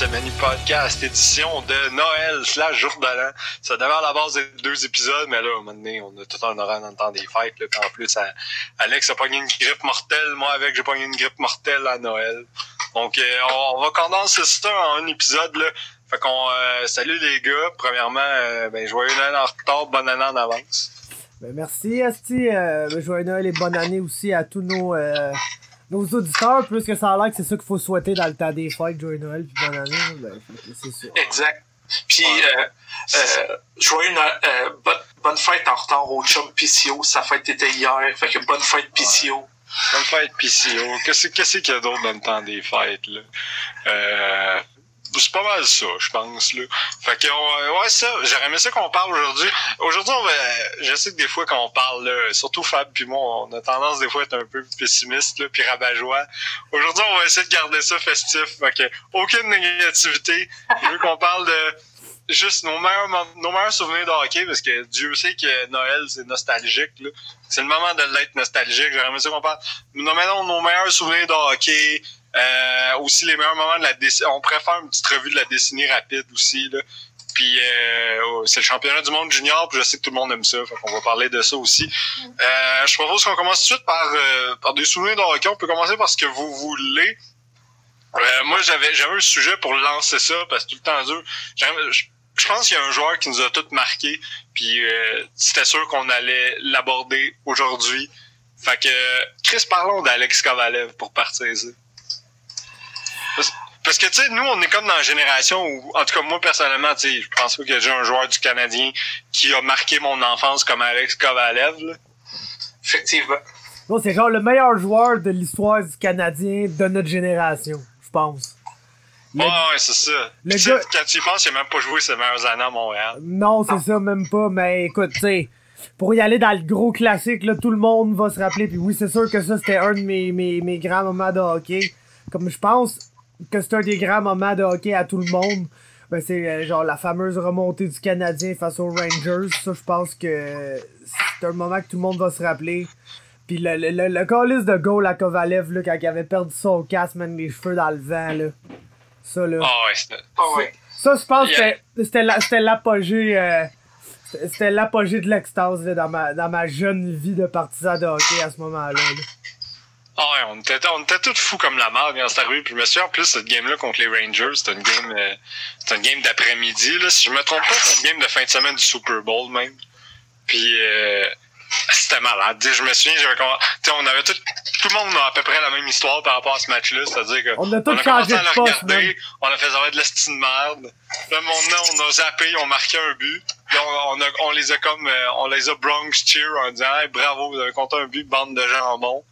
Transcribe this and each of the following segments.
ce mini podcast édition de Noël slash jour de. Ça devait à la base des deux épisodes, mais là, à un moment donné, on a tout un horaire dans temps des fêtes. Là, en plus, Alex a pogné une grippe mortelle. Moi, avec, j'ai pogné une grippe mortelle à Noël. Donc, euh, on, va condenser ça en un épisode. Là. Fait qu'on euh, salue les gars. Premièrement, euh, ben, joyeux Noël en retard, bonne année en avance. Ben, merci, Asti. Ben, joyeux Noël et bonne année aussi à tous nos nos auditeurs, plus que ça a l'air que c'est ça qu'il faut souhaiter dans le temps des fêtes, joyeux Noël, puis bonne année, ben, c'est ça. Exact. Puis, euh, euh, joyeux euh, bonne, bonne, fête en retard au chum PCO, sa fête était hier, fait que bonne fête PCO. Bonne fête PCO. Qu'est-ce qu'il y a d'autre dans le temps des fêtes, là? Euh, c'est pas mal ça, je pense. Là. Fait que ouais, ça, j'aurais aimé ça qu'on parle aujourd'hui. Aujourd'hui, on va, je sais que des fois quand on parle, là, surtout Fab puis moi, on a tendance des fois à être un peu pessimiste là, puis rabat-joie. Aujourd'hui, on va essayer de garder ça festif. Fait que aucune négativité. Je veux qu'on parle de juste nos meilleurs, nos meilleurs souvenirs de hockey, parce que Dieu sait que Noël, c'est nostalgique. C'est le moment de l'être nostalgique. J'aurais aimé ça qu'on parle. Nous, maintenant, nos meilleurs souvenirs de hockey, euh, aussi les meilleurs moments de la décennie. On préfère une petite revue de la décennie rapide aussi. Là. Puis euh, oh, c'est le championnat du monde junior, puis je sais que tout le monde aime ça. Fait qu'on va parler de ça aussi. Euh, je propose qu'on commence tout de suite par, euh, par des souvenirs de hockey. On peut commencer par ce que vous voulez. Euh, moi, j'avais j'avais un sujet pour lancer ça, parce que tout le temps dur. Je, je pense qu'il y a un joueur qui nous a tous marqué, puis c'était sûr qu'on allait l'aborder aujourd'hui. Fait que, Chris, parlons d'Alex Kovalev pour partir parce que, tu sais, nous, on est comme dans la génération où, en tout cas, moi, personnellement, tu sais, je pense pas qu'il y a déjà un joueur du Canadien qui a marqué mon enfance comme Alex Kovalev, là. Effectivement. Non, c'est genre le meilleur joueur de l'histoire du Canadien de notre génération, je pense. ouais, c'est ça. Le gars... Quand tu y penses, il a même pas joué ses meilleures années à Montréal. Non, c'est ça, même pas. Mais écoute, tu sais, pour y aller dans le gros classique, là, tout le monde va se rappeler. Puis oui, c'est sûr que ça, c'était un de mes, mes, mes grands moments de hockey. Comme je pense, que c'est un des grands moments de hockey à tout le monde. Ben, c'est euh, genre la fameuse remontée du Canadien face aux Rangers. Ça, je pense que c'est un moment que tout le monde va se rappeler. Puis le, le, le, le de goal à Kovalev, là, quand il avait perdu son casque, même les cheveux dans le vent, là. Ça, là. Ah ouais, c'était. Ah ouais. Ça, je pense que c'était l'apogée. Euh, c'était l'apogée de l'extase dans ma, dans ma jeune vie de partisan de hockey à ce moment-là. là ah ouais, on était, on était tous fous comme la mort quand c'est arrivé. Puis je me souviens, en plus, cette game-là contre les Rangers, c'était une game, euh, c'était une game d'après-midi. Là. Si je me trompe pas, c'était une game de fin de semaine du Super Bowl même. Puis euh, c'était malade. Je me souviens, j'avais on avait tout, tout le monde a à peu près la même histoire par rapport à ce match-là. C'est-à-dire que on a, tout on a commencé à le regarder, on a fait ça de l'estime de merde. Là, maintenant, on a zappé, on marqué un but. Là, on, a, on les a comme, euh, on les a Bronx cheer en disant, hey, bravo, vous avez compté un but, bande de gens en bon.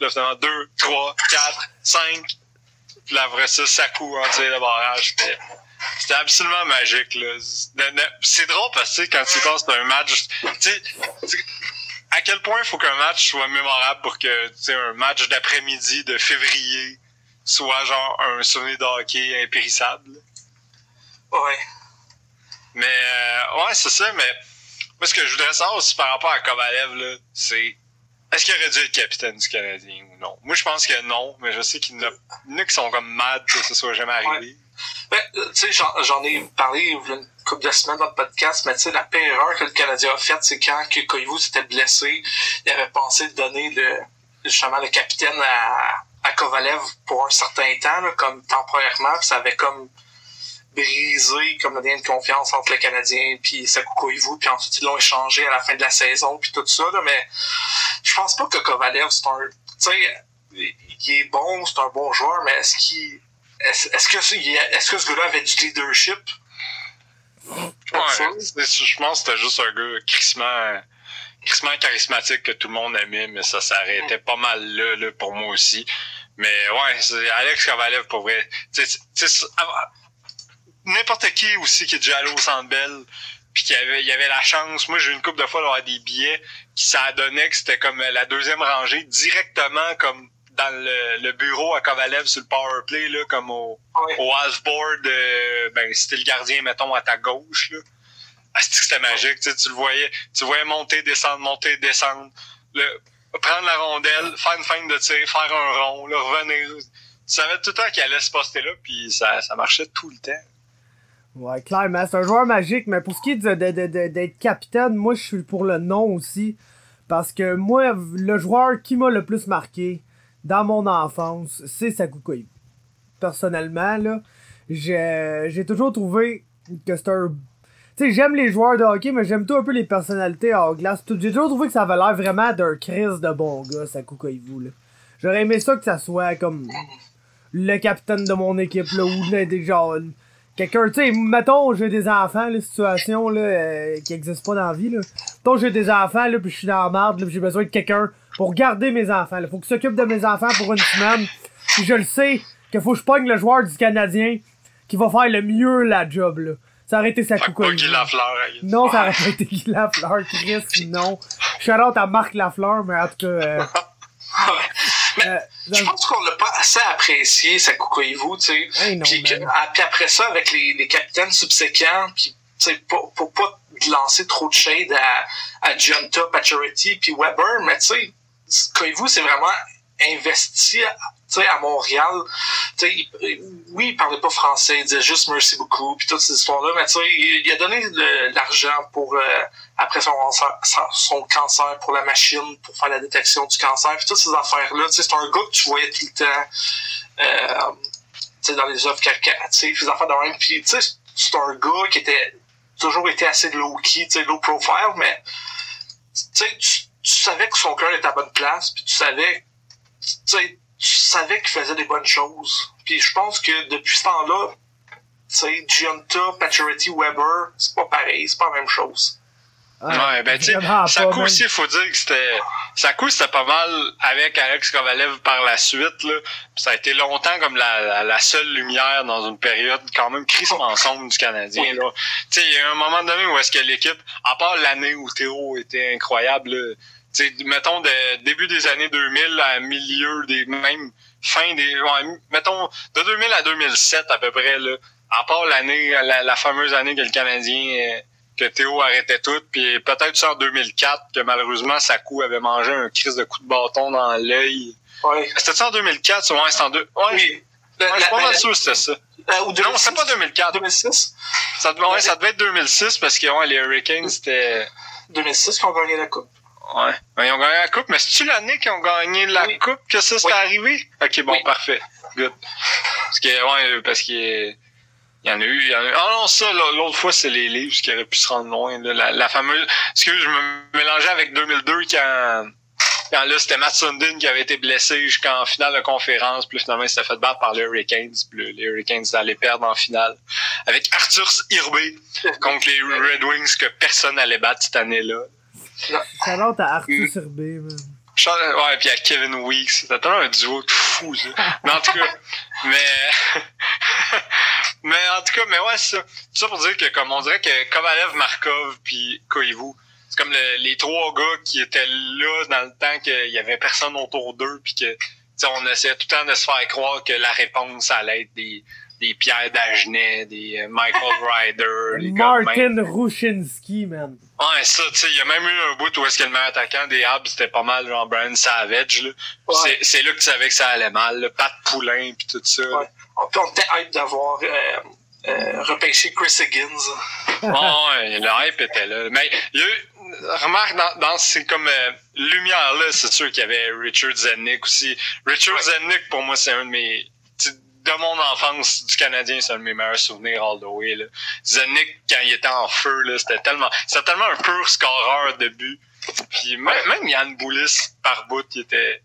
Là, finalement, 2, 3, 4, 5. Puis la vraie ça, ça court en le barrage. C'était absolument magique. là. C'est drôle parce que quand tu penses à un match, tu sais, à quel point il faut qu'un match soit mémorable pour que tu sais, un match d'après-midi de février soit genre un souvenir de hockey impérissable. Ouais. Mais euh, ouais, c'est ça, mais moi ce que je voudrais savoir aussi par rapport à Kovalev, là, c'est est-ce qu'il aurait dû être capitaine du Canadien ou non? Moi, je pense que non, mais je sais qu'il y en a qui sont comme mad que ce soit jamais arrivé. Ben, euh, tu sais, j'en ai parlé il y a une couple de semaines dans le podcast, mais tu sais, la pire erreur que le Canadien a faite, c'est quand Koivu s'était blessé, il avait pensé de donner le, justement le capitaine à, à Kovalev pour un certain temps, comme temporairement, ça avait comme brisé comme le lien de confiance entre le Canadien puis Sakou vous puis ensuite ils l'ont échangé à la fin de la saison puis tout ça là, mais je pense pas que Kovalev c'est un tu sais il est bon c'est un bon joueur mais est-ce qu'il est-ce que est-ce que ce gars-là avait du leadership? Ouais, je pense que c'était juste un gars crissement crissement charismatique que tout le monde aimait mais ça s'arrêtait pas mal là, là pour moi aussi. Mais ouais Alex Kovalev pour vrai n'importe qui aussi qui est déjà allé au Centre Bell puis qu'il y avait, il y avait la chance. Moi, j'ai eu une couple de fois d'avoir des billets qui ça donné que c'était comme la deuxième rangée, directement comme dans le, bureau à Kovalev sur le power play, là, comme au, au houseboard, euh, ben, c'était le gardien, mettons, à ta gauche, là. Ah, c'était magique, tu, tu le voyais, tu voyais monter, descendre, monter, descendre, le, prendre la rondelle, faire une fin de tir, faire un rond, là, revenir savais tout le temps qu'il allait se poster là, puis ça, ça marchait tout le temps. Ouais, clairement, c'est un joueur magique, mais pour ce qui est d'être de, de, capitaine, moi je suis pour le nom aussi. Parce que moi, le joueur qui m'a le plus marqué dans mon enfance, c'est Saku Personnellement, là, j'ai toujours trouvé que c'est un tu sais, j'aime les joueurs de hockey, mais j'aime tout un peu les personnalités hors glace. J'ai toujours trouvé que ça avait l'air vraiment d'un Chris de bon gars, Saku Koivu, là. J'aurais aimé ça que ça soit comme le capitaine de mon équipe, là, ou des genre quelqu'un, tu sais, mettons, j'ai des enfants, la situation, là, euh, qui existe pas dans la vie, là. Mettons, j'ai des enfants, là, puis je suis dans la merde, là, j'ai besoin de quelqu'un pour garder mes enfants, là. Faut qu'il s'occupe de mes enfants pour une semaine. Puis je le sais, qu'il faut que je pogne le joueur du Canadien qui va faire le mieux la job, là. Ça aurait été sa coucou. Non, ça aurait été Guy Lafleur, Chris, non. Shout out à Marc Lafleur, mais en tout cas. Euh, mais euh, je pense qu'on l'a pas assez apprécié, sa coucou tu sais. puis, après ça, avec les, les capitaines subséquents, puis, tu sais, pour, pour pas lancer trop de shade à, à Giunta, Pacioretty, puis Weber, mais tu sais, Koivu, c'est vraiment investi à Montréal, oui, il parlait pas français, il disait juste merci beaucoup, puis toutes ces histoires-là, mais il, il a donné l'argent pour euh, après son, cancer, pour la machine, pour faire la détection du cancer, puis toutes ces affaires-là. C'est un gars que tu voyais tout le temps euh, dans les œuvres caricatures, les affaires de même. Puis c'est un gars qui était toujours été assez low-key, low profile, mais tu, tu savais que son cœur était à bonne place, puis tu savais, tu tu savais qu'il faisait des bonnes choses. Puis je pense que depuis ce temps-là, tu sais, Giunta, Paturity, Weber, c'est pas pareil, c'est pas la même chose. ouais, ben tu sais, aussi, il faut dire que c'était. Sakou, c'était pas mal avec Alex Kovalev par la suite, là. ça a été longtemps comme la, la, seule lumière dans une période quand même crissement sombre du Canadien, là. Tu sais, il y a un moment donné où est-ce que l'équipe, à part l'année où Théo était incroyable, là, T'sais, mettons de début des années 2000 à milieu des même fin des mettons de 2000 à 2007 à peu près là à part l'année la, fameuse année que le Canadien euh, que Théo arrêtait tout puis peut-être ça en 2004 que malheureusement Sakou avait mangé un crise de coup de bâton dans l'œil ouais. c'était ça en 2004 ouais c'était en deux ouais, oui. ouais je suis pas mal sûr que c'était ça euh, ou non c'est pas 2004 2006 ça, ouais, ça devait être 2006 parce que ouais, les Hurricanes c'était 2006 qu'on gagné la coupe Ouais. Ben, ils ont gagné la coupe, mais c'est-tu l'année qu'ils ont gagné la coupe que ça s'est arrivé? Ok, bon, parfait. Good. Parce que, ouais, parce qu'il y en a eu, il y en a eu. Ah non, ça, l'autre fois, c'est les livres qui auraient pu se rendre loin. Là. La, fameuse. Excuse, je me mélangeais avec 2002 quand. Quand là, c'était Matt Sundin qui avait été blessé jusqu'en finale de conférence. Puis finalement, il s'est fait battre par les Hurricanes. Puis les Hurricanes allaient perdre en finale. Avec Arthur Irbé contre les Red Wings que personne n'allait battre cette année-là. Salut à Arthur Sirbé, man. Ouais, puis à Kevin Weeks. C'était tellement un duo de fou, ça. Mais en tout cas, mais. mais en tout cas, mais ouais, c'est ça. ça pour dire que, comme on dirait que Kovalev, Markov, puis Koivu, c'est comme les trois gars qui étaient là dans le temps qu'il y avait personne autour d'eux, puis que, on essayait tout le temps de se faire croire que la réponse allait être des des Pierre Dagenet, des euh, Michael Ryder. Martin Rushinsky, man. Ouais, ça, tu sais, il y a même eu un bout où est-ce que le meilleur attaquant des Habs, c'était pas mal genre Brian Savage, là. C'est là que tu savais que ça allait mal, le Pat Poulain puis tout ça. Ouais. On était hype d'avoir euh, euh, repêché Chris Higgins. ouais, le hype était là. Mais il y a eu, remarque, dans, dans ces comme euh, lumière-là, c'est sûr qu'il y avait Richard Zennick aussi. Richard Zennick, pour moi, c'est un de mes de mon enfance du Canadien, c'est un de mes meilleurs souvenirs all the way. Là. Zenick, quand il était en feu, là, c'était tellement. C'était tellement un pur scoreur de but. Puis même, même Yann Boulis par bout, il était.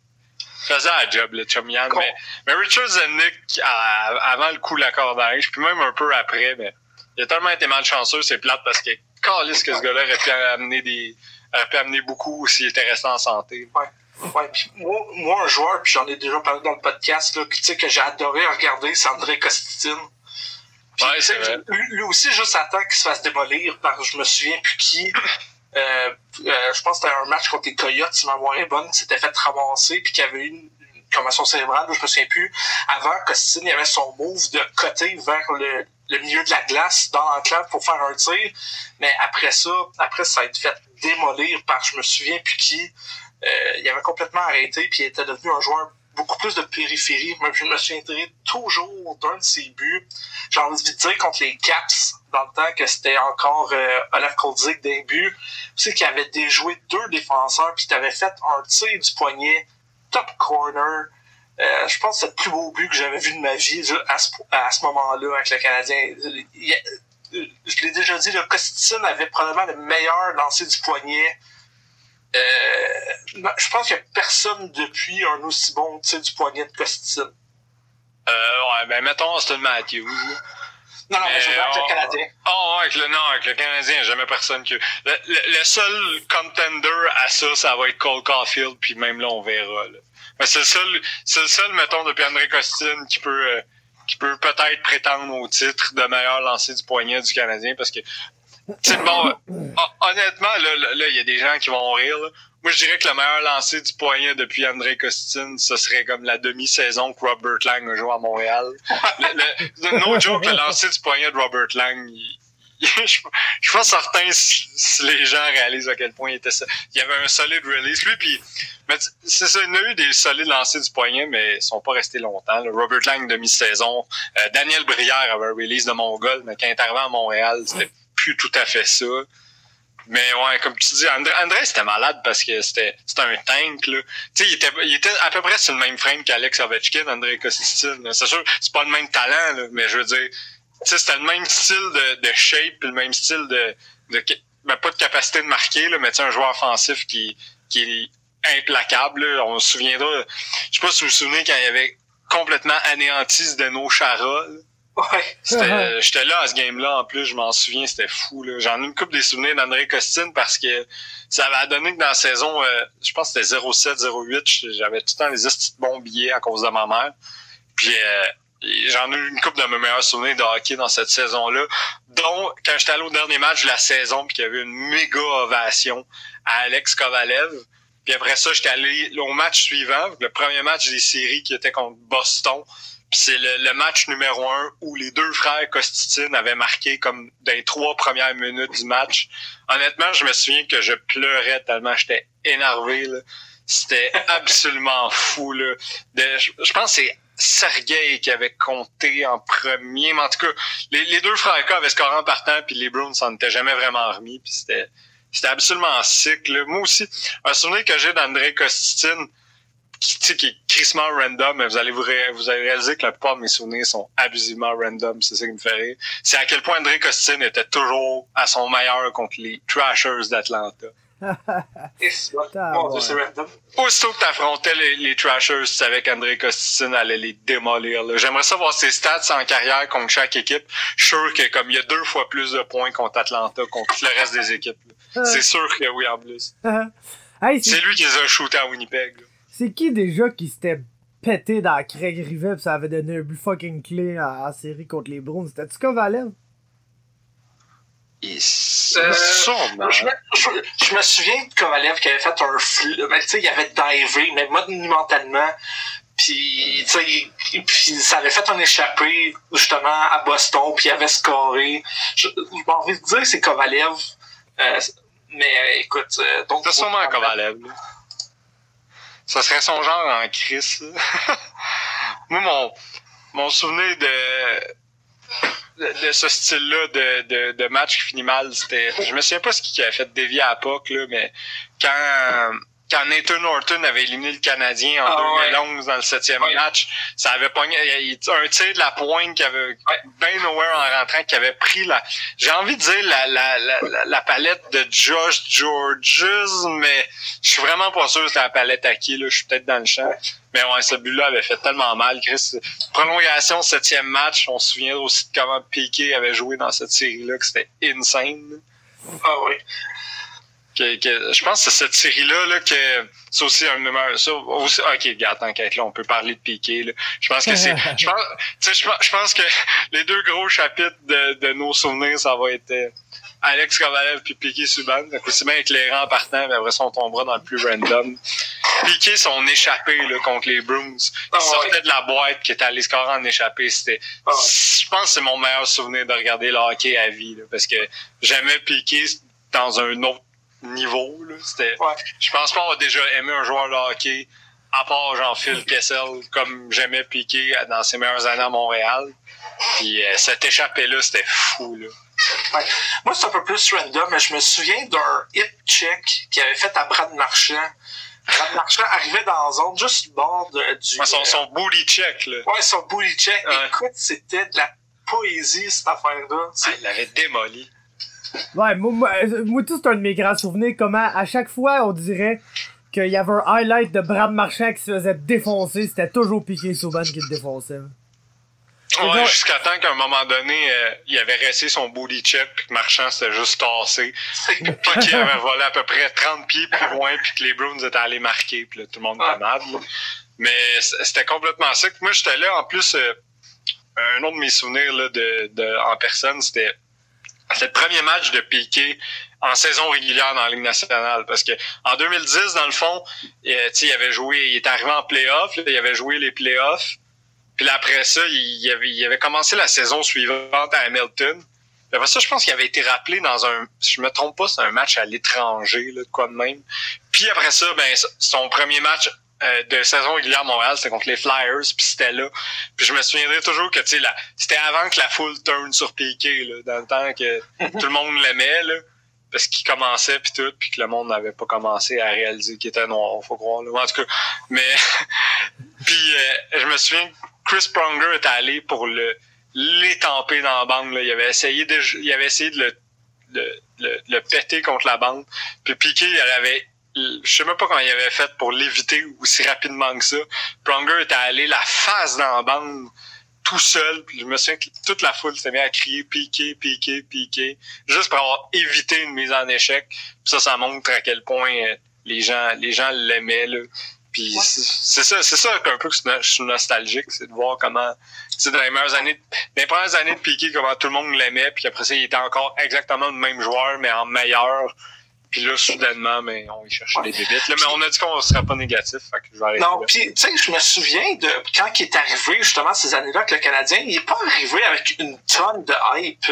faisait la job, le chum Yann. Mais, mais, Richard Zenick, avant le coup de l'accordage, puis même un peu après, mais il a tellement été malchanceux, c'est plate parce que calisse que ce gars-là aurait pu amener des. aurait pu amener beaucoup s'il était resté en santé. Ouais. Ouais, puis moi, moi, un joueur, puis j'en ai déjà parlé dans le podcast, là, que, que j'ai adoré regarder, c'est André Costitine. ouais, c'est vrai. Lui, aussi, juste attend qu'il se fasse démolir par je me souviens plus qui. Euh, euh, je pense que c'était un match contre les Coyotes, si ma mémoire est bonne, s'était fait ramasser, puis qu'il y avait eu une, commotion cérébrale, je me souviens plus. Avant, Costitine, il avait son move de côté vers le, le milieu de la glace dans l'enclave pour faire un tir. Mais après ça, après ça a été fait démolir par je me souviens plus qui. Euh, il avait complètement arrêté puis il était devenu un joueur beaucoup plus de périphérie. Mais je me souviendrai toujours d'un de ses buts. J'ai envie de dire contre les Caps, dans le temps que c'était encore euh, Olaf Kolzik d'un but. Tu sais qu'il avait déjoué deux défenseurs, puis avait fait un tir du poignet top corner. Euh, je pense que c'est le plus beau but que j'avais vu de ma vie à ce, moment-là avec le Canadien. je l'ai déjà dit, le Costin avait probablement le meilleur lancer du poignet euh, je pense qu'il n'y a personne depuis un aussi bon tir du poignet de Costin. Euh, ouais, ben mettons Austin Matthews. Non, non, mais, je veux avec le Canadien. Oh, avec le, non, avec le Canadien, jamais personne qui. Le, le, seul contender à ça, ça va être Cole Caulfield, puis même là, on verra. Là. Mais c'est le seul, c'est le seul, mettons, depuis André Costin qui peut, euh, qui peut peut-être prétendre au titre de meilleur lancer du poignet du Canadien, parce que bon, honnêtement, là, il y a des gens qui vont rire. Moi, je dirais que le meilleur lancé du poignet depuis André Costin, ce serait comme la demi-saison que Robert Lang a joué à Montréal. le, no joke, le lancer du poignet de Robert Lang, je, suis pas certain si, les gens réalisent à quel point il était ça. Il y avait un solide release. Lui, puis, c'est ça, il y a eu des solides lancers du poignet, mais ils sont pas restés longtemps. Robert Lang, demi-saison. Euh, Daniel Brière avait un release de Mongol, mais quand il est à Montréal, c'était plus tout à fait ça. Mais ouais, comme tu dis, André, André c'était malade parce que c'était un tank. Là. Tu sais, il était, il était à peu près sur le même frame qu'Alex Ovechkin, André Kostin. C'est sûr, c'est pas le même talent, là, mais je veux dire, c'était le même style de, de shape, le même style de, de ben, pas de capacité de marquer, là, mais un joueur offensif qui, qui est implacable. Là. On se souviendra, je sais pas si vous vous souvenez quand il avait complètement anéanti Zdeno Chara. Ouais. J'étais là à ce game-là, en plus, je m'en souviens, c'était fou. J'en ai une coupe des souvenirs d'André Costin parce que ça avait donné que dans la saison, euh, je pense que c'était 07-08, j'avais tout le temps les petits bons billets à cause de ma mère. Puis euh, j'en ai eu une coupe de mes meilleurs souvenirs de hockey dans cette saison-là, dont quand j'étais allé au dernier match de la saison, puis qu'il y avait une méga ovation à Alex Kovalev. Puis après ça, j'étais allé au match suivant, le premier match des séries qui était contre Boston c'est le, match numéro un où les deux frères Costitine avaient marqué comme dans les trois premières minutes du match. Honnêtement, je me souviens que je pleurais tellement j'étais énervé. C'était absolument fou. Là. je, pense que c'est Sergei qui avait compté en premier. Mais en tout cas, les, deux frères K avaient scoré en partant, puis les Bruins s'en étaient jamais vraiment remis. Puis c'était, c'était absolument sick. Moi aussi, un souvenir que j'ai d'André Costitine, qui, qui est crissement random, mais vous allez vous, vous allez réaliser que la plupart de mes souvenirs sont abusivement random, c'est ça qui me fait rire. C'est à quel point André Costin était toujours à son meilleur contre les Trashers d'Atlanta. Aussitôt que t'affrontais les, les Trashers, tu savais qu'André Costin allait les démolir. J'aimerais savoir ses stats en carrière contre chaque équipe. Je suis sûr que comme il y a deux fois plus de points contre Atlanta contre le reste des équipes. C'est sûr que oui en plus. c'est lui qui les a shootés à Winnipeg. C'est qui déjà qui s'était pété dans Craig Rivet pis ça avait donné un but fucking clé en, série contre les Browns? C'était-tu Kovalev? Euh, je, me, je, me souviens de Kovalev qui avait fait un flou. Ben, tu sais, il avait divé, mais monumentalement. Puis, tu sais, puis ça avait fait un échappé, justement, à Boston, puis il avait scoré. Je, j'ai envie de dire que c'est Kovalev. Euh, mais écoute, euh, donc. C'est sûrement Kovalev. Ça serait son genre en crise. Moi, mon, mon souvenir de, de, ce style-là de, de, de, match qui finit mal, c'était. Je me souviens pas ce qui a fait dévier à POC, là, mais quand quand Nathan Norton avait éliminé le Canadien en ah, 2011 dans le septième match, ça avait pogné un tir de la pointe qui avait Ben nowhere en rentrant, qui avait pris la, j'ai envie de dire la, la, la, la, palette de Josh Georges, mais je suis vraiment pas sûr que c'était la palette à qui, là, je suis peut-être dans le champ. Mais ouais, ce but-là avait fait tellement mal, Chris. Prolongation, septième match, on se souvient aussi de comment Piqué avait joué dans cette série-là, que c'était insane. Ah oui je pense que c'est cette série-là là, que c'est aussi un numéro. Ça, aussi, ok, regarde, t'inquiète, là, on peut parler de Piqué. Là. Je pense que c'est. je, pense, je, je pense que les deux gros chapitres de, de nos souvenirs, ça va être euh, Alex Kovalev puis Piqué Subban. Donc aussi bien éclairant en partant, mais après ça, on tombera dans le plus random. Piqué son échappé là, contre les Bruins. Il ah, sortait de la boîte qui était allé scorer en échappé. C'était. Ah, je pense que c'est mon meilleur souvenir de regarder le hockey à vie. Là, parce que jamais Piqué dans un autre niveau. Là. C'était, Je pense pas avoir déjà aimé un joueur de hockey à part Jean-Phil Kessel, comme j'aimais piquer dans ses meilleures années à Montréal. Puis euh, cet échappé-là, c'était fou, là. Ouais. Moi, c'est un peu plus random, mais je me souviens d'un hip check qu'il avait fait à Brad Marchand. Brad Marchand arrivait dans la zone juste du bord de, du. Ouais, son, son booty check, là. Ouais, son booty check. Ouais. Écoute, c'était de la poésie, cette affaire-là. Ah, il l'avait démoli. Ouais, moi, moi, euh, moi, tout, c'est un de mes grands souvenirs. Comment, à chaque fois, on dirait qu'il y avait un highlight de Brad Marchand qui se faisait défoncer. C'était toujours Piqué Souban qui le défonçait. Ouais, jusqu'à temps qu'à un moment donné, euh, il avait resté son booty check, puis que Marchand s'était juste tassé. Pas qu'il avait volé à peu près 30 pieds plus loin, puis que les Bruins étaient allés marquer, puis là, tout le monde était Ouais. malade. là. Mais c'était complètement sick. Moi, j'étais là, en plus, euh, un autre de mes souvenirs là, de, de, en personne, c'était c'était le premier match de Piqué en saison régulière dans la Ligue nationale. Parce que en 2010, dans le fond, euh, il avait joué, il est arrivé en playoff, il avait joué les playoffs. Puis après ça, il, il avait, il avait commencé la saison suivante à Hamilton. Puis après ça, je pense qu'il avait été rappelé dans un, si je me trompe pas, c'est un match à l'étranger, là, de quoi de même. Puis après ça, ben, son premier match euh, de saison régulière à Montréal, c'était contre les Flyers, puis c'était là. Puis je me souviendrai toujours que, tu sais, c'était avant que la foule turn sur Piqué, là, dans le temps que tout le monde l'aimait, là, parce qu'il commençait, puis tout, puis que le monde n'avait pas commencé à réaliser qu'il était noir, faut croire, là. En tout cas, mais... puis euh, je me souviens que Chris Pronger était allé pour le l'étamper dans la bande, là. Il avait essayé de, il avait essayé de le, le, le, le péter contre la bande. Puis Piqué, il avait je sais même pas comment il avait fait pour l'éviter aussi rapidement que ça. Pronger était allé la face dans la bande tout seul. Puis je me souviens que toute la foule s'est mise à crier piqué, piqué, piqué, juste pour avoir évité une mise en échec. Puis ça, ça montre à quel point euh, les gens les gens l'aimaient. Là. Puis Ouais. c'est ça, c'est ça un peu que je suis nostalgique, c'est de voir comment, tu dans les meilleures années, dans les premières années de Piqué, comment tout le monde l'aimait, puis après ça, il était encore exactement le même joueur, mais en meilleur. Puis là, soudainement, mais on y cherchait les bébites. Là, mais on a dit qu'on ne serait pas négatif, fait que je vais arrêter Non, puis tu sais, je me souviens de quand il est arrivé justement ces années-là avec le Canadien, il est pas arrivé avec une tonne de hype,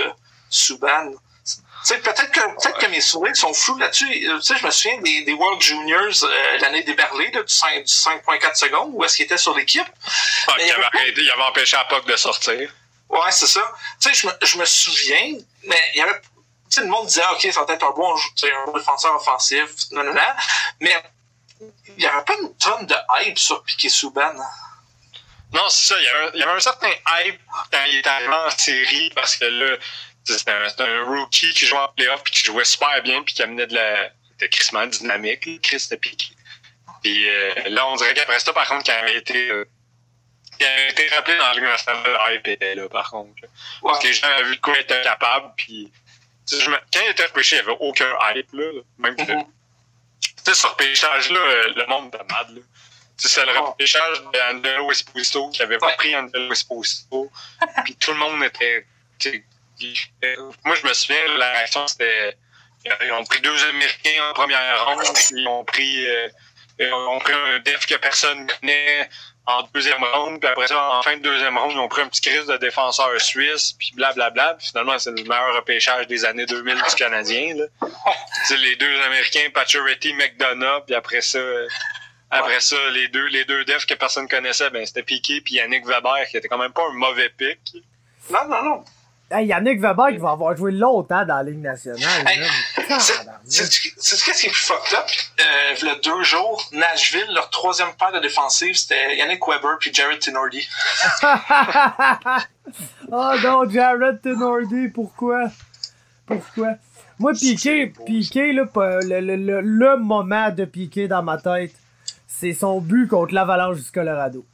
sais, peut-être que peut-être que mes souvenirs sont flous là-dessus. Tu sais, je me souviens des, des World Juniors euh, l'année des Berlés, là, du 5 du 5.4 secondes, où est-ce qu'il était sur l'équipe. Ah, il, avait avait- arrêté, il avait empêché à Puck de sortir. Ouais, c'est ça. Tu sais, je me, je me souviens, mais il y avait. Sais, le monde disait, OK, ça va être un bon, un bon défenseur offensif, non, non, non. Mais il n'y avait pas une tonne de hype sur Piquet Souban. Non, c'est ça. Il y, avait un, il y avait un certain hype quand il est arrivé en série parce que là, c'était un, rookie qui jouait en playoff puis qui jouait super bien puis qui amenait de la. Était crissement dynamique, Chris de piqué. Puis euh, là, on dirait qu'après ça, par contre, quand il avait été. euh, il avait été rappelé dans Ligue nationale, le hype était là, par contre. là. Parce que les gens avaient vu de quoi il était capable. Puis, je me- quand il était repêché, il n'y avait aucun hype. Là, même que, Mhm. tu sais, sur repêchage-là, euh, le monde était mad. Là. C'est le Ouais. repêchage d'Angelo Esposito qui avait pas Ouais. pris Angelo Esposito. puis tout le monde était. euh, moi, je me souviens, la réaction, c'était. Ils ont pris deux Américains en première ronde, ils ont pris, euh, ils ont pris un def que personne ne connaît en deuxième ronde, puis après ça, en fin de deuxième ronde, ils ont pris un petit crise de défenseur suisse, puis blablabla. Puis finalement, c'est le meilleur repêchage des années 2000 du Canadien. Là. C'est les deux Américains, Pacioretty, McDonough, puis après ça, après ça, les deux, les deux defs que personne connaissait, ben c'était Piqué puis Yannick Weber, qui était quand même pas un mauvais pick. Non, non, non. Hey, Yannick Weber qui va avoir joué longtemps dans la Ligue nationale. Hey. C'est qu'est-ce qui est plus fucked up? Euh, il y a deux jours, Nashville, leur troisième paire de défensive, c'était Yannick Weber puis Jared Tenordi. oh non, Jared Tenordi, pourquoi? Pourquoi? Moi, Piqué, Piqué, là, le, le, le, le moment de Piqué dans ma tête, c'est son but contre l'Avalanche du Colorado.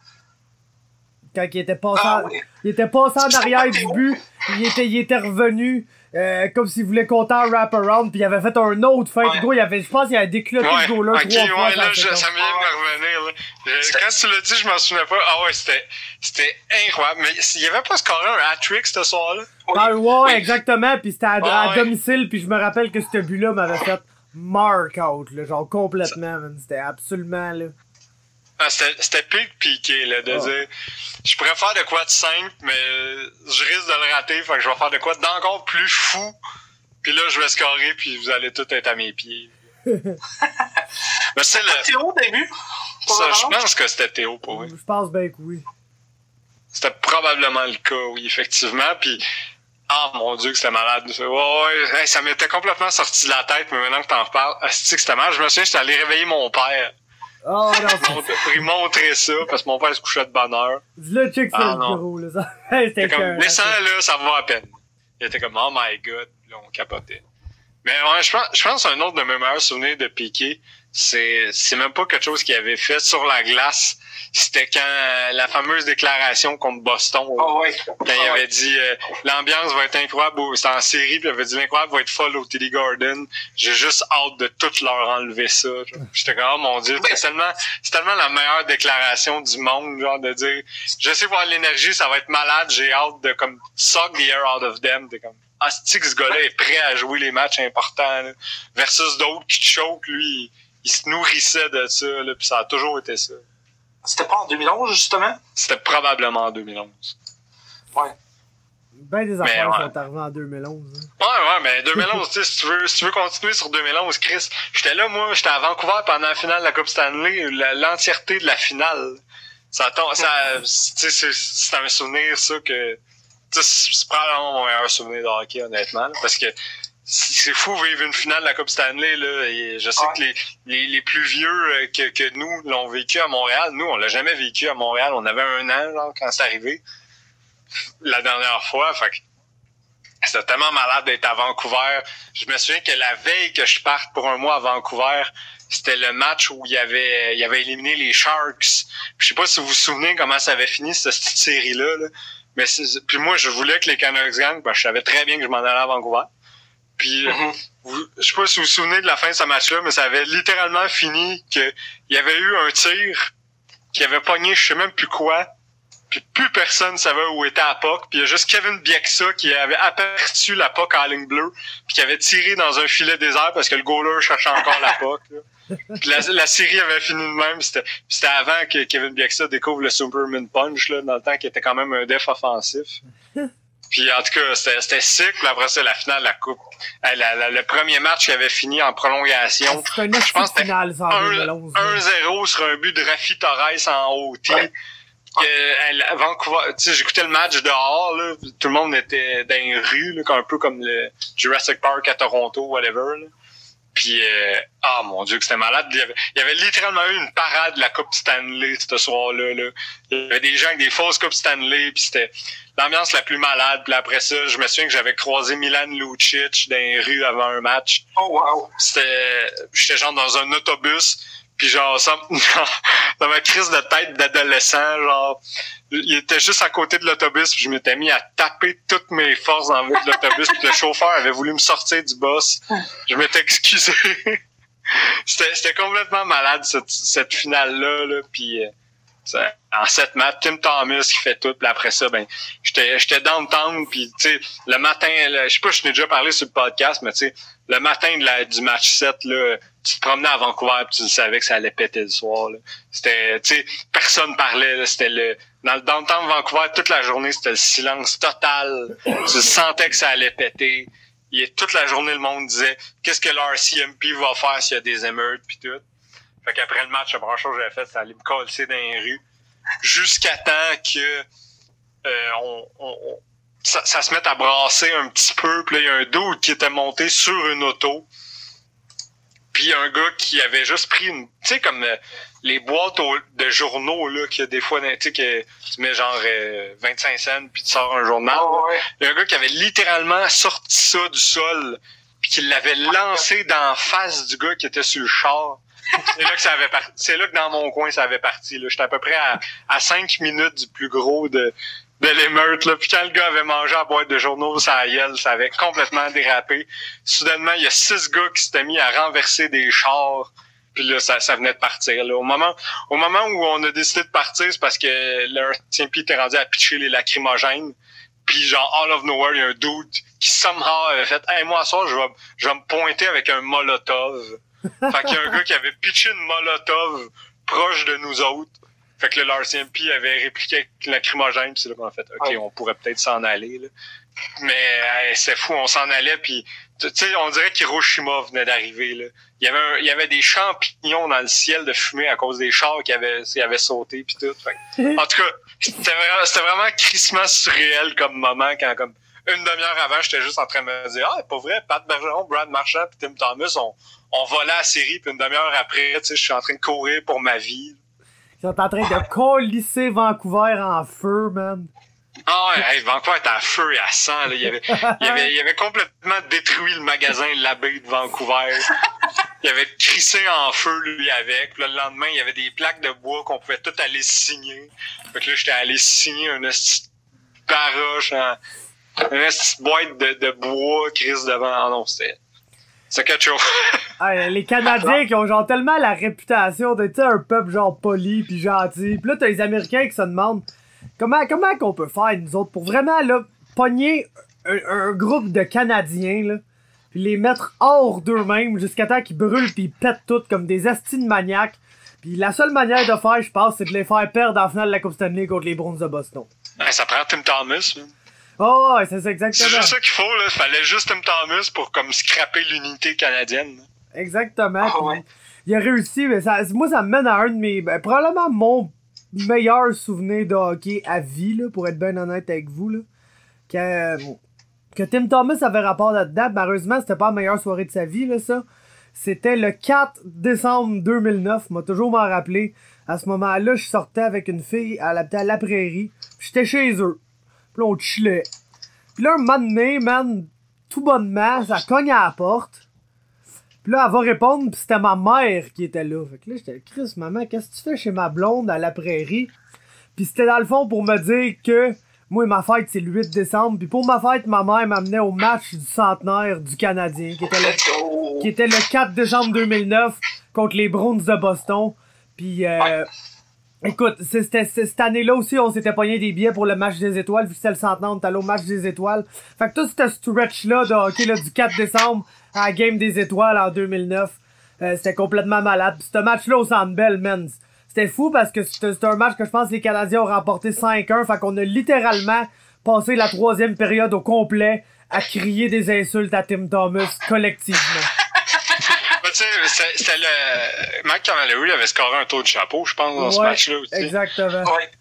Quand il était passé, Ah en- oui. il était passé en arrière du but, il était, il était revenu, euh, comme s'il voulait compter un wrap-around, puis il avait fait un autre fait. Ouais. Gros, il avait, je pense qu'il avait déclenché Ouais, ce goal-là ok, trois fois. ouais, là, je- ça me vient de me revenir. Là. Je- quand tu l'as dit, je m'en souvenais pas. Ah ouais, c'était, c'était incroyable. Mais il y avait pas scoré un hat-trick ce soir-là? Ah, ouais, Oui. exactement. Puis c'était à, Ouais, à ouais. domicile. Puis je me rappelle que ce but-là m'avait fait mark out, là, genre complètement. man. C'était absolument là. Ah, c'était, c'était pique piqué, là, de Ah. dire, je pourrais faire de quoi de simple, mais je risque de le rater, fait que je vais faire de quoi d'encore plus fou. Puis là, je vais scorer, puis vous allez tous être à mes pieds. mais c'est le, Théo au début? Ça, je pense que c'était Théo pour lui. Je pense bien que oui. C'était probablement le cas, oui, effectivement. Puis, ah mon dieu, que c'était malade. Ouais, ouais, ça m'était complètement sorti de la tête, mais maintenant que t'en reparles, c'est que c'était mal. Je me souviens, j'étais allé réveiller mon père. Oh non, Pour lui montrer ça, parce que mon père se couchait de bonne heure. Dis-le, check Ah, le gros, là. Ça- C'était C'était comme, descends là, ça va à peine. Il était comme, oh my god, là, on capotait. Mais ouais, je pense, je pense un autre de mes meilleurs souvenirs de Piqué, c'est, c'est même pas quelque chose qu'il avait fait sur la glace. C'était quand la fameuse déclaration contre Boston, Ah quand il avait dit euh, l'ambiance va être incroyable, c'était en série, puis il avait dit l'incroyable va être folle au TD Garden. J'ai juste hâte de tout leur enlever ça. J'étais comme oh mon dieu, c'est tellement, c'est tellement la meilleure déclaration du monde, genre de dire je sais voir l'énergie, ça va être malade, j'ai hâte de comme suck the air out of them. T'es comme ah c'est que ce gars-là est prêt à jouer les matchs importants là. versus d'autres qui te choquent, lui, il, se nourrissait de ça, là, puis ça a toujours été ça. C'était pas en 2011, justement? C'était probablement en 2011. Ouais. Ben des affaires ouais. sont arrivées en 2011. hein. Ouais, ouais, mais 2011, tu sais, si tu veux, si tu veux continuer sur 2011, Chris, j'étais là, moi, j'étais à Vancouver pendant la finale de la Coupe Stanley, la- l'entièreté de la finale. Ça tombe, ça, tu sais, c'est- un souvenir, ça, que, tu sais, c'est c'est probablement mon meilleur souvenir de hockey, honnêtement, là, parce que c'est fou vivre une finale de la Coupe Stanley, là, et je sais Ouais. que les, les, les plus vieux euh, que, que nous l'ont vécu à Montréal, nous, on l'a jamais vécu à Montréal, on avait un an, genre, quand c'est arrivé, la dernière fois, fait que c'était tellement malade d'être à Vancouver. Je me souviens que la veille que je parte pour un mois à Vancouver, c'était le match où il y avait, il avait éliminé les Sharks. Je sais pas si vous vous souvenez comment ça avait fini cette série-là. là. Mais puis moi, je voulais que les Canucks gagnent, que je savais très bien que je m'en allais à Vancouver. Puis euh, Mhm. vous- je sais pas si vous vous souvenez de la fin de ce match-là, mais ça avait littéralement fini que il y avait eu un tir qui avait pogné je sais même plus quoi. Puis plus personne savait où était la puck. Puis il y a juste Kevin Bieksa qui avait aperçu la puck en ligne bleue, puis qui avait tiré dans un filet désert parce que le goaler cherchait encore la. Puis la, la série avait fini de même. C'était c'était avant que Kevin Bieksa découvre le Superman Punch, là, dans le temps qu'il était quand même un def offensif. Puis en tout cas, c'était. Puis après ça, la finale de la Coupe. Euh, la- la- le premier match qui avait fini en prolongation. Un Je pense que final, ça, en 2011. là. 1-0 sur un but de Rafi Torres en OT. Ouais. Elle- à Vancouver, tu sais, j'écoutais le match dehors, là, tout le monde était dans les rues, là, un peu comme le Jurassic Park à Toronto, whatever. Là. Puis, euh, ah mon dieu, que c'était malade. Il y, avait, il y avait littéralement eu une parade de la Coupe Stanley ce soir-là. Là. Il y avait des gens avec des fausses Coupes Stanley, puis c'était l'ambiance la plus malade. Puis après ça, je me souviens que j'avais croisé Milan Lucic dans les rues avant un match Oh, wow. c'était j'étais genre dans un autobus puis genre ça dans ma crise de tête d'adolescent genre il était juste à côté de l'autobus puis je m'étais mis à taper toutes mes forces dans l'autobus le chauffeur avait voulu me sortir du boss. Je m'étais excusé. C'était complètement malade cette, cette finale là là puis euh, en sept matchs, Tim Thomas qui fait tout, puis après ça, ben, j'étais, j'étais downtown, puis tu sais, le matin, je sais pas, je t'ai déjà parlé sur le podcast, mais tu sais, le matin de la, du match 7, là, tu te promenais à Vancouver, puis tu savais que ça allait péter le soir. C'était, tu sais, personne parlait, c'était le, dans le downtown de Vancouver, toute la journée, c'était le silence total. tu sentais que ça allait péter. Et toute la journée, le monde disait, qu'est-ce que l'RCMP va faire s'il y a des émeutes, puis tout. Fait qu'après le match, la première chose que j'avais fait, c'est aller me coller dans les rues. Jusqu'à temps que euh, on, on- ça se mette à brasser un petit peu. Puis là, il y a un dude qui était monté sur une auto. Puis un gars qui avait juste pris une... Tu sais, comme euh, les boîtes au- de journaux, là, qu'il y a des fois, tu sais, que tu mets genre euh, 25 cents, puis tu sors un journal. Oh, ouais. Il y a un gars qui avait littéralement sorti ça du sol, puis qui l'avait lancé dans la face du gars qui était sur le char. C'est là que ça avait parti. C'est là que dans mon coin, ça avait parti. J'étais à peu près à, à 5 minutes du plus gros de, de l'émeute. Là. Puis quand le gars avait mangé la boîte de journaux, ça gueule, ça avait complètement dérapé. Soudainement, il y a six gars qui s'étaient mis à renverser des chars. Puis là, ça, ça venait de partir. Là. Au moment au moment où on a décidé de partir, c'est parce que le RCMP était rendu à pitcher les lacrymogènes. Puis genre, all of nowhere, il y a un dude qui somehow avait fait « Hey, moi, ça, je vais, je vais me pointer avec un molotov. » Fait qu'il y a un gars qui avait pitché une molotov proche de nous autres. Fait que le RCMP avait répliqué avec lacrymogène. Puis c'est là qu'on a fait « OK, on pourrait peut-être s'en aller. » là. Mais hey, c'est fou, on s'en allait, puis Tu sais, on dirait qu'Hiroshima venait d'arriver, là. Il y, avait un- il y avait des champignons dans le ciel de fumée à cause des chars qui avaient, qui avaient sauté puis tout. Fait en tout cas, c'était vraiment, c'était vraiment crissement surréel comme moment quand, comme, une demi-heure avant, j'étais juste en train de me dire, ah, pas vrai, Pat Bergeron, Brad Marchand puis Tim Thomas, on, on volait la série puis une demi-heure après, tu sais, je suis en train de courir pour ma vie. Ils sont en train de colisser Vancouver en feu, man. Ah ouais, Vancouver était à feu et à sang. Là. Il, avait, il, avait, il avait complètement détruit le magasin L'Abbé de Vancouver. Il avait crissé en feu, lui, avec. Puis là, le lendemain, il y avait des plaques de bois qu'on pouvait tout aller signer. Fait que là, j'étais allé signer une petite baroche, en, une petite boîte de, de bois, crise devant. Ah non, c'était... C'est quelque chose. Les Canadiens qui ont genre tellement la réputation d'être un peuple genre poli puis gentil. Puis là, t'as les Américains qui se demandent comment comment qu'on peut faire, nous autres, pour vraiment là, pogner un, un groupe de Canadiens, là, puis les mettre hors d'eux-mêmes jusqu'à temps qu'ils brûlent puis ils pètent tout comme des astis de maniaques. Puis la seule manière de faire, je pense, c'est de les faire perdre en finale de la Coupe Stanley contre les Bruins de Boston. Ouais, ça prend Tim Thomas. Oh, ouais, c'est ça C'est exactement. juste ça qu'il faut. Là. Fallait juste Tim Thomas pour comme scraper l'unité canadienne. Exactement. Puis ouais. Il a réussi, mais ça, moi, ça me mène à un de mes. ben, probablement mon meilleur souvenir de hockey à vie, là, pour être bien honnête avec vous. Là, que, que Tim Thomas avait rapport là-dedans. Malheureusement, c'était pas la meilleure soirée de sa vie, là, ça. C'était le 4 décembre 2009, m'a toujours m'en rappelé. À ce moment-là, je sortais avec une fille, elle habitait à la prairie. puis J'étais chez eux. Puis là, on chillait. Puis là, un moment donné, man, tout bonnement, ça cogne à la porte. Puis là, elle va répondre, puis c'était ma mère qui était là. Fait que là, j'étais, Chris, maman, qu'est-ce que tu fais chez ma blonde à la prairie? Puis c'était dans le fond pour me dire que moi, ma fête, c'est le 8 décembre. Puis pour ma fête, ma mère m'amenait au match du centenaire du Canadien, qui était le, qui était le 4 décembre 2009 contre les Browns de Boston. Puis, euh, écoute, c'était cette année-là aussi, on s'était pogné des billets pour le match des étoiles, vu que c'était le centenaire, match des étoiles. Fait que tout ce stretch-là de hockey là, du 4 décembre à la Game des étoiles en 2009, euh, c'était complètement malade. Puis ce match-là au Centre Bell, man, c'était fou parce que c'était un match que je pense que les Canadiens ont remporté 5-1. Fait qu'on a littéralement passé la troisième période au complet à crier des insultes à Tim Thomas collectivement. Ben, tu sais, c'était le. Mike Camilleri avait scoré un tour de chapeau, je pense, dans ce match-là aussi. Exactement. Ouais.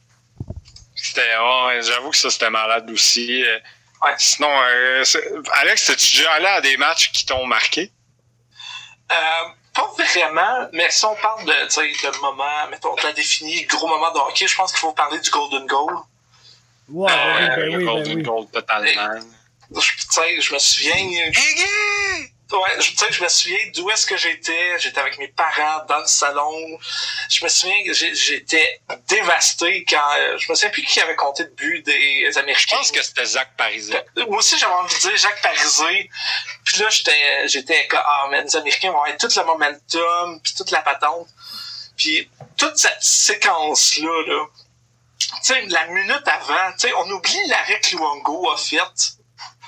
C'était, ouais, j'avoue que ça, c'était malade aussi. Euh, Ouais. Sinon, euh, Alex, t'es-tu déjà allé à des matchs qui t'ont marqué? Euh, pas vraiment, mais si on parle de, tu sais, de moment, mettons, de la définie, gros moment de hockey, je pense qu'il faut parler du Golden Goal. Ouais, Ah ben oui, ouais, ben le oui, ben Golden oui. Goal, totalement. Je- Tu sais, je me souviens, Ouais, je, tu sais, je me souviens d'où est-ce que j'étais. J'étais avec mes parents dans le salon. Je me souviens que j'étais dévasté quand... euh, je me souviens plus qui avait compté de but des Je Américains. pense que c'était Zach Parisé. Moi aussi, j'avais envie de dire Jacques Parisé. Puis là, j'étais, j'étais comme, ah, mais les Américains vont avoir tout le momentum, puis toute la patente. Puis toute cette séquence-là, là, tu sais, la minute avant, tu sais, on oublie l'arrêt que Luongo a fait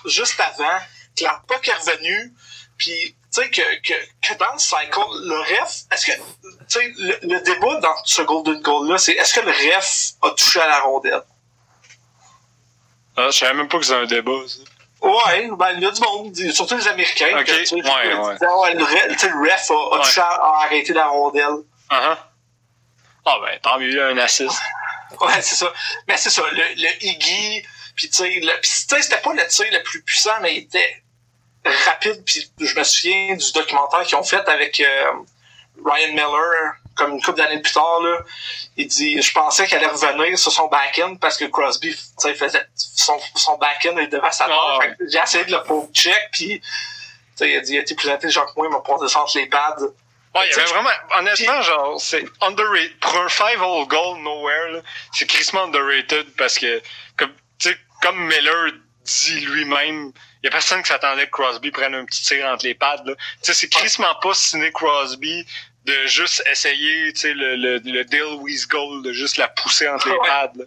juste avant, que la puck est revenue, puis tu sais, que, que, que dans le cycle, le ref, est-ce que, tu sais, le, le débat dans ce Golden Goal-là, c'est est-ce que le ref a touché à la rondelle? Ah, je savais même pas que c'était un débat, ça. Ouais, ben, il y a du monde, surtout les Américains. Ok, que, tu sais, ouais, ouais. ouais, le, ref, le ref a, touché à- a arrêté la rondelle. Uh-huh. Ah ben, tant mieux, un assist. Ouais, c'est ça. Mais c'est ça, le, le Iggy, puis tu sais, le- puis, tu sais, c'était pas le tir le plus puissant, mais il était rapide, puis je me souviens du documentaire qu'ils ont fait avec euh, Ryan Miller, comme une couple d'années plus tard, là. Il dit, je pensais qu'elle allait revenir sur son back-end parce que Crosby, tu sais, faisait son, son back-end est dévastateur. Ah, ouais. Fait que J'ai essayé de le poke check, puis tu sais, il a dit, il a été plus intelligent que moi, il m'a posé centre les pads. Ouais, il y avait vraiment, honnêtement, genre, c'est underrated. Pour un five-hole goal nowhere, là, c'est crissement underrated parce que, comme, tu sais, comme Miller dit lui-même, il y a personne qui s'attendait que Crosby prenne un petit tir entre les pads, là. Tu sais, c'est crissement pas Sidney Crosby de juste essayer, tu sais, le, le, le goal, de juste la pousser entre les pads, là.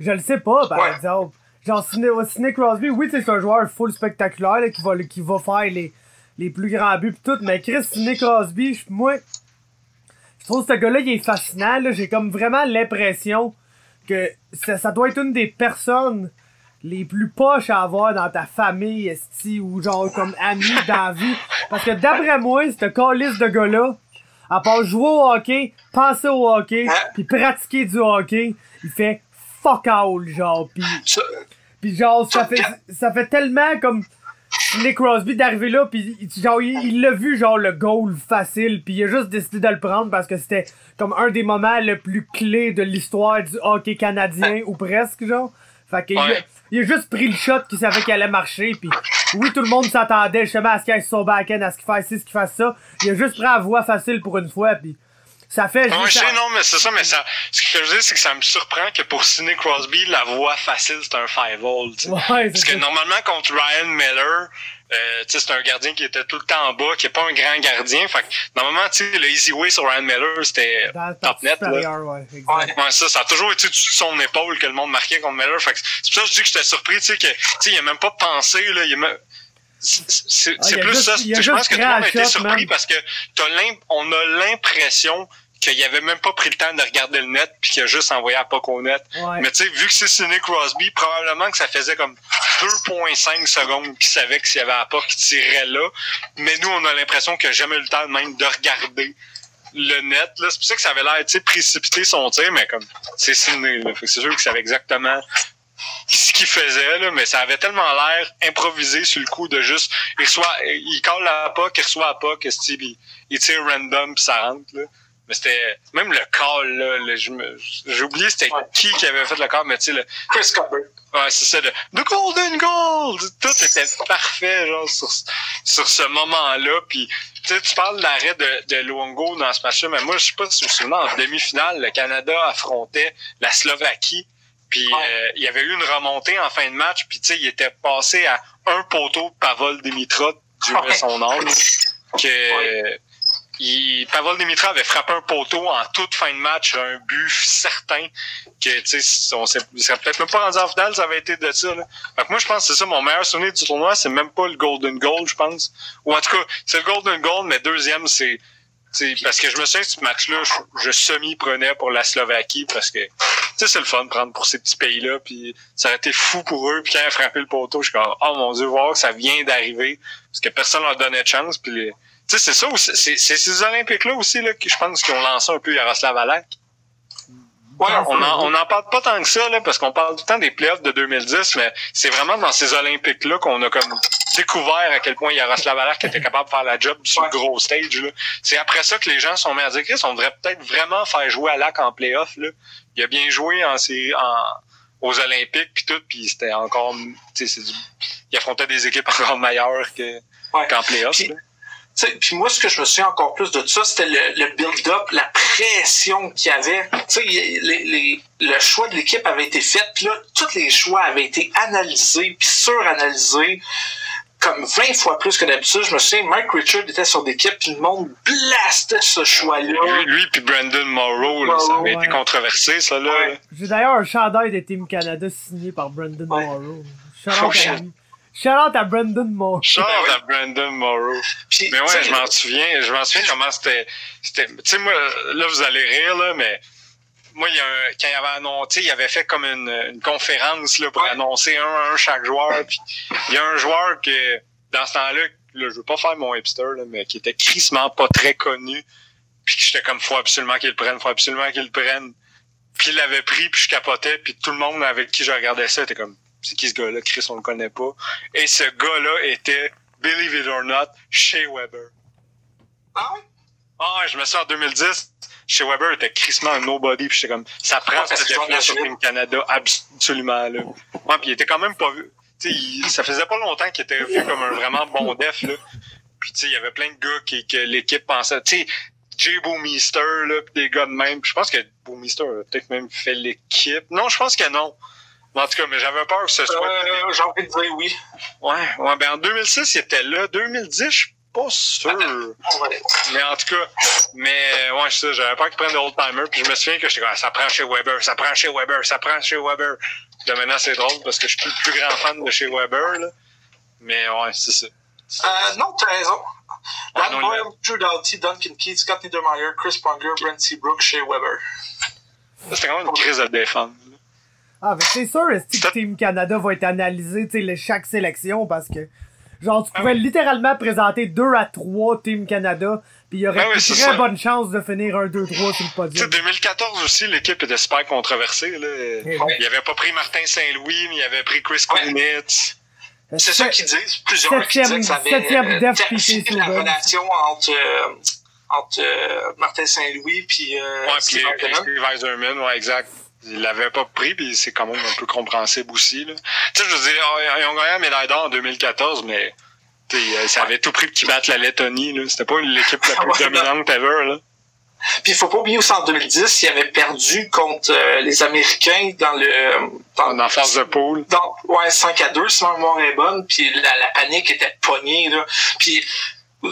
Je le sais pas, par Ouais. exemple. Genre, Sidney, Sidney Crosby, oui, c'est un joueur full spectaculaire là, qui, va, qui va faire les, les plus grands buts pis tout, mais Chris Sidney Crosby, je- moi, je trouve que ce gars-là, il est fascinant. là. J'ai comme vraiment l'impression que ça, ça doit être une des personnes les plus poches à avoir dans ta famille, esti, ou genre comme amis dans la vie. Parce que d'après moi, ce calice de gars-là, à part jouer au hockey, penser au hockey, puis pratiquer du hockey, il fait fuck all, genre, pis, pis genre, ça fait, ça fait tellement comme Nick Crosby d'arriver là, pis genre, il l'a vu, genre, le goal facile, puis il a juste décidé de le prendre parce que c'était comme un des moments le plus clés de l'histoire du hockey canadien, ou presque, genre. Fait qu'il il a juste pris le shot qu'il savait qu'il allait marcher. Puis oui, tout le monde s'attendait justement à ce qu'il ait son back-end, à ce qu'il fasse ci, ce qu'il fasse ça. Il a juste pris la voie facile pour une fois. Puis ça fait juste. je sais, non, mais c'est ça, mais ça. Ce que je dis, c'est que ça me surprend que pour Sidney Crosby, la voie facile, c'est un five-hole. Ouais, Parce que normalement, contre Ryan Miller, euh, c'est un gardien qui était tout le temps en bas, qui est pas un grand gardien. Fait que, normalement, tu sais, le easy way sur Ryan Miller, c'était top net. Là. Ouais, ouais, ça, ça a toujours été sur son épaule que le monde marquait contre Miller. C'est pour ça que je dis que j'étais surpris, tu sais, que, tu sais, il a même pas pensé, là, il a c'est ah, plus ça. Je pense que tout le monde a été surpris parce que on a l'impression qu'il avait même pas pris le temps de regarder le net puis qu'il a juste envoyé à pas au net. Mais tu sais, vu que c'est Sidney Crosby, probablement que ça faisait comme 2.5 secondes qu'il savait que s'il y avait un pas qui tirait là. Mais nous, on a l'impression qu'il n'a jamais eu le temps même de regarder le net. C'est pour ça que ça avait l'air précipité son tir, mais comme c'est Sidney. C'est sûr qu'il savait exactement ce qu'il faisait, là, mais ça avait tellement l'air improvisé sur le coup de juste il reçoit, il colle la pas, il reçoit la Steve il, il tire random puis ça rentre. Là. Mais c'était. Même le call, là, j'ai oublié c'était qui qui avait fait le call, mais tu sais, le. Chris Cover. Ouais, c'est ça, le The Golden Gold! Tout était parfait, genre, sur, sur ce moment-là. Puis, tu sais, tu parles de l'arrêt de, de Luongo dans ce match-là, mais moi, je sais pas si vous vous souvenez, en demi-finale, le Canada affrontait la Slovaquie. Puis, euh, il y avait eu une remontée en fin de match, puis tu sais, il était passé à un poteau de Pavel Dimitra, du son âme. Que, il, Pavel Dimitra avait frappé un poteau en toute fin de match, un but certain que tu sais, on serait peut-être même pas rendu en finale, ça avait été de ça. Là. Fait moi, je pense que c'est ça mon meilleur souvenir du tournoi, c'est même pas le Golden Goal, je pense. Ou en tout cas, c'est le Golden Goal, mais deuxième, c'est parce que je me souviens que ce match-là, je, semi-prenais pour la Slovaquie parce que c'est le fun de prendre pour ces petits pays-là. Puis ça aurait été fou pour eux. Puis quand ils a frappé le poteau, je suis comme Oh mon Dieu, voir que ça vient d'arriver. Parce que personne leur donnait de chance. Puis les, tu sais, c'est ça, c'est ces Olympiques-là aussi, là, que je pense qu'ils ont lancé un peu Yaroslav Alak. Ouais, on en, on en parle pas tant que ça, là, parce qu'on parle tout le temps des playoffs de 2010, mais c'est vraiment dans ces Olympiques-là qu'on a comme découvert à quel point Yaroslav Alak était capable de faire la job sur le gros stage. C'est après ça que les gens sont mis à dire on devrait peut-être vraiment faire jouer Alak en playoff. Là. Il a bien joué en, en aux Olympiques puis tout, puis c'était encore, tu sais, il affrontait des équipes encore meilleures que qu'en playoff puis moi, ce que je me souviens encore plus de ça, c'était le, build-up, la pression qu'il y avait. Les, les, le choix de l'équipe avait été fait, puis là, tous les choix avaient été analysés, puis suranalysés, comme 20 fois plus que d'habitude. Je me souviens, Mike Richard était sur l'équipe, puis le monde blastait ce choix-là. Lui, lui puis Brandon Morrow, ça avait été controversé, ça, là. J'ai d'ailleurs un chandail de Team Canada signé par Brandon Morrow. Oh, Shout out à Brandon Morrow. Shout out à Brandon Morrow. mais ouais, je m'en souviens, je m'en souviens comment c'était, c'était, tu sais, moi, là, vous allez rire, là, mais moi, il y a un, quand il avait annoncé, il avait fait comme une, une conférence, là, pour annoncer un un chaque joueur, puis il y a un joueur que, dans ce temps-là, là, je veux pas faire mon hipster, là, mais qui était crissement pas très connu, puis j'étais comme, faut absolument qu'il le prenne, faut absolument qu'il le prenne. Puis il l'avait pris, puis je capotais, puis tout le monde avec qui je regardais ça était comme, c'est qui ce gars-là? Chris, on le connaît pas. Et ce gars-là était, believe it or not, Shea Weber. Ah ouais? Ah je me souviens en 2010, Shea Weber était crissement un nobody, puis j'étais comme, ça prend ah, cette def sur Team Canada, absolument, là. Ouais, puis il était quand même pas vu. sais, ça faisait pas longtemps qu'il était vu comme un vraiment bon def, là. Puis, tu sais, il y avait plein de gars qui, que l'équipe pensait, tu sais, Jay Boomister, là, pis des gars de même. je pense que Boomister a peut-être même fait l'équipe. Non, je pense que non. En tout cas, mais j'avais peur que ce soit. Euh, J'ai envie de dire oui. Ouais, ouais, ben en 2006, il était là. 2010, je suis pas sûr. Mais en tout cas, mais ouais, c'est ça, j'avais peur qu'il prenne de old timer. Puis je me souviens que j'étais comme, ça prend chez Weber, ça prend chez Weber, ça prend chez Weber. Là, maintenant, c'est drôle parce que je suis plus le plus grand fan de chez Weber, là. Mais ouais, c'est ça. Euh, non, t'as raison. Dan Boyle, Drew Doughty, Duncan Keith, Scott Niedermeyer, Chris Pronger, Brent Seabrook, chez Weber. C'était quand même une crise à défendre. Ah, mais c'est sûr, est-ce que Team Canada va être analysé, tu sais, chaque sélection, parce que, genre, tu Ah pouvais littéralement présenter deux à trois Team Canada, puis il y aurait Ah oui, une très ça. bonne chance de finir un 2-3 sur le podium. 2014 aussi, l'équipe était super controversée. Là. Eh Il avait pas pris Martin Saint-Louis, mais il avait pris Chris Ouais. Kunitz. C'est ça qu'ils disent. Plusieurs qui Septième- disaient que ça avait euh, la relation entre, euh, entre euh, Martin Saint-Louis puis euh, Ouais, puis Steve Eiserman, ouais, exact. Il l'avait pas pris, puis c'est quand même un peu compréhensible aussi. Là. Tu sais, je veux dire, ah, ils ont gagné la médaille d'or en 2014, mais euh, ça avait tout pris pour qu'ils battent la Lettonie. Là. C'était pas l'équipe la plus dominante ever. Là. Puis il faut pas oublier aussi en 2010, il avait perdu contre euh, les Américains dans le dans, En phase de poule. dans- ouais 5 à 2 si ma mémoire est bonne, puis la, la panique était pognée là. Puis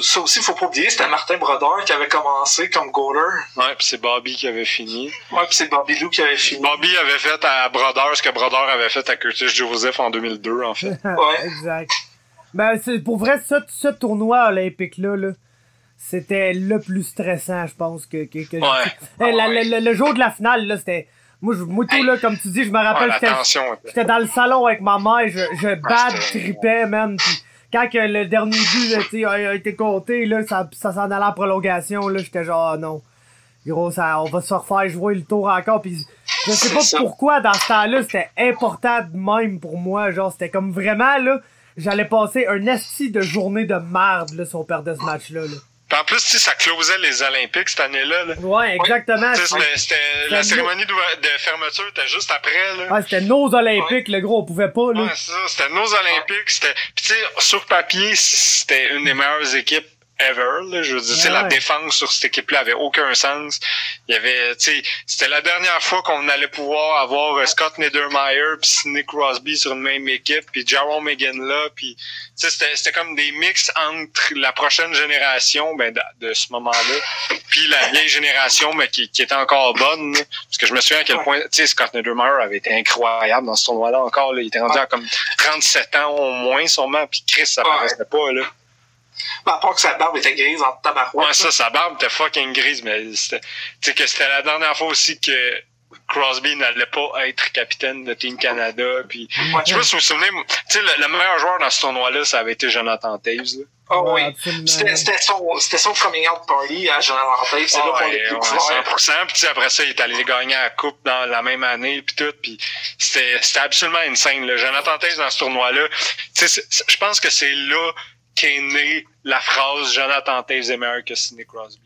ça aussi, il faut pas oublier, c'était Martin Brodeur qui avait commencé comme goaler. Ouais, puis c'est Bobby qui avait fini. Ouais, puis c'est Bobby Lou qui avait fini. Bobby avait fait à Brodeur ce que Brodeur avait fait à Curtis Joseph en 2002, en fait. Ouais. exact. Ben, c'est, pour vrai, ce, ce tournoi olympique-là, là, c'était le plus stressant, je pense, que, que, que Ouais. Eh, la- le, le- le jour de la finale, là, c'était, moi, je, moi, tout, là, comme tu dis, je me Ouais, rappelle, la j'étais, dans le salon avec ma mère, je, je bad c'était- tripais, man. Pis quand que le dernier but a, été compté, là, ça, ça s'en allait en prolongation, là, j'étais genre, ah, non. Gros, ça, on va se refaire jouer le tour encore. Pis je sais pas pourquoi, dans ce temps-là, c'était important même pour moi. Genre, c'était comme vraiment, là, j'allais passer un esti de journée de merde, là, si on perdait ce match-là, là. Puis en plus, tu sais, ça closait les Olympiques cette année-là. là. Ouais, exactement. C'était- c'était- la cérémonie de fermeture était juste après. Là. Ouais, c'était nos Olympiques, le gros, on pouvait pas, là. Ouais, c'est ça. C'était nos Olympiques. C'était. Puis tu sais, sur papier, c'était une des meilleures équipes ever. Là. Je veux dire, Ouais, la défense sur cette équipe-là avait aucun sens. Il y avait, tu sais, c'était la dernière fois qu'on allait pouvoir avoir euh, Scott Niedermeyer puis Sidney Crosby sur une même équipe, puis Jerome McGinley, puis tu sais, c'était, comme des mix entre la prochaine génération, ben, de, de ce moment-là, puis la vieille génération, mais qui, qui était encore bonne. là. Parce que je me souviens à quel point, tu sais, Scott Niedermeyer avait été incroyable dans ce tournoi-là encore. Là. Il était rendu à comme 37 ans au moins, sûrement, puis Chris, ça paraissait pas, là. À part que sa barbe était grise en tabarouette. Ouais, ça, sa barbe était fucking grise, mais c'était, tu sais, que c'était la dernière fois aussi que Crosby n'allait pas être capitaine de Team Canada, puis Ouais. je sais pas si vous vous souvenez, tu sais, le, le meilleur joueur dans ce tournoi-là, ça avait été Jonathan Taves, là. Ah Ouais, oui. C'était c'était son, c'était son coming out party à Jonathan Tate. C'est là qu'on Ah, l'a ouais, ouais, découvert. 100%, puis après ça, il est allé gagner la coupe dans la même année, puis tout, puis c'était, c'était absolument insane, là. Jonathan Taves dans ce tournoi-là, je pense que c'est là qu'est née la phrase Jonathan Taves est meilleur que Sidney Crosby.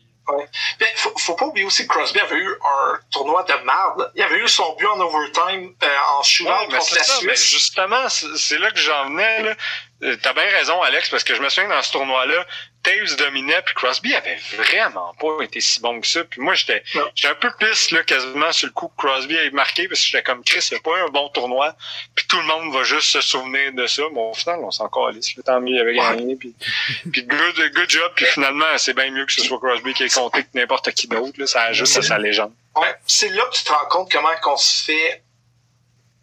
Mais faut, faut pas oublier aussi que Crosby avait eu un tournoi de marde. Il avait eu son but en overtime euh, en Ouais, mais contre la ça, mais Suisse. justement, c'est c'est là que j'en venais. Là. Euh, T'as bien raison, Alex, parce que je me souviens que dans ce tournoi-là, Taves dominait, puis Crosby avait vraiment pas été si bon que ça. Puis moi, j'étais j'étais un peu pisse là, quasiment sur le coup que Crosby ait marqué, parce que j'étais comme Chris, c'est pas un bon tournoi, puis tout le monde va juste se souvenir de ça. Bon, au final, on s'en calisse. Tant mieux, il avait gagné, puis, puis good, good job, puis finalement, c'est bien mieux que ce soit Crosby qui ait compté que n'importe qui d'autre. là. Ça ajuste à sa légende. Ouais, c'est là que tu te rends compte comment qu'on se fait.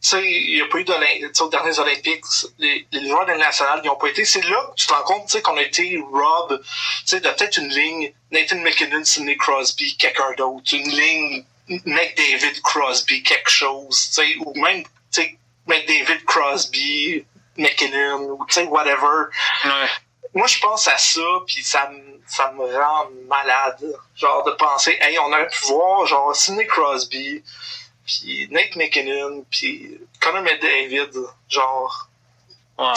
Tu sais, il n'y a pas eu sais, aux derniers Olympiques, les, les joueurs de nationale n'y ont pas été. C'est là que tu te rends compte, tu sais, qu'on a été rob, tu sais, de peut-être une ligne Nathan McKinnon, Sidney Crosby, quelqu'un d'autre, une ligne McDavid, Crosby, quelque chose, tu sais, ou même, tu sais, McDavid, Crosby, McKinnon, ou tu sais, whatever Ouais. moi je pense à ça puis ça me ça me rend malade genre de penser hey on aurait pu voir genre Sidney Crosby puis Nate McKinnon puis Connor McDavid genre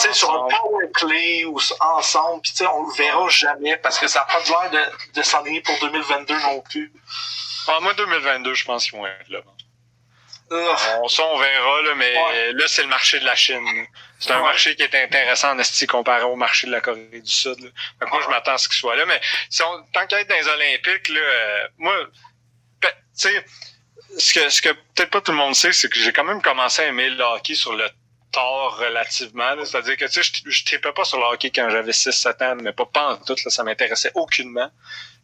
tu sais sur un power play ou ensemble puis tu sais on le verra jamais parce que ça n'a pas de l'air de, de s'enligner pour 2022 non plus Ah, moi, 2022, je pense qu'ils vont être là. On, ça, on verra, là, mais Ouais. là, c'est le marché de la Chine. C'est un Ouais. marché qui est intéressant en esti comparé au marché de la Corée du Sud. Là. Que moi, je m'attends à ce qu'il soit là. Mais si on, tant qu'à être dans les Olympiques, là, euh, moi, tu sais, ce que, ce que peut-être pas tout le monde sait, c'est que j'ai quand même commencé à aimer le hockey sur le tard relativement. C'est-à-dire que tu sais, je, je tripais pas sur le hockey quand j'avais 6-7 ans, mais pas, pas en tout, là, ça m'intéressait aucunement.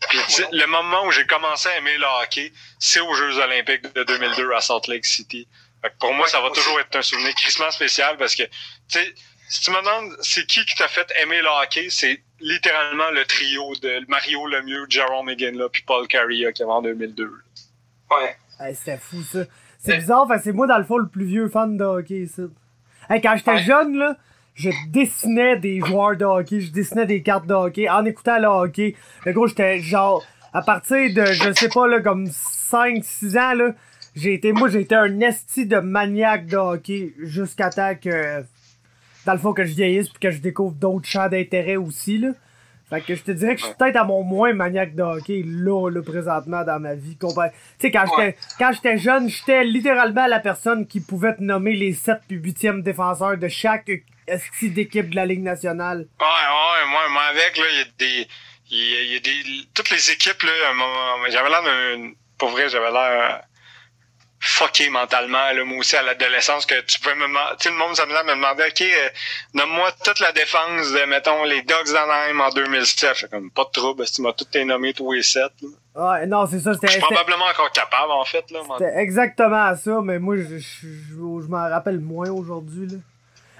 Puis, tu sais, le moment où j'ai commencé à aimer le hockey, c'est aux Jeux olympiques de 2002 à Salt Lake City. Fait que pour moi, ça va toujours être un souvenir crissement spécial parce que, tu sais, si tu me demandes c'est qui qui t'a fait aimer le hockey, c'est littéralement le trio de Mario Lemieux, Jerome McGinley puis Paul Carrier qui avait en 2002. ouais Hey, c'était fou ça. C'est bizarre, c'est moi dans le fond le plus vieux fan de hockey ici. Hey, quand j'étais jeune, là, je dessinais des joueurs de hockey, je dessinais des cartes de hockey en écoutant le hockey. Le gros, j'étais genre, à partir de, je sais pas, là, comme 5-6 ans, là, j'ai été, moi, j'ai été un esti de maniaque de hockey jusqu'à temps que, dans le fond, que je vieillisse puis que je découvre d'autres champs d'intérêt aussi, là. Fait que je te dirais que je suis peut-être à mon moins maniaque de hockey là, là, présentement dans ma vie. Tu sais, quand j'étais, Ouais. quand j'étais jeune, j'étais littéralement la personne qui pouvait te nommer les 7 puis 8e défenseurs de chaque d'équipe de la Ligue nationale. Ouais, ouais, moi, moi avec, là, il y a des. Il y a, il y a des. Toutes les équipes, là, j'avais l'air d'un. Pour vrai, j'avais l'air. Fucké mentalement, là, moi aussi, à l'adolescence, que tu pouvais me demander. Tu sais, le monde s'amusait à me demander, OK, euh, nomme-moi toute la défense de, mettons, les Dogs d'Anaheim en 2007. J'étais comme, pas de trouble, si tu m'as tout tes nommés, tous les sept. Ouais, non, c'est ça, Je suis probablement encore capable, en fait, là. c'était exactement ça, mais moi, je, je, je, je m'en rappelle moins aujourd'hui, là.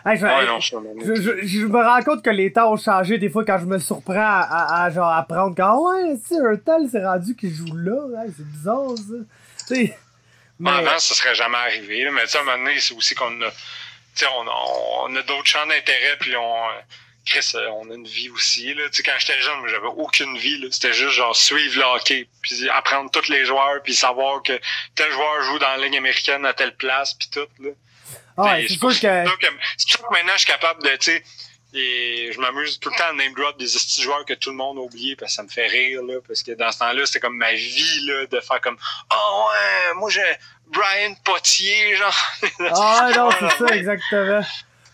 Hey, je, Ouais, non, je je, me rends compte que les temps ont changé des fois quand je me surprends à, à, à, genre apprendre quand ouais c'est un tel c'est rendu qu'il joue là c'est bizarre ça mais Avant, ça serait jamais arrivé. Là. Mais tu sais, à un moment donné, c'est aussi qu'on a, tu sais, on a, on a d'autres champs d'intérêt, puis on, Chris, euh, on a une vie aussi. Là. Tu sais, quand j'étais jeune, j'avais aucune vie. là. C'était juste genre suivre le hockey, puis apprendre tous les joueurs, puis savoir que tel joueur joue dans la ligue américaine à telle place, puis tout. Là. ah c'est pour que que maintenant, je suis capable de, tu sais, et je m'amuse tout le temps à name drop des joueurs que tout le monde a oublié parce que ça me fait rire, là, parce que dans ce temps-là, c'était comme ma vie, là, de faire comme, oh ouais, moi j'ai Brian Potier, genre. ah non c'est ça exactement.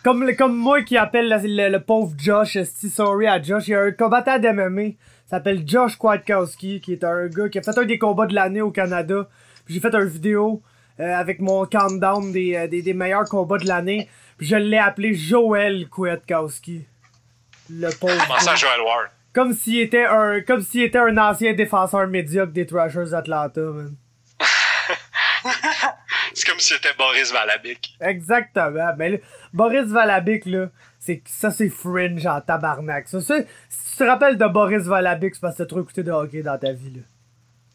Comme comme moi qui appelle le, pauvre Josh esti, sorry à Josh. Il y a un combattant d'MMA s'appelle Josh Kwiatkowski qui est un gars qui a fait un des combats de l'année au Canada. J'ai fait une vidéo euh, avec mon countdown des, euh, des, des meilleurs combats de l'année je l'ai appelé Joel Kwiatkowski le pauvre. Joel Ward? Comme s'il était un comme s'il était un ancien défenseur médiocre des Thrashers d'Atlanta, man. C'est comme si c'était Boris Valabic. Exactement. Mais là, Boris Valabic, là, c'est ça c'est fringe en tabarnak. Ça, ça, si tu te rappelles de Boris Valabic, c'est parce que t'as trop écouté de hockey dans ta vie, là.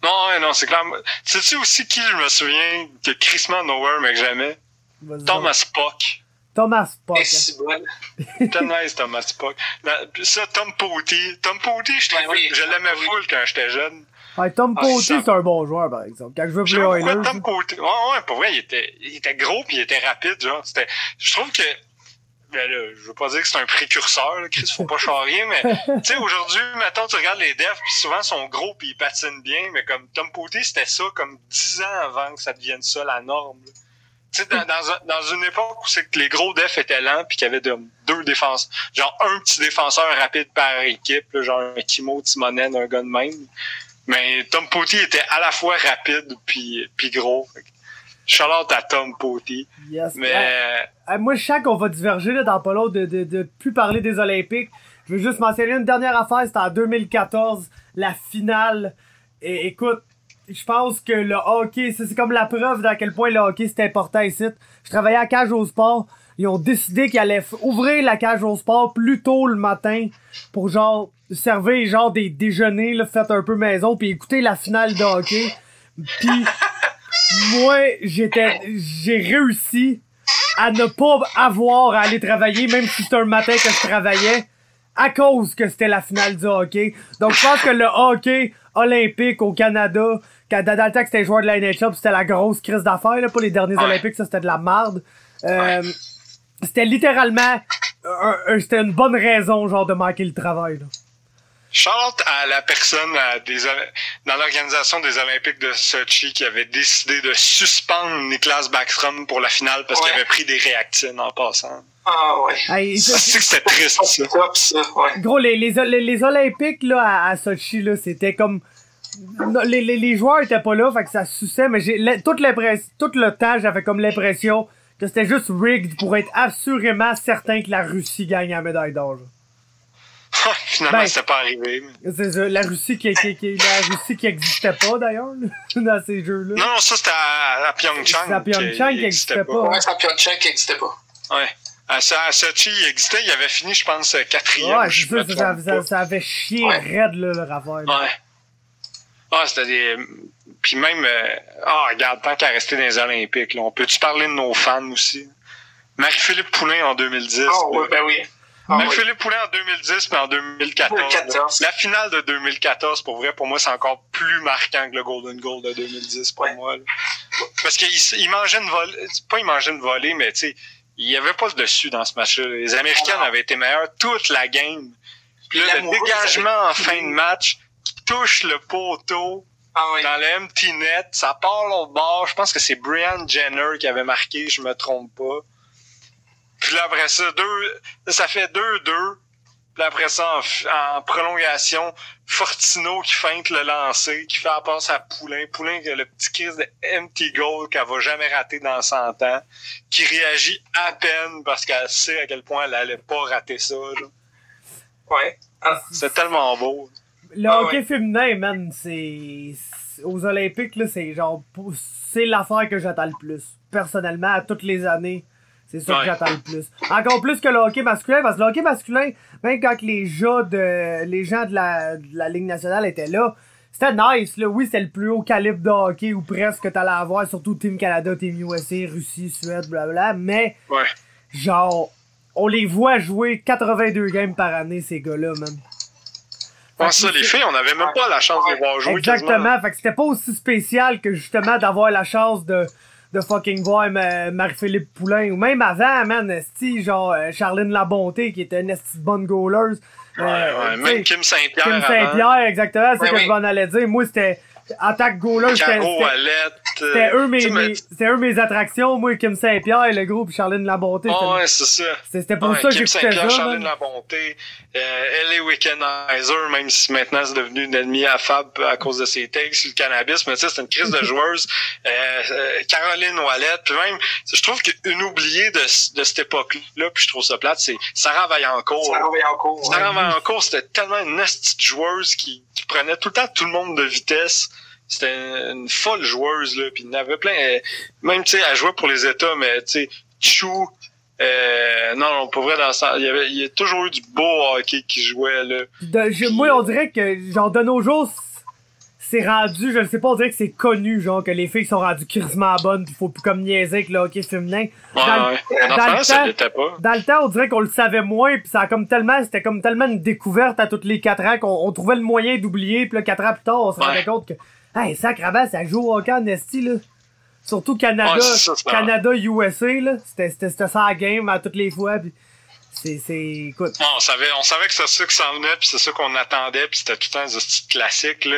Non, non, c'est clair. Sais-tu aussi qui je me souviens que Christmas Nowhere, mais que jamais? Thomas Puck. Thomas. C'était nice, Thomas Puck. Ça, Tom Potty. Tom Potty, je, Ouais, trouvais- oui. je l'aimais full quand j'étais jeune. Ouais, Tom Ah, Potty, ça- c'est un bon joueur, par exemple. Quand je veux plus Oilers. Tom Potty. Ouais, ouais, pour vrai, il était, il était gros puis il était rapide, genre. C'était, je trouve que, ben là, je veux pas dire que c'est un précurseur, là, Chris, faut pas charrier, mais, tu sais, aujourd'hui, mettons, tu regardes les devs puis souvent, ils sont gros puis ils patinent bien, mais comme Tom Potty, c'était ça comme 10 ans avant que ça devienne ça, la norme, là. Tu sais, dans, dans, un- dans une époque où c'est que les gros defs étaient lents puis qu'il y avait de- deux défenseurs, genre un petit défenseur rapide par équipe, là, genre un Kimo, Timonen, un gars de même. Mais Tom Potty était à la fois rapide puis, puis gros. Shout-out à Tom Potty. Yes. Mais Ouais. Ah, moi, je sens qu'on va diverger là, dans pas l'autre de, de, de plus parler des Olympiques. Je veux juste mentionner une dernière affaire, c'était en 2014, la finale. Et écoute, je pense que le hockey, c'est comme la preuve d'à quel point le hockey c'est important ici. Je travaillais à Cage au Sport. Ils ont décidé qu'ils allaient ouvrir la cage au sport plus tôt le matin pour genre servir genre des déjeuners là, fait un peu maison puis écouter la finale de hockey. Puis moi, j'étais j'ai réussi à ne pas avoir à aller travailler, même si c'était un matin que je travaillais, à cause que c'était la finale du hockey. Donc je pense que le hockey olympique au Canada, quand dans le temps que c'était joueur de la NHL, c'était la grosse crise d'affaires, là, pour les derniers Ouais. Olympiques, ça c'était de la marde. Euh, C'était littéralement un- un- c'était une bonne raison genre de manquer le travail. Là. shout-out à la personne à des, Oly- dans l'organisation des Olympiques de Sochi qui avait décidé de suspendre Niklas Backstrom pour la finale parce Ouais. qu'il avait pris des réactines en passant. Ah ouais. Hey, Ça, c'est que c'était triste, ça. Top, ça, ouais. Gros, les, les, les, les Olympiques là, à, à Sochi, là, c'était comme. Non, Les, les, les joueurs étaient pas là, fait que ça suçait, mais j'ai toute l'impression, tout le temps, j'avais comme l'impression que c'était juste rigged pour être assurément certain que la Russie gagne la médaille d'or. là. Finalement, Ben- c'était pas arrivé. mais- C'est ça, la Russie qui, qui, qui- la Russie qui existait pas d'ailleurs dans ces jeux-là. Non, ça c'était à, à Pyeongchang. C'est à Pyeongchang qui existait pas. Ouais, c'est à Pyeongchang qui n'existait pas. Ouais. À, à Sochi, il existait, il avait fini, je pense, quatrième. Ouais, je c'est ça, ça, ça, pas. avait chié Ouais. raide là, affaire. là. Ouais. Ah, c'était des. Puis même, euh, ah, regarde, tant qu'à rester dans les Olympiques, là, on peut-tu parler de nos fans aussi? Marie-Philippe Poulain en 2010. Oh, ouais, ben oui. Ah, Marie-Philippe oui. Poulain en 2010, mais en 2014. 2014. La finale de 2014, pour vrai, pour moi, c'est encore plus marquant que le Golden Goal de 2010 pour ouais. moi. Là. Parce qu'il il mangeait une volée. Pas il mangeait une volée, mais tu sais, il n'y avait pas le dessus dans ce match-là. Les Américains ah, avaient été meilleurs toute la game. Puis là, le dégagement en fin de match touche le poteau ah, oui. dans le empty net, ça part l'autre bord. Je pense que c'est Brian Jenner qui avait marqué, je me trompe pas. Puis là, après ça, deux, ça fait 2-2. Puis après ça, en, en, prolongation, Fortino qui feinte le lancer, qui fait la passe à Poulain. Poulain qui a le petit crise de empty goal qu'elle va jamais rater dans 100 ans, qui réagit à peine parce qu'elle sait à quel point elle allait pas rater ça. Là. Ouais. Ah. C'est tellement beau. Le ah, hockey ouais. féminin, man, c'est... Aux Olympiques, là, c'est genre... C'est l'affaire que j'attends le plus. Personnellement, à toutes les années c'est ça ouais. que j'attends le plus. Encore plus que le hockey masculin, parce que le hockey masculin, même quand les gens de, les gens de la, de la Ligue nationale étaient là, c'était nice, là. Oui, c'était le plus haut calibre de hockey, ou presque que t'allais avoir, surtout Team Canada, Team USA, Russie, Suède, blablabla. Mais, ouais. genre, on les voit jouer 82 games par année, ces gars-là, même. Ah, ça, les filles, on n'avait même pas la chance de les voir jouer. Exactement. Quasiment. Fait que c'était pas aussi spécial que justement d'avoir la chance de de fucking voir Marie-Philippe Poulain ou même avant, man, esti, genre euh, Charline Labonté qui était une esti bonne goaleuse. Ouais, euh, ouais, même Kim Saint-Pierre. Kim Saint-Pierre, exactement, c'est ce que je m'en allais dire. Moi, c'était attaque goaleuse. C'était eux, mes, mes, eux mes attractions, moi, Kim Saint-Pierre, le groupe Charline Labonté. Oh, ouais, c'est ça. C'était pour ouais, ça que Kim j'écoutais Saint-Pierre, ça. Charline Labonté, euh, LA Weekenizer, même si maintenant c'est devenu une ennemie à Fab à cause de ses takes sur le cannabis, mais tu sais, c'est une crise de joueuse. Euh, euh, Caroline Ouellette, puis même, je trouve qu'une oubliée de, de cette époque-là, puis je trouve ça plate, c'est Sarah Vaillancourt. Sarah Vaillancourt. Sarah Vaillancourt, c'était tellement une petite joueuse qui, qui prenait tout le temps tout le monde de vitesse. C'était une folle joueuse là. Puis il y en avait plein même tu sais elle jouait pour les États mais tu sais Chou euh, non non pas vrai dans ça il y avait il y a toujours eu du beau hockey qui jouait là. De, je, moi on dirait que genre de nos jours c'est rendu je ne sais pas on dirait que c'est connu genre que les filles sont rendues crissement bonnes il faut plus comme niaiser avec le hockey féminin dans, ouais. dans, dans, le ça temps, pas. dans le temps on dirait qu'on le savait moins puis ça a comme tellement c'était comme tellement une découverte à toutes les quatre ans qu'on on trouvait le moyen d'oublier puis là quatre ans plus tard on se rendait compte que Hey, sacrament, ça joue au hockey en esti, là. Surtout Canada, Ouais, ça, Canada, USA, là. C'était, ça la game à toutes les fois. Pis c'est, c'est, écoute. Non, on savait, on savait que c'était ça qui s'en venait, puis c'est ça qu'on attendait, puis c'était tout le temps des petits classiques, là.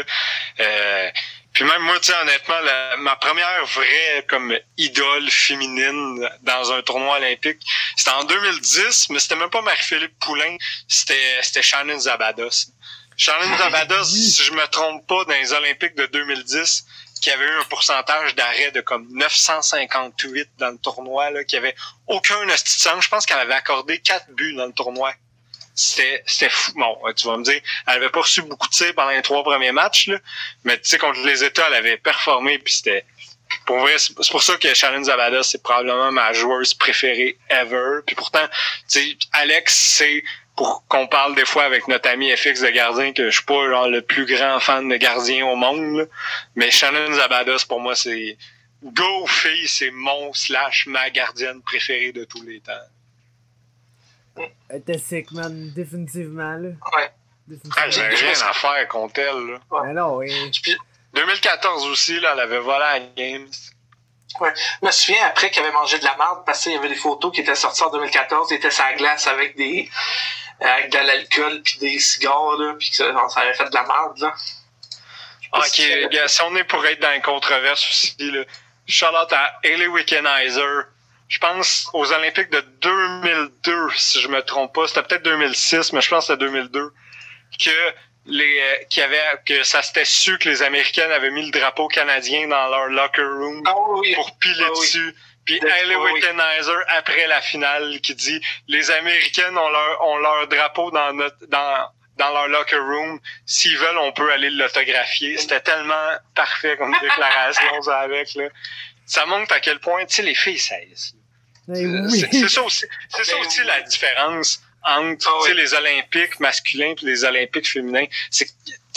Euh, puis même moi, tu sais, honnêtement, la, ma première vraie comme idole féminine dans un tournoi olympique, c'était en 2010, mais c'était même pas Marie-Philippe Poulain, c'était, c'était Shannon Zabados. Charlene Zavados, si je me trompe pas, dans les Olympiques de 2010, qui avait eu un pourcentage d'arrêt de comme 958 dans le tournoi, là, qui avait aucun sens. Je pense qu'elle avait accordé quatre buts dans le tournoi. C'était, c'était fou. Bon, tu vas me dire, elle avait pas reçu beaucoup de tirs pendant les trois premiers matchs, là, mais tu sais, contre les États, elle avait performé, puis c'était... Pour vrai, c'est pour ça que Shannon Zavados, c'est probablement ma joueuse préférée ever. Puis pourtant, tu sais, Alex, c'est pour qu'on parle des fois avec notre ami FX de gardien que je suis pas genre le plus grand fan de gardien au monde là. mais Shannon Zabados pour moi c'est go fille c'est mon slash ma gardienne préférée de tous les temps Elle était sick, man, définitivement, là. Ouais. Définitivement. ah, j'ai rien à faire contre elle là. Mais non, oui. Puis, 2014 aussi là elle avait volé à Games Ouais. Je me souviens après qu'il avait mangé de la merde parce qu'il y avait des photos qui étaient sorties en 2014, il était sur la glace avec des avec de l'alcool puis des cigares là, puis que ça, ça avait fait de la merde là. ok si, gars, si on est pour être dans une controverse aussi là Charlotte à Haley Wickenizer je pense aux Olympiques de 2002 si je me trompe pas c'était peut-être 2006 mais je pense que c'était 2002 que les euh, qui avait que ça s'était su que les Américaines avaient mis le drapeau canadien dans leur locker room oui. pour piler oh, dessus. Oui. Puis Haley oh, Wickenizer oui. après la finale qui dit les Américaines ont leur ont leur drapeau dans notre dans dans leur locker room. S'ils veulent, on peut aller l'autographier. C'était tellement parfait comme déclaration ça avec là. Ça montre à quel point tu sais les filles cessent. Oui. C'est ça aussi, c'est ça aussi la différence entre oh, oui. les Olympiques masculins et les Olympiques féminins. C'est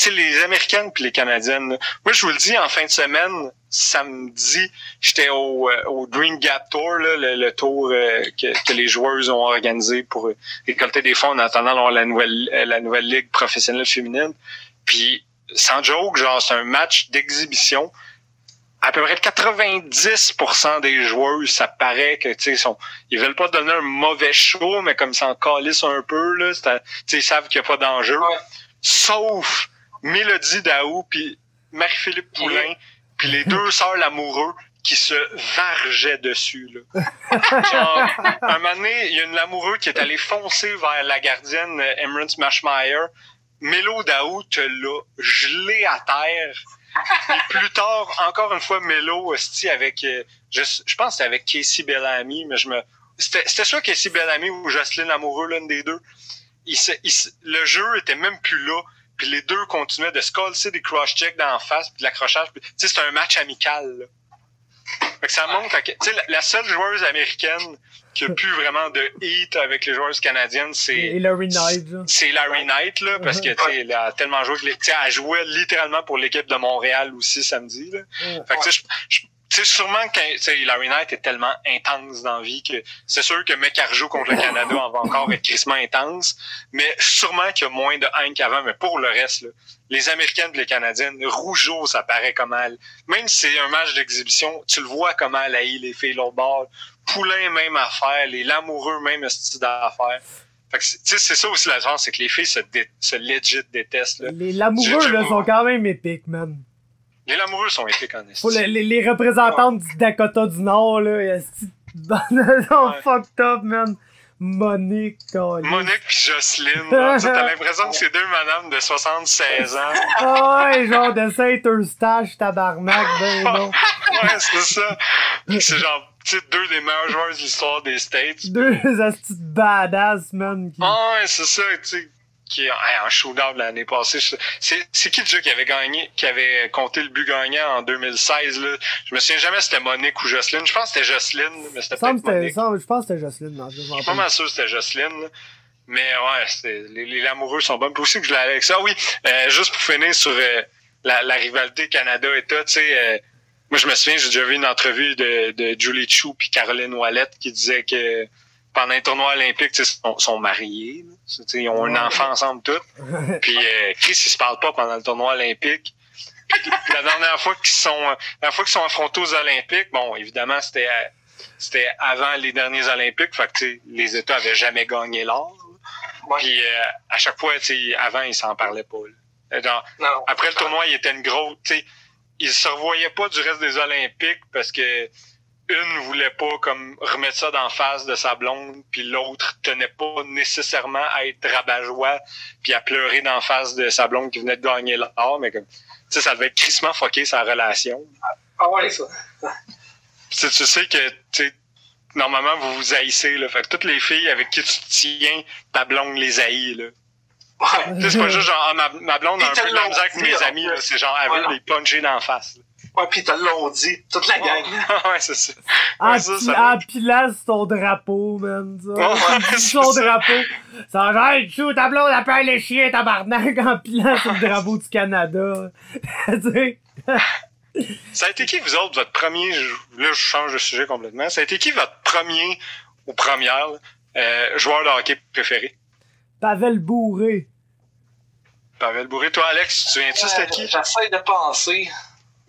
sais, les Américaines puis les Canadiennes, là. moi, je vous le dis, en fin de semaine, samedi, j'étais au, euh, au Dream Gap Tour, là, le, le tour euh, que, que les joueuses ont organisé pour euh, récolter des fonds en attendant la nouvelle, euh, la nouvelle ligue professionnelle féminine. Puis, sans joke, genre, c'est un match d'exhibition. À peu près 90% des joueuses, ça paraît que, tu sont, ils veulent pas donner un mauvais show, mais comme ils s'en calissent un peu, là, ils savent qu'il n'y a pas d'enjeu. Ouais. Sauf Mélodie Daou puis Marie-Philippe Poulain puis les deux sœurs Lamoureux qui se vargeaient dessus, là. Genre, un moment donné, il y a une Lamoureux qui est allée foncer vers la gardienne euh, Emerald Smashmeyer. Mélo Daou te l'a gelé à terre. Et plus tard, encore une fois, Mélo, avec, euh, je, je pense que c'était avec Casey Bellamy, mais je me, c'était, soit Casey Bellamy ou Jocelyne Lamoureux, l'une des deux. Il se- il se- le jeu était même plus là. Puis les deux continuaient de se coller des cross-checks d'en face, puis de l'accrochage. Puis, Tu sais, c'est un match amical. Là. Fait que ça montre à que- tu sais, la, la seule joueuse américaine qui a plus vraiment de hit avec les joueuses canadiennes, c'est Hillary Knight, c'est Larry Knight, là, parce que, tu elle a tellement joué que, les- tu sais, elle jouait littéralement pour l'équipe de Montréal aussi samedi, là. Fait que, tu sais, je- sais, sûrement que, Larry Knight est tellement intense dans la vie que c'est sûr que McArjo contre le Canada en va encore être crissement intense, mais sûrement qu'il y a moins de haine qu'avant, mais pour le reste, là, les Américaines et les Canadiennes, Rougeau, ça paraît comme elle. Même si c'est un match d'exhibition, tu le vois comment elle haït les filles l'autre bord. Poulain, même affaire. Les Lamoureux, même style d'affaire. Fait que, c'est- c'est ça aussi la chance, c'est que les filles se, dé- se legit détestent, là. Les lamoureux, Je- je- là, sont quand même épiques, man. Les Lamoureux sont épiques en. Faut les, les, les représentantes du Dakota du Nord, là, elles sont Ouais. fucked up, man. Monique. Monique pis Jocelyne, t'as l'impression que c'est deux madames de 76 ans. Ah ouais, genre de Saint-Eustache, tabarnak, ben non. Ouais, c'est ça. C'est genre, tu sais, deux des meilleurs joueurs de l'histoire des States. Deux astis de badass, man. Qui... Ah ouais, c'est ça, tu sais, qui est hey, en shootout l'année passée. C'est, qui déjà qui avait gagné, qui avait compté le but gagnant en 2016, là? Je me souviens jamais si c'était Monique ou Jocelyne. Je pense que c'était Jocelyne, mais c'était peut-être Monique. je pense que c'était Jocelyne, non, je suis pas mal sûr que c'était Jocelyne. là. Mais ouais, les, les amoureux sont bons. Puis aussi que je l'avais avec ça. Ah oui, euh, juste pour finir sur euh, la, la rivalité Canada-État, tu sais, euh, moi je me souviens, j'ai déjà vu une entrevue de, de Julie Chou puis Caroline Ouellette qui disait que pendant les tournois olympiques, sais, sont, sont mariés. là. Ils ont un enfant ensemble tous. Puis euh, Chris, ils se parlent pas pendant le tournoi olympique. Puis la dernière fois qu'ils sont, la dernière fois qu'ils sont affrontés aux Olympiques, bon, évidemment, c'était euh, c'était avant les derniers Olympiques, fait que les États avaient jamais gagné l'or. Puis euh, à chaque fois, avant, ils s'en parlaient pas. là. Euh, Genre, Non. après le tournoi, il était une grosse, tu sais, ils se revoyaient pas du reste des Olympiques parce que une voulait pas comme remettre ça d'en face de sa blonde, puis l'autre tenait pas nécessairement à être rabat-joie, puis à pleurer d'en face de sa blonde qui venait de gagner l'or, mais comme, tu sais, ça devait être crissement fucké sa relation. Ah ouais, ça. Tu sais, que, tu normalement, vous vous haïssez, là. Fait que toutes les filles avec qui tu tiens, ta blonde les haït, là. Ouais. C'est pas juste genre, ah, ma, ma blonde a un peu de la l'ont misère avec mes amis. C'est genre, elle veut les puncher d'en face, là. Ouais, pis ils te l'ont dit. Toute la gang. ouais, c'est ça. Ah, Ouais, ça, ça ah, pilace ton drapeau, man. Ça. Ouais, c'est son ça. drapeau. Ça va être chou, ta blonde, elle perd les chiens, tabarnak, en pilant sur le drapeau du Canada. tu sais. Ça a été qui, vous autres, votre premier, là, je change de sujet complètement. Ça a été qui votre premier ou première, là, euh, joueur de hockey préféré? Pavel Bourré. Pavel Bourré. Toi, Alex, tu te souviens-tu c'était qui? J'essaie de penser.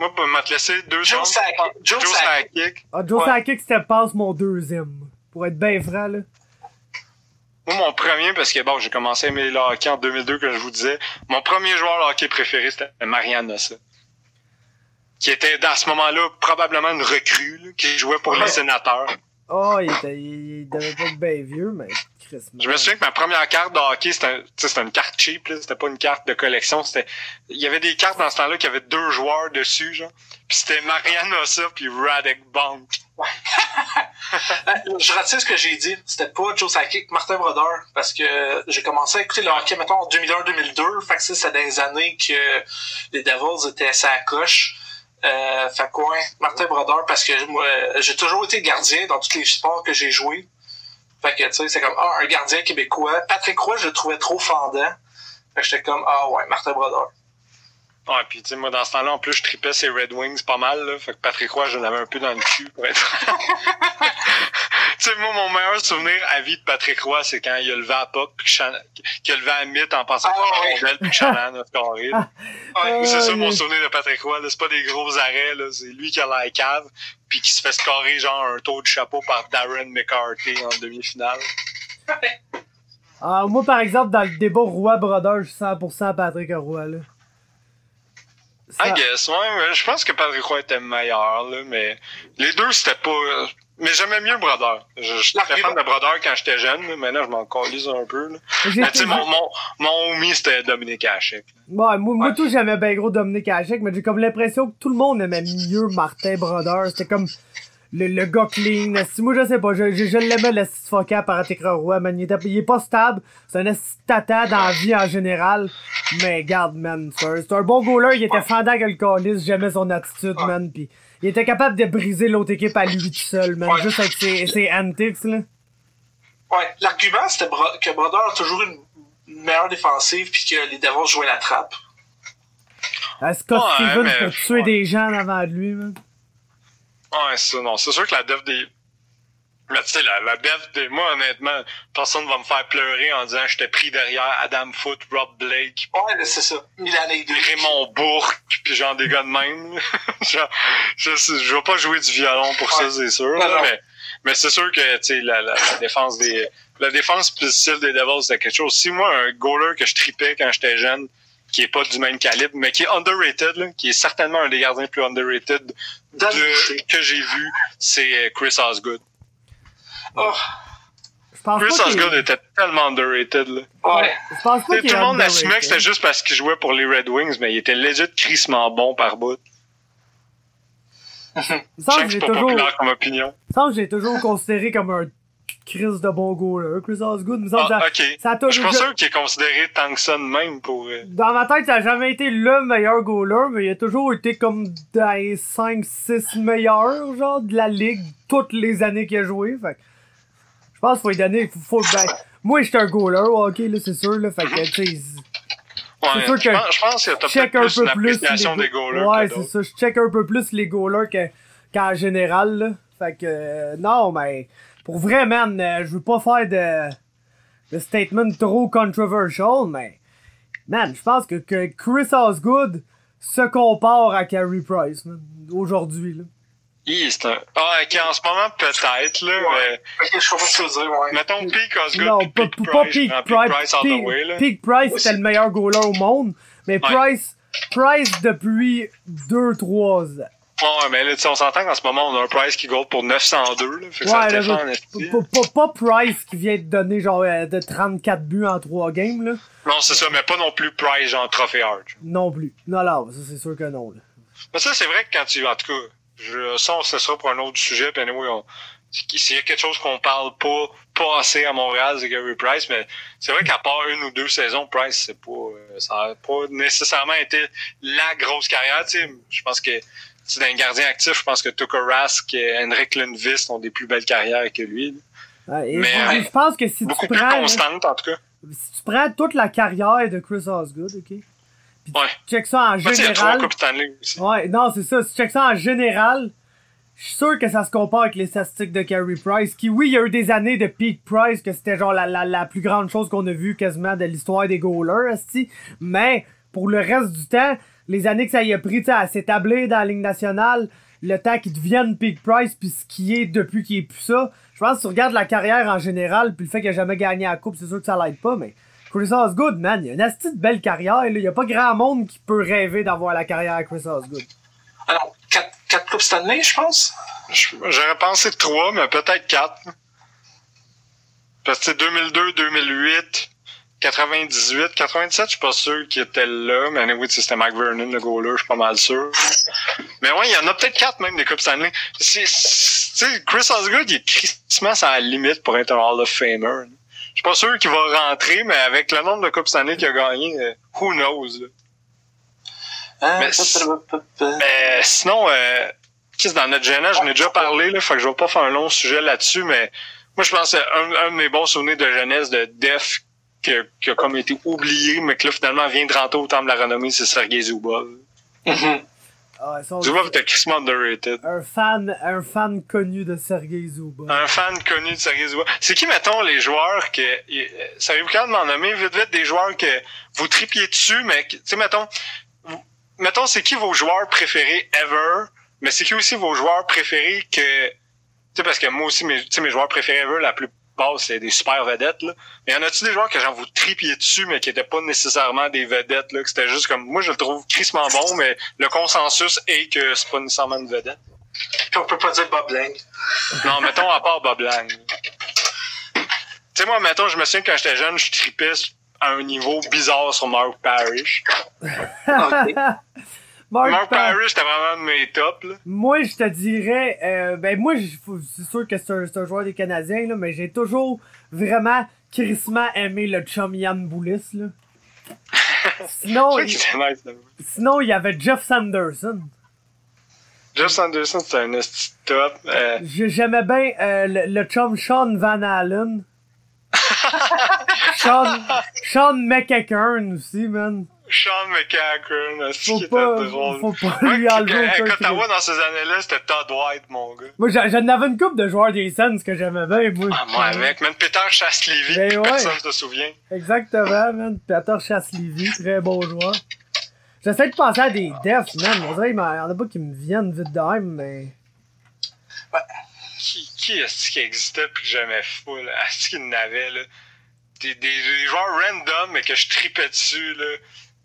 Moi, pour me te laisser deux Joe secondes. Sakic. Joe Joe Sakic. Ah, Joe Ouais. Sakic, c'était passe mon deuxième. Pour être bien franc, là. Moi, mon premier, parce que bon, j'ai commencé à aimer le hockey en 2002, comme je vous disais. Mon premier joueur de hockey préféré, c'était Marianne Nossa. Qui était, à ce moment-là, probablement une recrue, là, qui jouait pour les Ouais. sénateurs. Oh, il, était, il, il devait pas être bien vieux, mais. Je me souviens que ma première carte de hockey, c'était une carte cheap. C'était pas une carte de collection. C'était, il y avait des cartes dans ce temps-là qui avaient deux joueurs dessus, genre. Puis c'était Marianne Nossa puis Radek Bank. Euh, Je retire ce que j'ai dit. C'était pas Joe Sakic, Martin Brodeur. Parce que j'ai commencé à écouter le hockey, mettons, en 2001-2002. Fait que ça, c'est dans les années que les Devils étaient à la coche. Euh, fait que ouais, Martin Brodeur, parce que moi, euh, j'ai toujours été gardien dans tous les sports que j'ai joué. Fait que, tu sais, c'est comme, ah, un gardien québécois. Patrick Roy, je le trouvais trop fendant. Fait que j'étais comme, ah ouais, Martin Brodeur. Ouais, puis tu sais, moi, dans ce temps-là, en plus, je tripais ces Red Wings pas mal, là. Fait que Patrick Roy, je l'avais un peu dans le cul, pour être... tu sais, moi, mon meilleur souvenir à vie de Patrick Roy, c'est quand il a levé à puck, puis Chan... qu'il a levé à mythe en pensant Ah, que ouais. c'était rondelle, puis Chaland a scoré, là. Ouais. C'est ça Ah, mon souvenir de Patrick Roy, là. C'est pas des gros arrêts, là. C'est lui qui a la cave, puis qui se fait scorer, genre, un tour de chapeau par Darren McCarthy en demi-finale. Ah, moi, par exemple, dans le débat Roy-Brodeur, je suis 100% Patrick Roy, là. Ça- I guess, ouais, mais je pense que Patrick Roy était meilleur, là, mais les deux, c'était pas... Mais j'aimais mieux je suis très fan de Brodeur quand j'étais jeune, là. maintenant je m'en calise un peu. Là. Mais tu sais, mon, mon, mon homie, c'était Dominique Hachek. Ouais, moi, moi Ouais. tout, j'aimais bien gros Dominique Hachek, mais j'ai comme l'impression que tout le monde aimait mieux Martin Brodeur. C'était comme le, le gars clean. Si moi, je sais pas, je, je, je l'aimais le focal par Patrick Roy, man. Il, était, il est pas stable. C'est un tata dans la vie en général. Mais garde, man. C'est un, c'est un bon goaler. Il était Ouais. fendant que le calice. J'aimais son attitude, Ouais. man. Pis il était capable de briser l'autre équipe à lui tout seul, man. Ouais. Juste avec ses, ses antics, là. Ouais, l'argument, c'était que Brodeur a toujours une meilleure défensive puis que les Devils jouaient la trappe. Scott Ouais, Stevens mais- pour tuer ouais. des gens avant de lui, man? Ouais, c'est ça, non. C'est sûr que la dev des. Mais tu sais, la, la dev des. Moi, honnêtement, personne va me faire pleurer en disant j'étais pris derrière Adam Foote, Rob Blake, Ouais, c'est ça. Milanais 2. Raymond Bourque, puis genre des gars de même. genre, je, je vais pas jouer du violon pour ça, c'est sûr. Non, là, non. mais, mais c'est sûr que tu sais, la, la, la défense des. La défense plus des Devils, c'était quelque chose. Si moi, un goaler que je tripais quand j'étais jeune, qui est pas du même calibre, mais qui est underrated, là, qui est certainement un des gardiens plus underrated de- que j'ai vu, c'est euh, Chris Osgood. Oh, Chris Osgood était tellement underrated. Là. ouais. Je pense pas Tout le monde assumait que c'était juste parce qu'il jouait pour les Red Wings, mais il était legit crissement bon par bout. Que j'ai toujours, populaire comme opinion. que j'ai toujours considéré comme un Chris de bon goaler. Chris Osgood, semble que Ah, ça- ça Je suis pas sûr qu'il est considéré tant que ça de même pour. Dans ma tête, ça a jamais été le meilleur goaler, mais il a toujours été comme dans les 5-6 meilleurs, genre, de la ligue, toutes les années qu'il a joué. Fait je pense qu'il faut lui donner, faut, faut- ben, moi, j'étais un goaler, ok, là, c'est sûr, là, fait que, tu sais, Ouais, sûr je que pense, je pense que check un peu plus les des goalers Ouais, c'est ça. Je check un peu plus les goalers que, qu'en général, là. Fait que, euh, non, mais, pour vrai, man, euh, je veux pas faire de, de statement trop controversial, mais, man, je pense que, que Chris Osgood se compare à Carey Price, man, aujourd'hui, là. Hi, c'est un... Ah, ok, en ce moment, peut-être, là, Ouais. Ok, je comprends ce que tu veux dire, ouais. mais. Mettons Peak Osgood Non, pas, Peak pas Price. Peak Price. Peak Price all the Peak, way, là. Peak Price, c'était le meilleur goaler au monde, mais Ouais. Price, Price depuis 2-3 ans. Ouais, mais là, on s'entend qu'en ce moment, on a un Price qui gold pour 902, là. Fait que Ouais, se là, je-. Pas, Price qui vient de donner genre euh, de 34 buts en 3 games, là. Non, c'est ça, mais pas non plus Price, genre Trophy Hard. Non plus. Non, non, ça c'est sûr que non, là. Mais ça, c'est vrai que quand tu. En tout cas, je, ça, on- ce sera pour un autre sujet. Puis anyway, on- s'il y a quelque chose qu'on parle pas, pas assez à Montréal, c'est Gary Price. Mais c'est vrai qu'à part une ou deux saisons, Price, c'est pas. euh, Ça a pas nécessairement été la grosse carrière. Je pense que. Tu sais, Dans les gardiens actifs, je pense que Tucker Rask et Henrik Lundqvist ont des plus belles carrières que lui. et Mais, je- euh, je pense que si Beaucoup tu plus prends. là, constantes, en tout cas. si tu prends toute la carrière de Chris Osgood, ok? Puis tu check ça en général. Aussi. Ouais, non, c'est ça. Si tu check ça en général, je suis sûr que ça se compare avec les statistiques de Carey Price. Qui, oui, il y a eu des années de peak Price, que c'était genre la, la, la plus grande chose qu'on a vue quasiment de l'histoire des goalers. Mais, pour le reste du temps, les années que ça y a pris, tu sais, à s'établir dans la Ligue nationale, le temps qu'il devienne peak Price, puis ce qui est depuis qu'il est plus ça, je pense que tu regardes la carrière en général, puis le fait qu'il a jamais gagné la coupe, c'est sûr que ça l'aide pas, mais Chris Osgood, man, il a une asti de belle carrière, là. Il y a pas grand monde qui peut rêver d'avoir la carrière à Chris Osgood. Alors, 4, quatre Coupes Stanley, je pense? Je- J'aurais pensé trois, mais peut-être quatre. Parce que c'est 2002, 2008, 98, 97, je suis pas sûr qu'il était là. Mais anyway, c'était Mike Vernon, le goaler, je suis pas mal sûr. Mais ouais, il y en a peut-être quatre même des Coupes Stanley. C'est- c'est- Tu sais, Chris Osgood, il est tristement à la limite pour être un Hall of Famer. Je suis pas sûr qu'il va rentrer, mais avec le nombre de Coupes Stanley qu'il a gagné, euh, who knows, là. Hein, Mais Mais sinon, euh, dans notre jeunesse, j'en ai déjà parlé, là, fait que je vais pas faire un long sujet là-dessus, mais moi je pense que un, un de mes bons souvenirs de jeunesse de Def qui a, qui a comme été oublié, mais que là, finalement, vient de rentrer au temple de la renommée, c'est Sergei Zubov. Mhm. Ah, son- Zubov était crissement underrated. un fan, un fan connu de Sergei Zuba. Un fan connu de Sergei Zubov. C'est qui, mettons, les joueurs que... euh, Savez-vous quand de m'en nommer, vite, vite, des joueurs que vous tripiez dessus, mais, que- tu sais, mettons, vous- mettons, c'est qui vos joueurs préférés ever, mais c'est qui aussi vos joueurs préférés que... Tu sais, parce que moi aussi, mes, tu sais, mes joueurs préférés ever, la c'est des super vedettes, là. Mais y en a-tu des joueurs que genre vous tripiez dessus, mais qui étaient pas nécessairement des vedettes, là, que c'était juste comme, moi, je le trouve crissement bon, mais le consensus est que c'est pas nécessairement une vedette? Puis on peut pas dire Bob Lang. Non, mettons, à part Bob Lang. Tu sais, moi, mettons, je me souviens que quand j'étais jeune, je tripais à un niveau bizarre sur Mark Parrish. Ok. Mark Mark Par- Parrish, c'était vraiment un de mes tops, là. Moi, je te dirais, euh, ben moi, c'est sûr que c'est un, c'est un joueur des Canadiens, là, mais j'ai toujours vraiment crissement aimé le chum Yann Boulis, là. Sinon, C'est il, nice, sinon, il y avait Jeff Sanderson. Jeff Sanderson, c'était un top. Euh, J'ai- J'aimais bien euh, le, le chum Sean Van Allen. Sean, Sean McEachern aussi, man. Sean esti Faut qui était drôle? faut pas lui enlever dans ces années-là, c'était Todd White, mon gars. Moi, j'en avais une coupe de joueurs des Suns que j'aimais bien, moi. Ah, moi, avec, même Peter Chasse-Lévy, Ben ouais. personne se souvient. Exactement, man. Peter Chasse-Lévy, très bon joueur. J'essaie de penser à des defs, man. On dirait qu'il y en a pas qui me viennent vite de même, mais... Qui, qui est-ce qui existait puis que j'aimais fou, là? Est-ce qu'il y en avait, là? Des, des, des joueurs random, mais que je tripais dessus, là.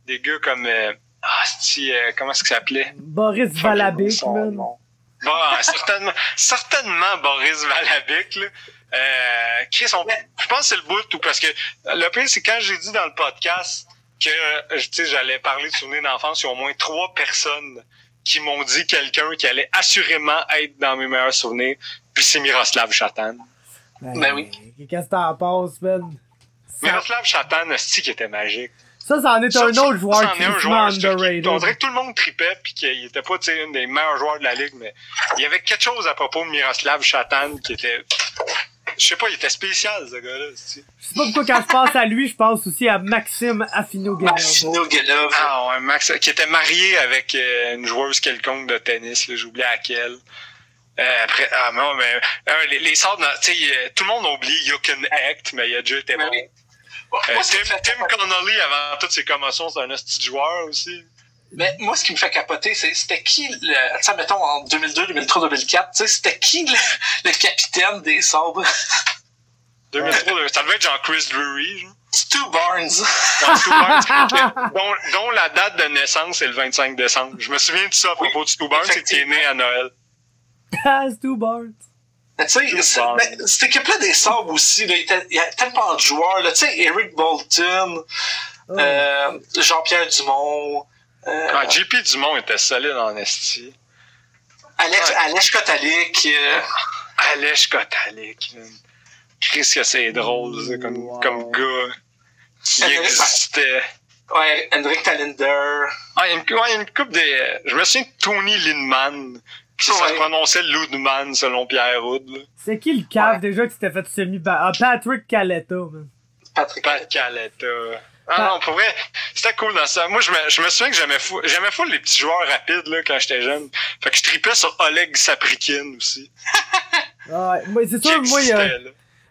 Des gars comme, euh, ah, c'est comment est-ce qu'il s'appelait? Boris Valabic, Son man. nom. Bon, certainement, certainement Boris Valabic, là. Euh, Chris, on- je pense que c'est le bout, tout, parce que le pire, c'est quand j'ai dit dans le podcast que, euh, tu sais, j'allais parler de souvenirs d'enfance, il y a au moins trois personnes qui m'ont dit quelqu'un qui allait assurément être dans mes meilleurs souvenirs, puis c'est Miroslav Chatan. Ben oui. Qu'est-ce que t'en penses, man? Ça, Miroslav Chatan, c'est qui était magique. Ça, c'en est un autre joueur qui est joueur, underrated. On dirait que tout le monde tripait puis qu'il était pas tu sais, un des meilleurs joueurs de la ligue, mais il y avait quelque chose à propos de Miroslav Chatan qui était. Je sais pas, il était spécial, ce gars-là. c'est- Je sais pas pourquoi quand je pense à lui, je pense aussi à Maxime Afinogenov. Maxino Gelov. Ah ouais, Max, qui était marié avec euh, une joueuse quelconque de tennis, là, j'oublie laquelle. Euh, après, ah non, mais euh, les, les sortes, de- tu sais, euh, tout le monde oublie Jochen Act, mais il a déjà été bon. Euh, Tim, Connolly, avant toutes ses commotions, c'est un hostie joueur aussi. Mais moi, ce qui me fait capoter, c'est c'était qui, le, tu sais, mettons, en 2002, 2003, 2004, tu sais, c'était qui le, le capitaine des sabres? 2003, ça devait être genre Chris Drury, genre. Stu Barnes. Stu Barnes, dont, dont la date de naissance est le 25 décembre. Je me souviens de ça à propos de Stu Barnes, c'est qu'il est né à Noël. Ah, Stu Bart. Mais tu sais, cette équipe-là des sabres aussi, là, il, y a tellement de joueurs, tu sais, Eric Bolton, Oh. euh, Jean-Pierre Dumont, euh, Ah, JP Dumont était solide en esti. Alex, Ouais. Alex Kotalik, euh, Kotalik. Chris que c'est drôle, ça, comme, Wow. comme gars qui existait. ouais, Hendrik Talender. Ah, il y a une, ouais, il y a une coupe de... Je me souviens de Tony Lindman, qui Ouais. se prononçait Ludman selon Pierre Houd. C'est qui le cave Ouais. déjà qui s'était fait semi Ah, Patrick Caletta, man. Patrick. Pat Caletta. Ah Ah. non, pour vrai, c'était cool dans ça. Moi, je me, je me souviens que j'aimais fou, j'aimais fou les petits joueurs rapides, là, quand j'étais jeune. Fait que je tripais sur Oleg Saprikin aussi. Ouais, moi, c'est sûr, moi, il y a,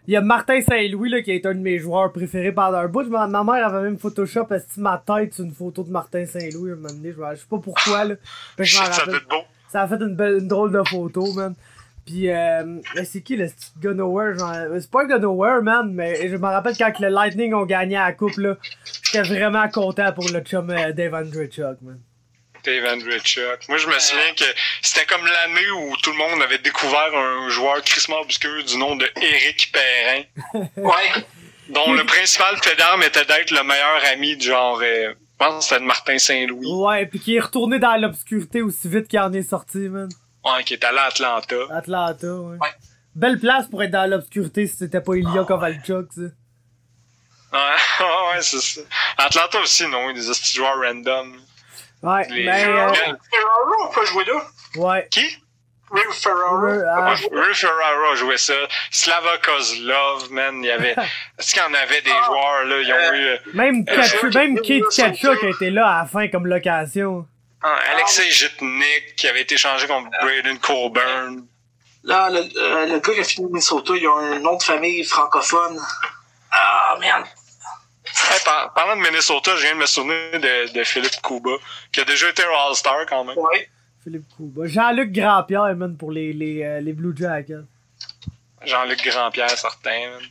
il y a Martin Saint-Louis, là, qui est un de mes joueurs préférés pendant un bout. Ma, ma mère avait même Photoshop, est ma tête sur une photo de Martin Saint-Louis, un moment donné. Je, je sais pas pourquoi, là. Fait que je ça rappelle. doit être beau. Ça a fait une, belle, une drôle de photo, man. Pis, euh, mais c'est qui le petit gars nowhere? genre, euh, C'est pas un gars nowhere, man, mais je me rappelle quand le Lightning ont gagné à la coupe, là. J'étais vraiment content pour le chum euh, Dave Andrechuk, man. Dave Andrechuk. Moi, je me souviens que c'était comme l'année où tout le monde avait découvert un joueur crissement obscur du nom de Éric Perrin, Ouais. dont le principal fait d'armes était d'être le meilleur ami de genre, euh, je pense que c'était de Martin Saint-Louis, Ouais, pis qui est retourné dans l'obscurité aussi vite qu'il en est sorti, man. ouais, qui est allé à Atlanta. Atlanta, ouais. Ouais. Belle place pour être dans l'obscurité si c'était pas Ilya Kovalchuk, ça. Ouais, ouais, c'est ça. Atlanta aussi, non, des joueurs random. Ouais, Les mais, euh, joueurs- Ferraro, on peut jouer là. ouais. Qui? Ray Ferraro. Ah. Ray Ferraro jouait ça. Slava Kozlov, man. Il y avait. Est-ce qu'il y en avait des Ah. joueurs, là? Ils ont eu. euh, Même, Katcha- euh, même euh, Kate euh, Katchuk euh, a été là à la fin comme location. ah, Alexei Jitnik, qui avait été changé contre Braden Coburn. Là, le, euh, le gars qui a fini Minnesota, il a un nom de famille francophone. Ah, merde. Hey, par- parlant de Minnesota, je viens de me souvenir de, de Philippe Kuba, qui a déjà été un All-Star quand même. Ouais. Philippe Couba. Jean-Luc Grandpierre, man, pour les, les, euh, les Blue Jackets. Jean-Luc Grandpierre, certain, man.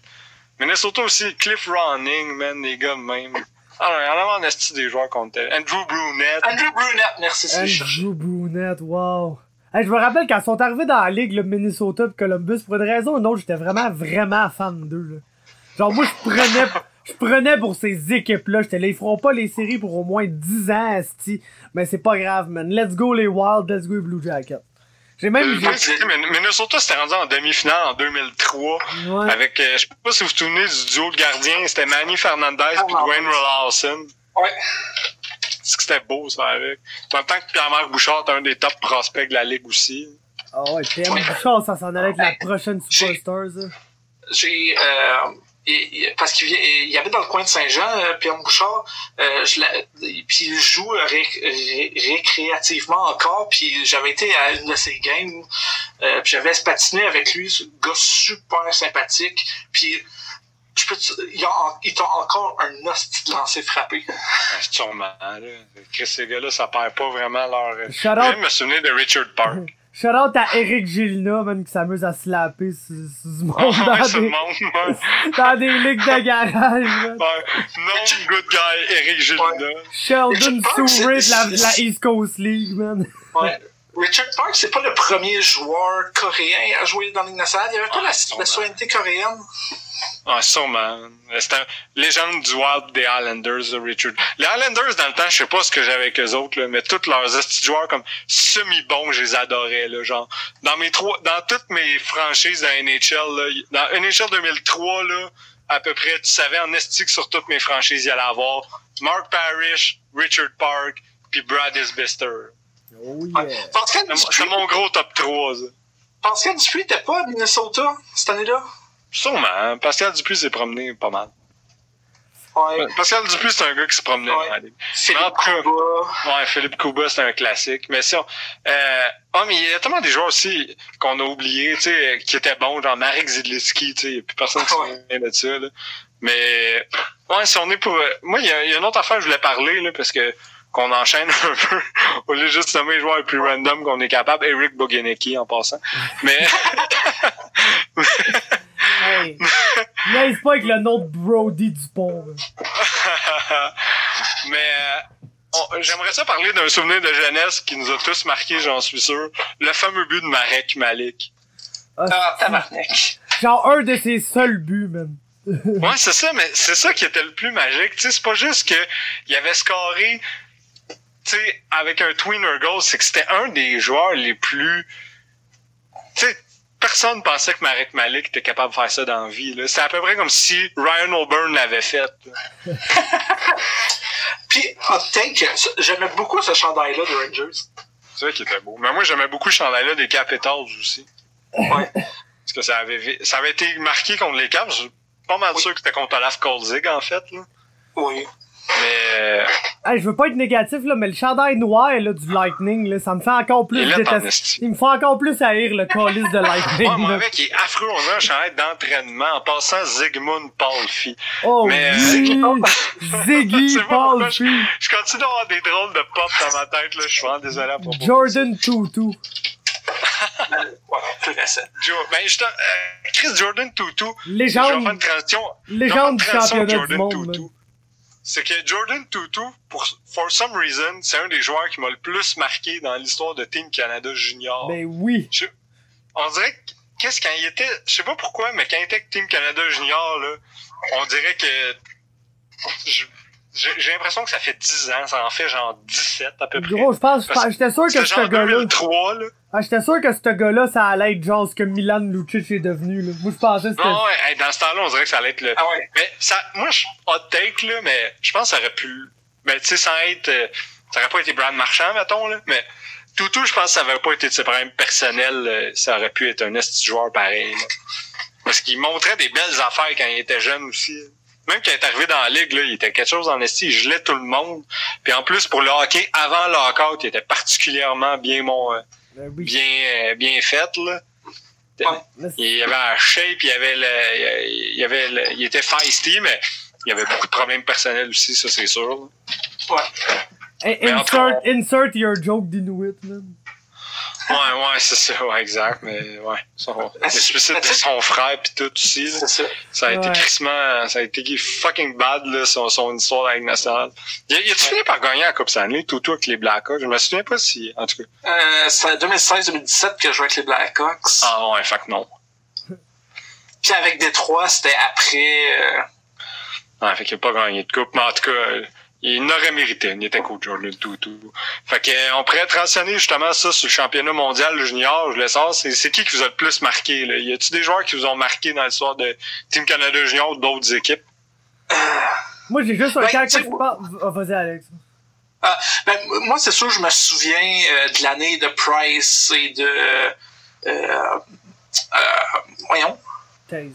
Minnesota aussi, Cliff Ronning, man, les gars de même. Ah non, il y en a en esti des joueurs contre elle. Andrew Brunette. Andrew Brunette, merci, c'est. Andrew Brunette, wow. Hey, je me rappelle quand ils sont arrivés dans la ligue, le Minnesota et Columbus, pour une raison ou une autre, j'étais vraiment, vraiment fan d'eux. là. Genre, moi, je prenais, je prenais pour ces équipes-là. J'étais là, ils feront pas les séries pour au moins 10 ans, esti. Mais c'est pas grave, man. Let's go les Wild, let's go les Blue Jackets. J'ai même... Euh, Minnesota s'était rendu en demi-finale en 2003 Ouais. avec, euh, je sais pas si vous vous souvenez du duo de gardiens, c'était Manny Fernandez et non. Dwayne Rollinson. Ouais. C'est que c'était beau ça avec. En même temps que Pierre-Marc Bouchard est un des top prospects de la ligue aussi. Ah ouais, PM Bouchard, ça s'en allait avec la prochaine Superstar, ça. J'ai. Euh, parce qu'il il y avait dans le coin de Saint-Jean, euh, Pierre Bouchard, euh, je puis il joue ré- ré- récréativement encore, puis j'avais été à une de ses games, euh, puis j'avais patiné avec lui, ce gars super sympathique, puis je peux te- il, a, il t'a encore un hostie de lancer frappé. C'est sûrement, là. Ces gars-là, ça perd pas vraiment leur. Je me souvenir de Richard Park. Shout out à Eric Gilna, man, qui s'amuse à slapper sur, sur du monde dans, ce des, monde, ouais. dans des ligues de garage, man. Ouais. Non, good guy, Eric Gilda. Sheldon Richard Park, Stewart c'est- de la, East Coast League, man. Ouais. Richard Park, c'est pas le premier joueur coréen à jouer dans la Ligue nationale. Il y avait pas Ah, la, la souveraineté coréenne. Ah, sûrement. C'était un légende du Wild des Islanders, là, Richard. Les Islanders, dans le temps, je sais pas ce que j'avais avec eux autres, là, mais tous leurs joueurs comme semi-bons, je les adorais, là, genre. Dans mes trois, dans toutes mes franchises de NHL, là, dans NHL 2003, là, à peu près, tu savais en estique sur toutes mes franchises, il y allait avoir Mark Parrish, Richard Park, puis Brad Isbister. Oh yeah. C'est mon- Dupuis, gros top 3, ça. Pascal Dupuis était pas à Minnesota cette année-là? Sûrement. hein. Pascal Dupuis s'est promené pas mal. Ouais. Pascal Dupuis, c'est un gars qui se promenait Ouais. dans la ligue. Philippe Kuba. Ouais, Philippe Kuba, c'est un classique. Mais ça, euh, oh, mais il y a tellement des joueurs aussi qu'on a oubliés, tu sais, euh, qui étaient bons, genre Marek Zidliski, tu sais, il y a plus personne qui se souvient de ça, là. Mais, ouais, si on est pour, euh, moi, il y, a- il y a une autre affaire que je voulais parler, là, parce que, qu'on enchaîne un peu, au lieu de juste nommer les joueurs les plus random qu'on est capable, Eric Bogenecki, en passant. Mais, Hey. Niaise pas avec le nom de Brody Dupont, mais, euh, j'aimerais ça parler d'un souvenir de jeunesse qui nous a tous marqués, j'en suis sûr. Le fameux but de Marek Malik. Ah, Ah, tabarnak. Genre un de ses seuls buts, man. Ouais, c'est ça, mais c'est ça qui était le plus magique. Tu sais, c'est pas juste que il avait scoré, tu sais, avec un tweener goal, c'est que c'était un des joueurs les plus, tu sais, personne pensait que Marek Malik était capable de faire ça dans la vie. C'est à peu près comme si Ryan O'Burn l'avait fait. Puis, hot take, j'aimais beaucoup ce chandail-là de Rangers. C'est ça qui était beau. Mais moi, j'aimais beaucoup ce chandail-là des Capitals aussi. Ouais. Parce que ça avait, ça avait été marqué contre les Caps. Je suis pas mal Oui. sûr que c'était contre Olaf Kolzig, en fait. Là. Oui. Mais euh, Hey, je veux pas être négatif, là, mais le chandail noir, là, du Lightning, là, ça me fait encore plus il détester. me fait encore plus haïr le calice de Ouais, Lightning, mon là. mec, il est affreux. On a un chandail d'entraînement en passant Zygmunt Palfi. Oh Mais, euh, oui! Ziggy, pas pourquoi Paul, je, je continue d'avoir des drôles de pop dans ma tête. Là. Je suis vraiment désolé à propos. Jordan Tutu. Ouais, plus récent. Joe, ben, je euh, Chris Jordan Tutu. Je vais Légende, faire une transition. légende du je vais championnat du monde, Tutu. C'est que Jordan Tutu, pour for some reason, c'est un des joueurs qui m'a le plus marqué dans l'histoire de Team Canada Junior. Ben oui. Je- on dirait que qu'est-ce quand il était je sais pas pourquoi mais quand il était avec Team Canada Junior là on dirait que je- j'ai j'ai l'impression que ça fait 10 ans ça en fait genre 17 à peu près Gros, je pense, j'étais sûr que ce gars-là, 2003 là ah, j'étais sûr que ce gars-là, ça allait être genre ce que Milan Lucic est devenu, là. Moi, je pensais que c'était... non ouais hey, dans ce temps-là on dirait que ça allait être le Ah ouais. mais ça moi je hot take là mais je pense que ça aurait pu mais tu sais sans être euh, ça aurait pas été Brad Marchand mettons là mais Toutou, je pense que ça n'avait pas été de ses problèmes personnels. euh, Ça aurait pu être un esti joueur pareil. là. Parce qu'il montrait des belles affaires quand il était jeune aussi. Même quand il est arrivé dans la ligue, là, il était quelque chose en esti. Il gelait tout le monde. Puis en plus, pour le hockey, avant le lockout, il était particulièrement bien, mon, euh, Ben oui. bien, euh, bien fait. Là. Il avait un shape, il avait le, il avait le- il était feisty, mais il y avait beaucoup de problèmes personnels aussi, ça c'est sûr. là. Ouais. Hey, insert, insert your joke d'Inuit, man. Ouais, ouais, c'est ça, ouais, exact, mais ouais. Son, le suicide de son frère pis tout aussi, là. C'est ça. Ça a été Ouais. crissement, ça a été fucking bad, là, son, son histoire avec nationale. Il, il a-tu fini par gagner la Coupe Stanley, tout avec les Blackhawks? Je me souviens pas si, en tout cas. Euh, c'est 2016-2017 que je jouais avec les Blackhawks. Ah ouais, fait que non. Puis avec Détroit, c'était après. euh, Ouais, fait qu'il a pas gagné de coupe, mais en tout cas, euh, il n'aurait mérité. Il était coach, Jordan Toutou. Fait que, euh, on pourrait transitionner justement ça sur le championnat mondial junior. Je le sens. C'est, c'est qui qui vous a le plus marqué, là? Y a-tu des joueurs qui vous ont marqué dans l'histoire de Team Canada junior ou d'autres équipes? Moi, j'ai juste un Ben, cas qui parle. Vas-y, Alex. ah, ben, moi, c'est sûr, je me souviens euh, de l'année de Price et de. euh, euh, voyons. Thèse.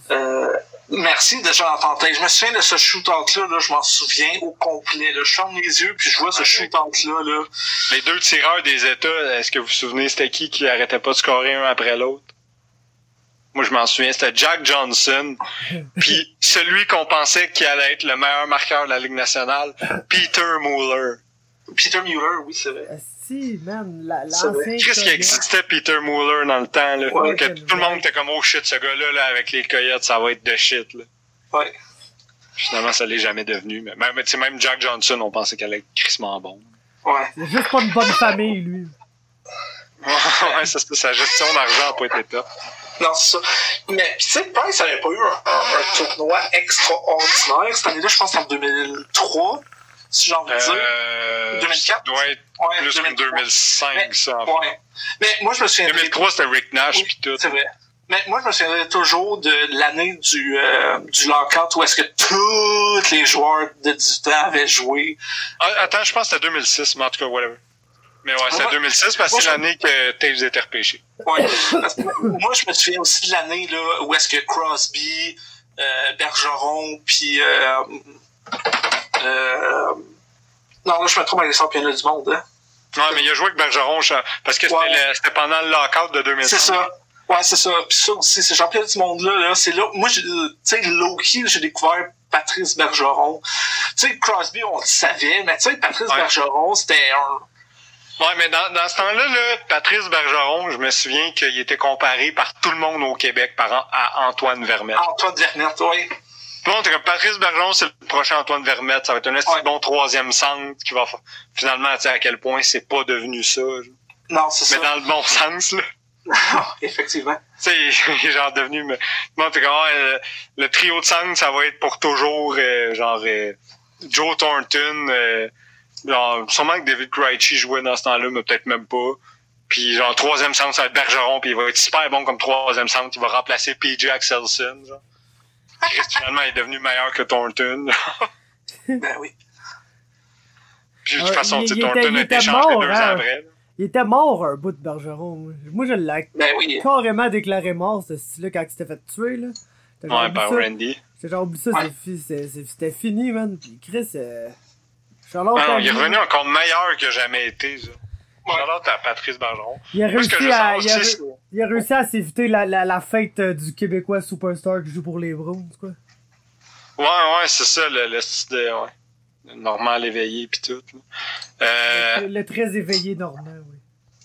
Merci de Tate. Je me souviens de ce shootout-là, là, je m'en souviens au complet. Là. Je ferme les yeux puis je vois ce shootout-là. Là. Les deux tireurs des États, est-ce que vous vous souvenez c'était qui qui arrêtait pas de scorer un après l'autre? Moi, je m'en souviens, c'était Jack Johnson. Puis celui qu'on pensait qui allait être le meilleur marqueur de la Ligue nationale, Peter Mueller. Peter Mueller, oui, c'est vrai. Si, man, la- C'est vrai. l'ancien. Qu'est-ce qui existait Peter Mueller dans le temps, là? Ouais, que tout le monde était comme, oh shit, ce gars-là, là, avec les coyotes, ça va être de shit, là. Ouais. Finalement, ça l'est jamais devenu. Mais même, tu sais, même Jack Johnson, on pensait qu'elle allait être crissement bon. Ouais. Il a juste pas une bonne famille, lui. ouais, ça, c'est- sa gestion d'argent n'a pas été top. Non, c'est ça. Mais, tu sais, Price n'avait pas eu un, un- un tournoi extraordinaire. Cette année-là, je pense en 2003, si j'ai envie de dire. Euh, 2004? Ça doit être Ouais, plus que 2003. 2005, Mais- ça. Ouais. Mais moi, je me souviens 2003, c'était Rick Nash, Oui, puis tout. C'est vrai. Mais moi, je me souviendrai toujours de l'année du, euh, du lockout où est-ce que tous les joueurs de 18 ans avaient joué. Ah, attends, je pense que c'était 2006, mais en tout cas, whatever. Mais ouais, c'était Moi- 2006 parce que c'est l'année que Taves était repêché. Ouais. Parce que moi, je me souviens aussi de l'année là, où est-ce que Crosby, euh, Bergeron, puis... Euh, euh, non, là, je me trompe avec les championnats du monde. Hein. Ouais, mais il a joué avec Bergeron parce que c'était Ouais. pendant le lockout de 2005. C'est ça. Ouais, c'est ça. Puis ça aussi, ces championnats du monde-là, là, c'est là. Moi, tu sais, low-key, j'ai découvert Patrice Bergeron. Tu sais, Crosby, on le savait, mais tu sais, Patrice Ouais. Bergeron, c'était un. Ouais, mais dans, dans ce temps-là, là, Patrice Bergeron, je me souviens qu'il était comparé par tout le monde au Québec par an- à Antoine Vermette. Antoine Vermette, oui. Comme Patrice Bergeron, c'est le prochain Antoine Vermette. Ça va être un assez Ouais. bon troisième centre qui va finalement, tu sais, à quel point c'est pas devenu ça. genre. Non, c'est Mais ça. dans le bon sens, là. Effectivement. Tu sais, il est genre devenu, mais, moi, t'es comme, ouais, le, le trio de centre, ça va être pour toujours, euh, genre, euh, Joe Thornton, euh, genre, sûrement que David Krejci jouait dans ce temps-là, mais peut-être même pas. Puis, genre, troisième centre, ça va être Bergeron, puis il va être super bon comme troisième centre, il va remplacer PJ Axelson, genre. Chris, finalement, il est devenu meilleur que Thornton. Ben oui. Puis, de Ouais, toute façon, tu Thornton il a été était changé mort, deux hein. ans après. Il était mort un bout de Bergeron. Moi, je l'ai Ben oui. carrément déclaré mort, ce style-là, quand il s'était fait tuer, là. Ouais, par ça? Randy. J'étais genre, oublie ça, c'était fini, man. Puis Chris, euh... Ah non, il est revenu encore meilleur que jamais été, ça. Charlotte à Patrice Bergeron. il a réussi à, il a, il réussi à s'éviter la, la, la fête euh, du Québécois superstar qui joue pour les Browns, quoi? Ouais, ouais, c'est ça, le, le style de, ouais. Le Normand l'éveillé pis tout. Euh, Le, le très éveillé Normand, oui.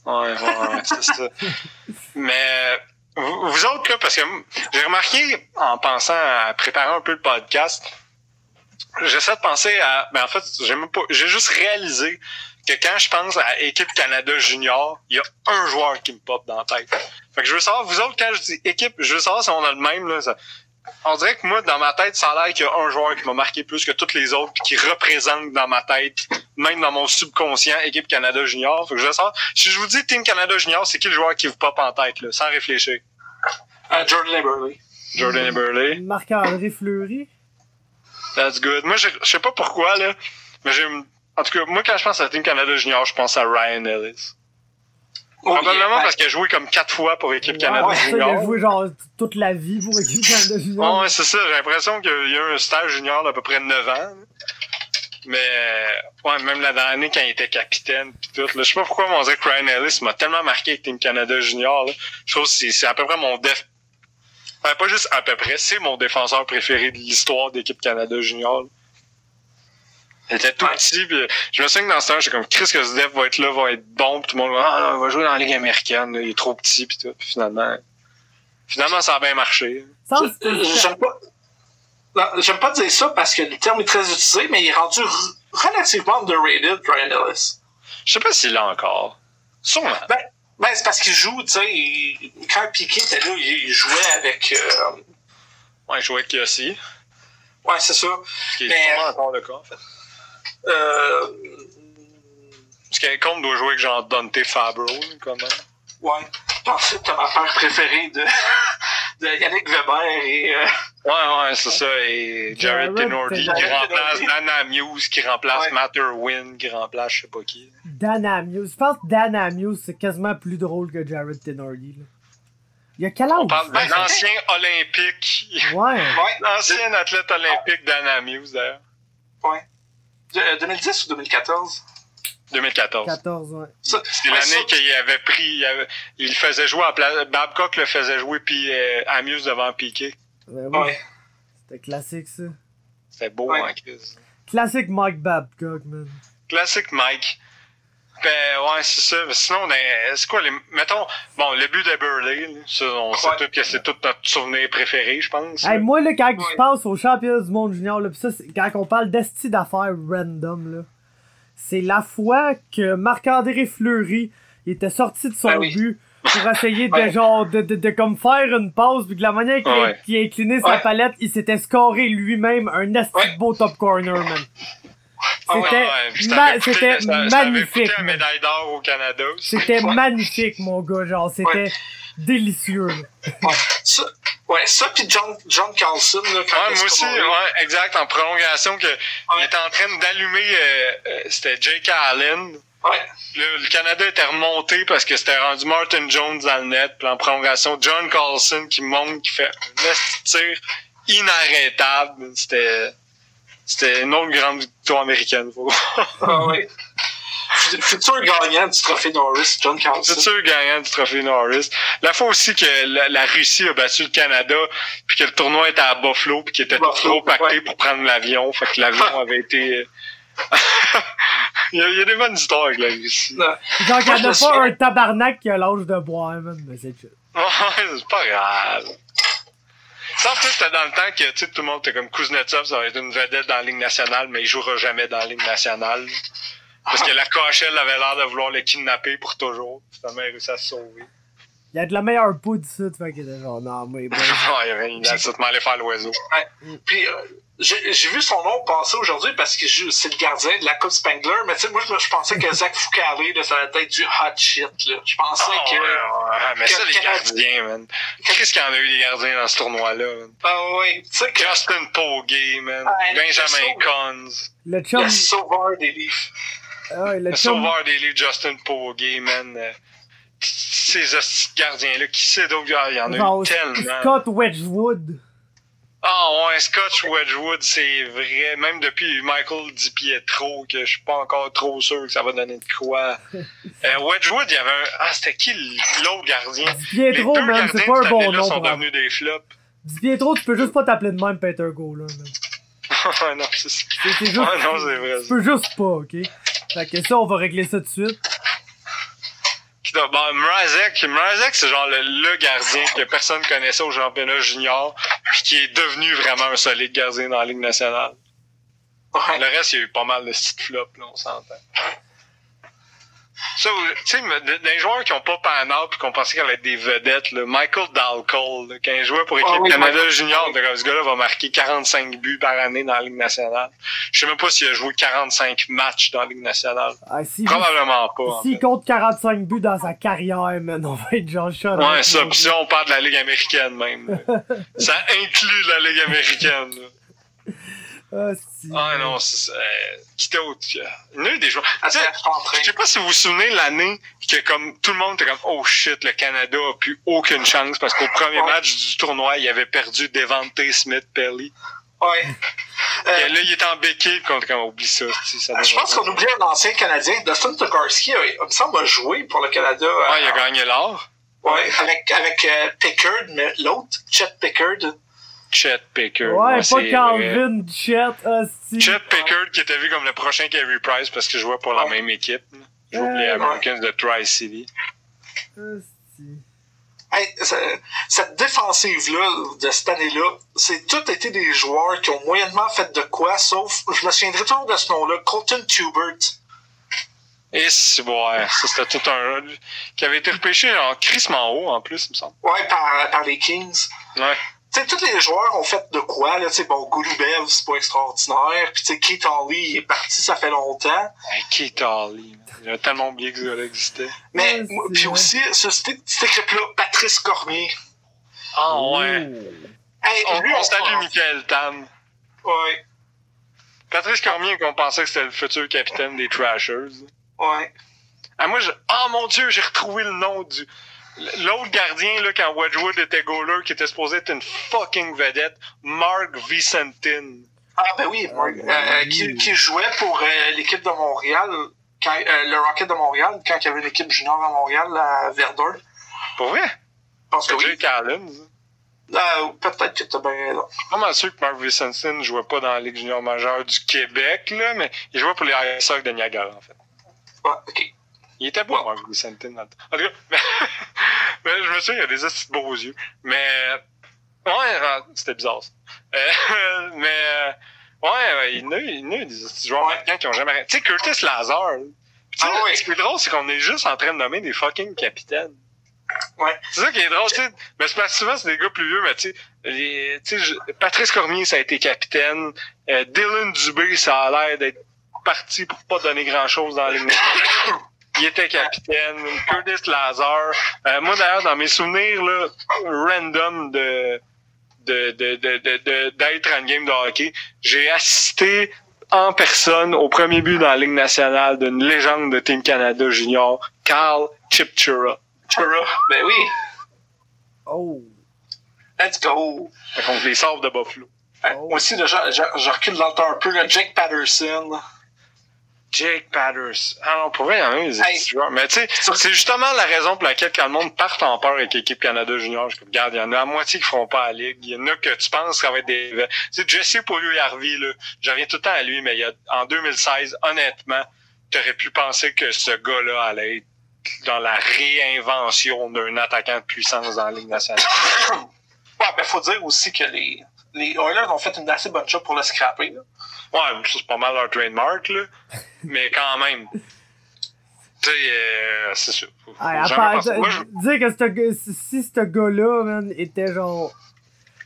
ouais, ouais, ouais, c'est ça. Mais, vous, vous autres, là, parce que j'ai remarqué, en pensant à préparer un peu le podcast, j'essaie de penser à, ben, en fait, j'ai même pas, j'ai juste réalisé que quand je pense à équipe Canada junior, il y a un joueur qui me pop dans la tête. Fait que je veux savoir, vous autres, quand je dis équipe, je veux savoir si on a le même, là, ça- on dirait que moi, dans ma tête, ça a l'air qu'il y a un joueur qui m'a marqué plus que tous les autres, puis qui représente dans ma tête, même dans mon subconscient, équipe Canada Junior. Fait que je veux savoir, si je vous dis Team Canada Junior, c'est qui le joueur qui vous pop en tête, là, sans réfléchir? Euh, Jordan Eberle. Jordan Eberle. Marc-André Fleury. That's good. Moi, je je sais pas pourquoi, là, mais j'ai, en tout cas, moi, quand je pense à Team Canada Junior, je pense à Ryan Ellis. Oh, Probablement yeah, parce qu'il a joué comme quatre fois pour équipe Canada ça, il a junior. joué genre toute la vie pour équipe Canada Junior. Ouais, c'est ça. J'ai l'impression qu'il y a eu un stage junior d'à peu près 9 ans. Mais, ouais, même la dernière année quand il était capitaine pis tout, là, je sais pas pourquoi on dirait que Ryan Ellis m'a tellement marqué avec Team Canada Junior, là. Je trouve que c'est, c'est à peu près mon def, enfin, pas juste à peu près, c'est mon défenseur préféré de l'histoire d'équipe Canada Junior, là. Il était tout petit, pis je me souviens que dans ce temps, j'étais comme, Chris que ce def va être là, va être bon, pis tout le monde va, ah, non, il va jouer dans la Ligue américaine, là, il est trop petit pis tout, pis finalement, finalement, ça a bien marché. J'aime pas. J'aime pas dire ça parce que le terme est très utilisé, mais il est rendu relativement underrated, Ryan Ellis. Je sais pas s'il l'a encore. Sûrement. Ben, ben c'est parce qu'il joue, tu sais, il- quand Piqué était là, il jouait avec. euh, Ouais, je jouais avec Yossi, ouais, c'est ça. ce qui est Mais- sûrement encore le cas, en fait. Euh, Parce qu'un compte doit jouer avec genre Dante Fabro, quand même. ouais. Ensuite, t'as ma paire préférée de, de Yannick Weber et. euh, Ouais, ouais, c'est ça. Et Jared Tenordi qui remplace Dana Muse, qui remplace Ouais. Matt Irwin, qui remplace je sais pas qui. Dan Amuse. Je pense que Dan Amuse, c'est quasiment plus drôle que Jared Tenordi. Là. Il y a quel âge? On parle de l'ancien olympique, Ouais. ouais, l'ancien athlète olympique Dana Muse, d'ailleurs. ouais. De- euh, 2010 ou 2014? 2014. 14, ouais. C'est l'année ça- qu'il avait pris, il, avait- il faisait jouer à place, Babcock le faisait jouer, puis euh, Amuse devant Piqué. Ouais, ouais. Ouais. C'était classique, ça. C'était beau, Ouais. hein, Chris. Classique Mike Babcock, man. Classique Mike. Ben ouais, c'est ça. Mais Sinon, ben, c'est quoi les. Mettons, bon, le but de Burley, ça, on sait Ouais. tous que c'est tout notre souvenir préféré, je pense. Hey, moi, là, quand Ouais. je pense aux championnats du monde junior, là, pis ça, c'est- quand on parle d'esti d'affaires random, là, c'est la fois que Marc-André Fleury il était sorti de son Ah oui. but pour essayer de, Ouais. genre, de, de, de comme faire une pause, puis que la manière qu'il a- Ouais. qu'il a incliné sa palette, il s'était scoré lui-même un esti beau top corner, man. Ah ouais, C'était Ouais, ça magnifique, médaille d'or au Canada. C'était magnifique, mon gars, genre, c'était Ouais. délicieux. Ouais, ça, ouais, ça puis John, John Carlson, là, quand moi a aussi, ouais, exact, en prolongation, que il était en train d'allumer, euh, euh, c'était Jake Allen. Ouais, Le, le Canada était remonté parce que c'était rendu Martin Jones dans le net. Puis en prolongation, John Carlson qui monte, qui fait un tir inarrêtable. C'était, c'était une autre grande victoire américaine. ah. Fut- Futur gagnant du trophée Norris, John Carlson. sûr gagnant du trophée Norris. La fois aussi que la, la Russie a battu le Canada, puis que le tournoi était à Buffalo, puis qu'il était Buffalo, trop pacté ouais. pour prendre l'avion. Fait que l'avion avait été... il, y a, il y a des bonnes histoires avec la Russie. Non. Genre, Moi, n'y a pas un tabarnak qui a l'âge de boire, man, mais c'est chill. Ouais, c'est pas grave. Ça, en plus, c'était dans le temps que, tu sais, tout le monde était comme Kuznetsov, ça va être une vedette dans la Ligue nationale, mais il jouera jamais dans la Ligue nationale. Parce que la KHL avait l'air de vouloir le kidnapper pour toujours. Finalement, il a réussi à se sauver. Il y a de la meilleure poudre ici, fait qu'il était genre, non, mais bon. Ouais, il a tout faire l'oiseau. Puis, euh, j'ai j'ai vu son nom passer aujourd'hui parce que c'est le gardien de la Coupe Spangler, mais tu sais, moi, je, je pensais que Zach Foucalé, là, ça allait être du hot shit, là. Je pensais Ah, que... ouais, ouais, mais ça, les gardiens, man. Qu'est-ce qu'il y en a eu des gardiens dans ce tournoi-là, man? Ah ouais, tu sais que... Justin Pogge, man. Le Benjamin. Cons. Le chum. Le sauveur des Leafs. Ah le Le chum. sauveur des livres, Justin Pogge, man. Euh, Ces gardiens-là, qui sait d'autres? Ah, Il y en a eu tellement. Scott Wedgwood. Ah ouais, Scotch Wedgwood, c'est vrai. Même depuis Michael DiPietro, que je suis pas encore trop sûr que ça va donner de quoi. Euh, Wedgwood, il y avait un... Ah, c'était qui l'autre gardien? Pietro, Les deux man, c'est pas un bon nom. sont pour un- devenus des flops. Di Pietro, tu peux juste pas t'appeler de même Peter Go, là, man. Non, c'est ça. Juste. Ah non, c'est vrai. Tu peux juste pas, ok? Fait que ça, on va régler ça tout de suite. Qui doit- Bon, Mrazek, Mrazek, c'est genre le, le gardien que personne connaissait au championnat junior, puis qui est devenu vraiment un solide gardien dans la Ligue nationale. Le reste, il y a eu pas mal de petites flops, là, on s'entend. Ça, tu sais, des joueurs qui ont pas pan out puis qu'on pensait qu'elle allait être des vedettes, là, Michael Dalcole, là, quand il jouait pour l'équipe Ah oui, Canada Michael- Junior, de ce gars-là va marquer 45 buts par année dans la Ligue nationale. Je sais même pas s'il a joué 45 matchs dans la Ligue nationale. Ah, si, Probablement pas. S'il compte 45 buts dans sa carrière, man, on va être genre shot. Ouais, ça, pis on parle de la Ligue américaine même. ça inclut la Ligue américaine. Ah, si. Ah non, c'est euh, qui d'autre? Il y en a? Eu des joueurs. Ah. Je sais pas si vous vous souvenez l'année que comme tout le monde était comme oh shit le Canada a plus aucune chance parce qu'au premier Ouais. match du tournoi il avait perdu Devante Smith Pelly. Ouais. Euh, Et là il était en béquille contre comme oublie ça. tu sais, ça je pense qu'on oublie un ancien Canadien. Dustin Tokarski, a- il me semble, a joué pour le Canada. euh, Ah, il a gagné l'or. Ouais, avec, avec euh, Pickard, mais l'autre, Chet Pickard. Chet Pickard. Ouais, pas vrai. Calvin Chet, hostie. Chet Pickard qui était vu comme le prochain Carey Price parce qu'il jouait pour la même équipe. Jouait pour les. Americans de Tri-City. Hey, ce- cette défensive-là, de cette année-là, c'est tout été des joueurs qui ont moyennement fait de quoi, sauf, je me souviendrai toujours de ce nom-là, Colton Tubert. Et c'est ouais, ça c'était tout un qui avait été repêché en crissement haut en plus, il me semble. Ouais, par, par les Kings. Ouais. Tu sais, tous les joueurs ont fait de quoi, là, tu sais, bon, Gouloubev, c'est pas extraordinaire, puis tu sais, Keith Hawley, il est parti, ça fait longtemps. Hey, Keith man. J'avais tellement oublié que ce gars-là existait. Mais, Ouais, puis aussi, ce- cette, équipe-là, Patrice Cormier. Ah ouais. Hey, On, lui, on on salue pense- Michael Tam. Ouais, Patrice Cormier, qu'on pensait que c'était le futur capitaine des Trashers. ouais. Ah, moi, je... oh mon dieu, j'ai retrouvé le nom du. L'autre gardien, là, quand Wedgwood était goaler, qui était supposé être une fucking vedette, Mark Vicentin. Ah, ben oui, Mark, euh, oui. qui, qui jouait pour euh, l'équipe de Montréal, quand, euh, le Rocket de Montréal, quand il y avait une équipe junior à Montréal, à Verdun. Pour vrai? Je pense que oui. Ça. Euh, Peut-être que t'as bien raison. Je suis mal sûr que Mark Vicentin jouait pas dans la Ligue junior majeure du Québec, là, mais il jouait pour les Ice de Niagara, en fait. Ouais, ok. Il était beau, Mark dans le temps. En tout cas, mais, mais je me souviens, il a des assez beaux yeux. Mais, ouais, euh, c'était bizarre, ça. Euh, mais, ouais, ouais, il y en a eu, il y en a eu des joueurs Ouais. qui ont jamais arrêté. Tu sais, Curtis Lazar, Ah ouais. Ce qui est drôle, c'est qu'on est juste en train de nommer des fucking capitaines. Ouais. C'est ça qui est drôle, tu sais. Mais c'est parce que souvent, c'est des gars plus vieux, mais tu sais, les- Patrice Cormier, ça a été capitaine. Euh, Dylan Dubé, ça a l'air d'être parti pour pas donner grand chose dans ligne. Il était capitaine. Curtis Lazar. Euh, moi, d'ailleurs, dans mes souvenirs, là, random de, de, de, de, de, de- d'être à une game de hockey, j'ai assisté en personne au premier but dans la Ligue nationale d'une légende de Team Canada junior, Carl Chipchura. Chura. Ben oui. Oh. Let's go. contre les Sabres de Buffalo. Euh, Oh. Moi aussi, je, je- je recule dans le temps un peu. Là, Jake Patterson. Jake Patterson. Ah non, pour vrai, il y en a des Hey. Mais tu sais, c'est justement la raison pour laquelle quand le monde part en peur avec l'équipe Canada Junior, je regarde, il y en a à moitié qui feront pas la ligue. Il y en a que tu penses ça va être des... Tu sais, Jesse Polio Harvey, là, je reviens tout le temps à lui, mais il y a, en 2016, honnêtement, t'aurais pu penser que ce gars-là allait être dans la réinvention d'un attaquant de puissance dans la Ligue nationale. Ouais, ben faut dire aussi que les, les Oilers ont fait une assez bonne job pour le scraper. Là. Ouais, ça, c'est pas mal leur trademark, là. Mais quand même. Tu sais, euh, c'est sûr. Faut- faut part- Moi, je- dire que si- ce gars-là, man, était genre.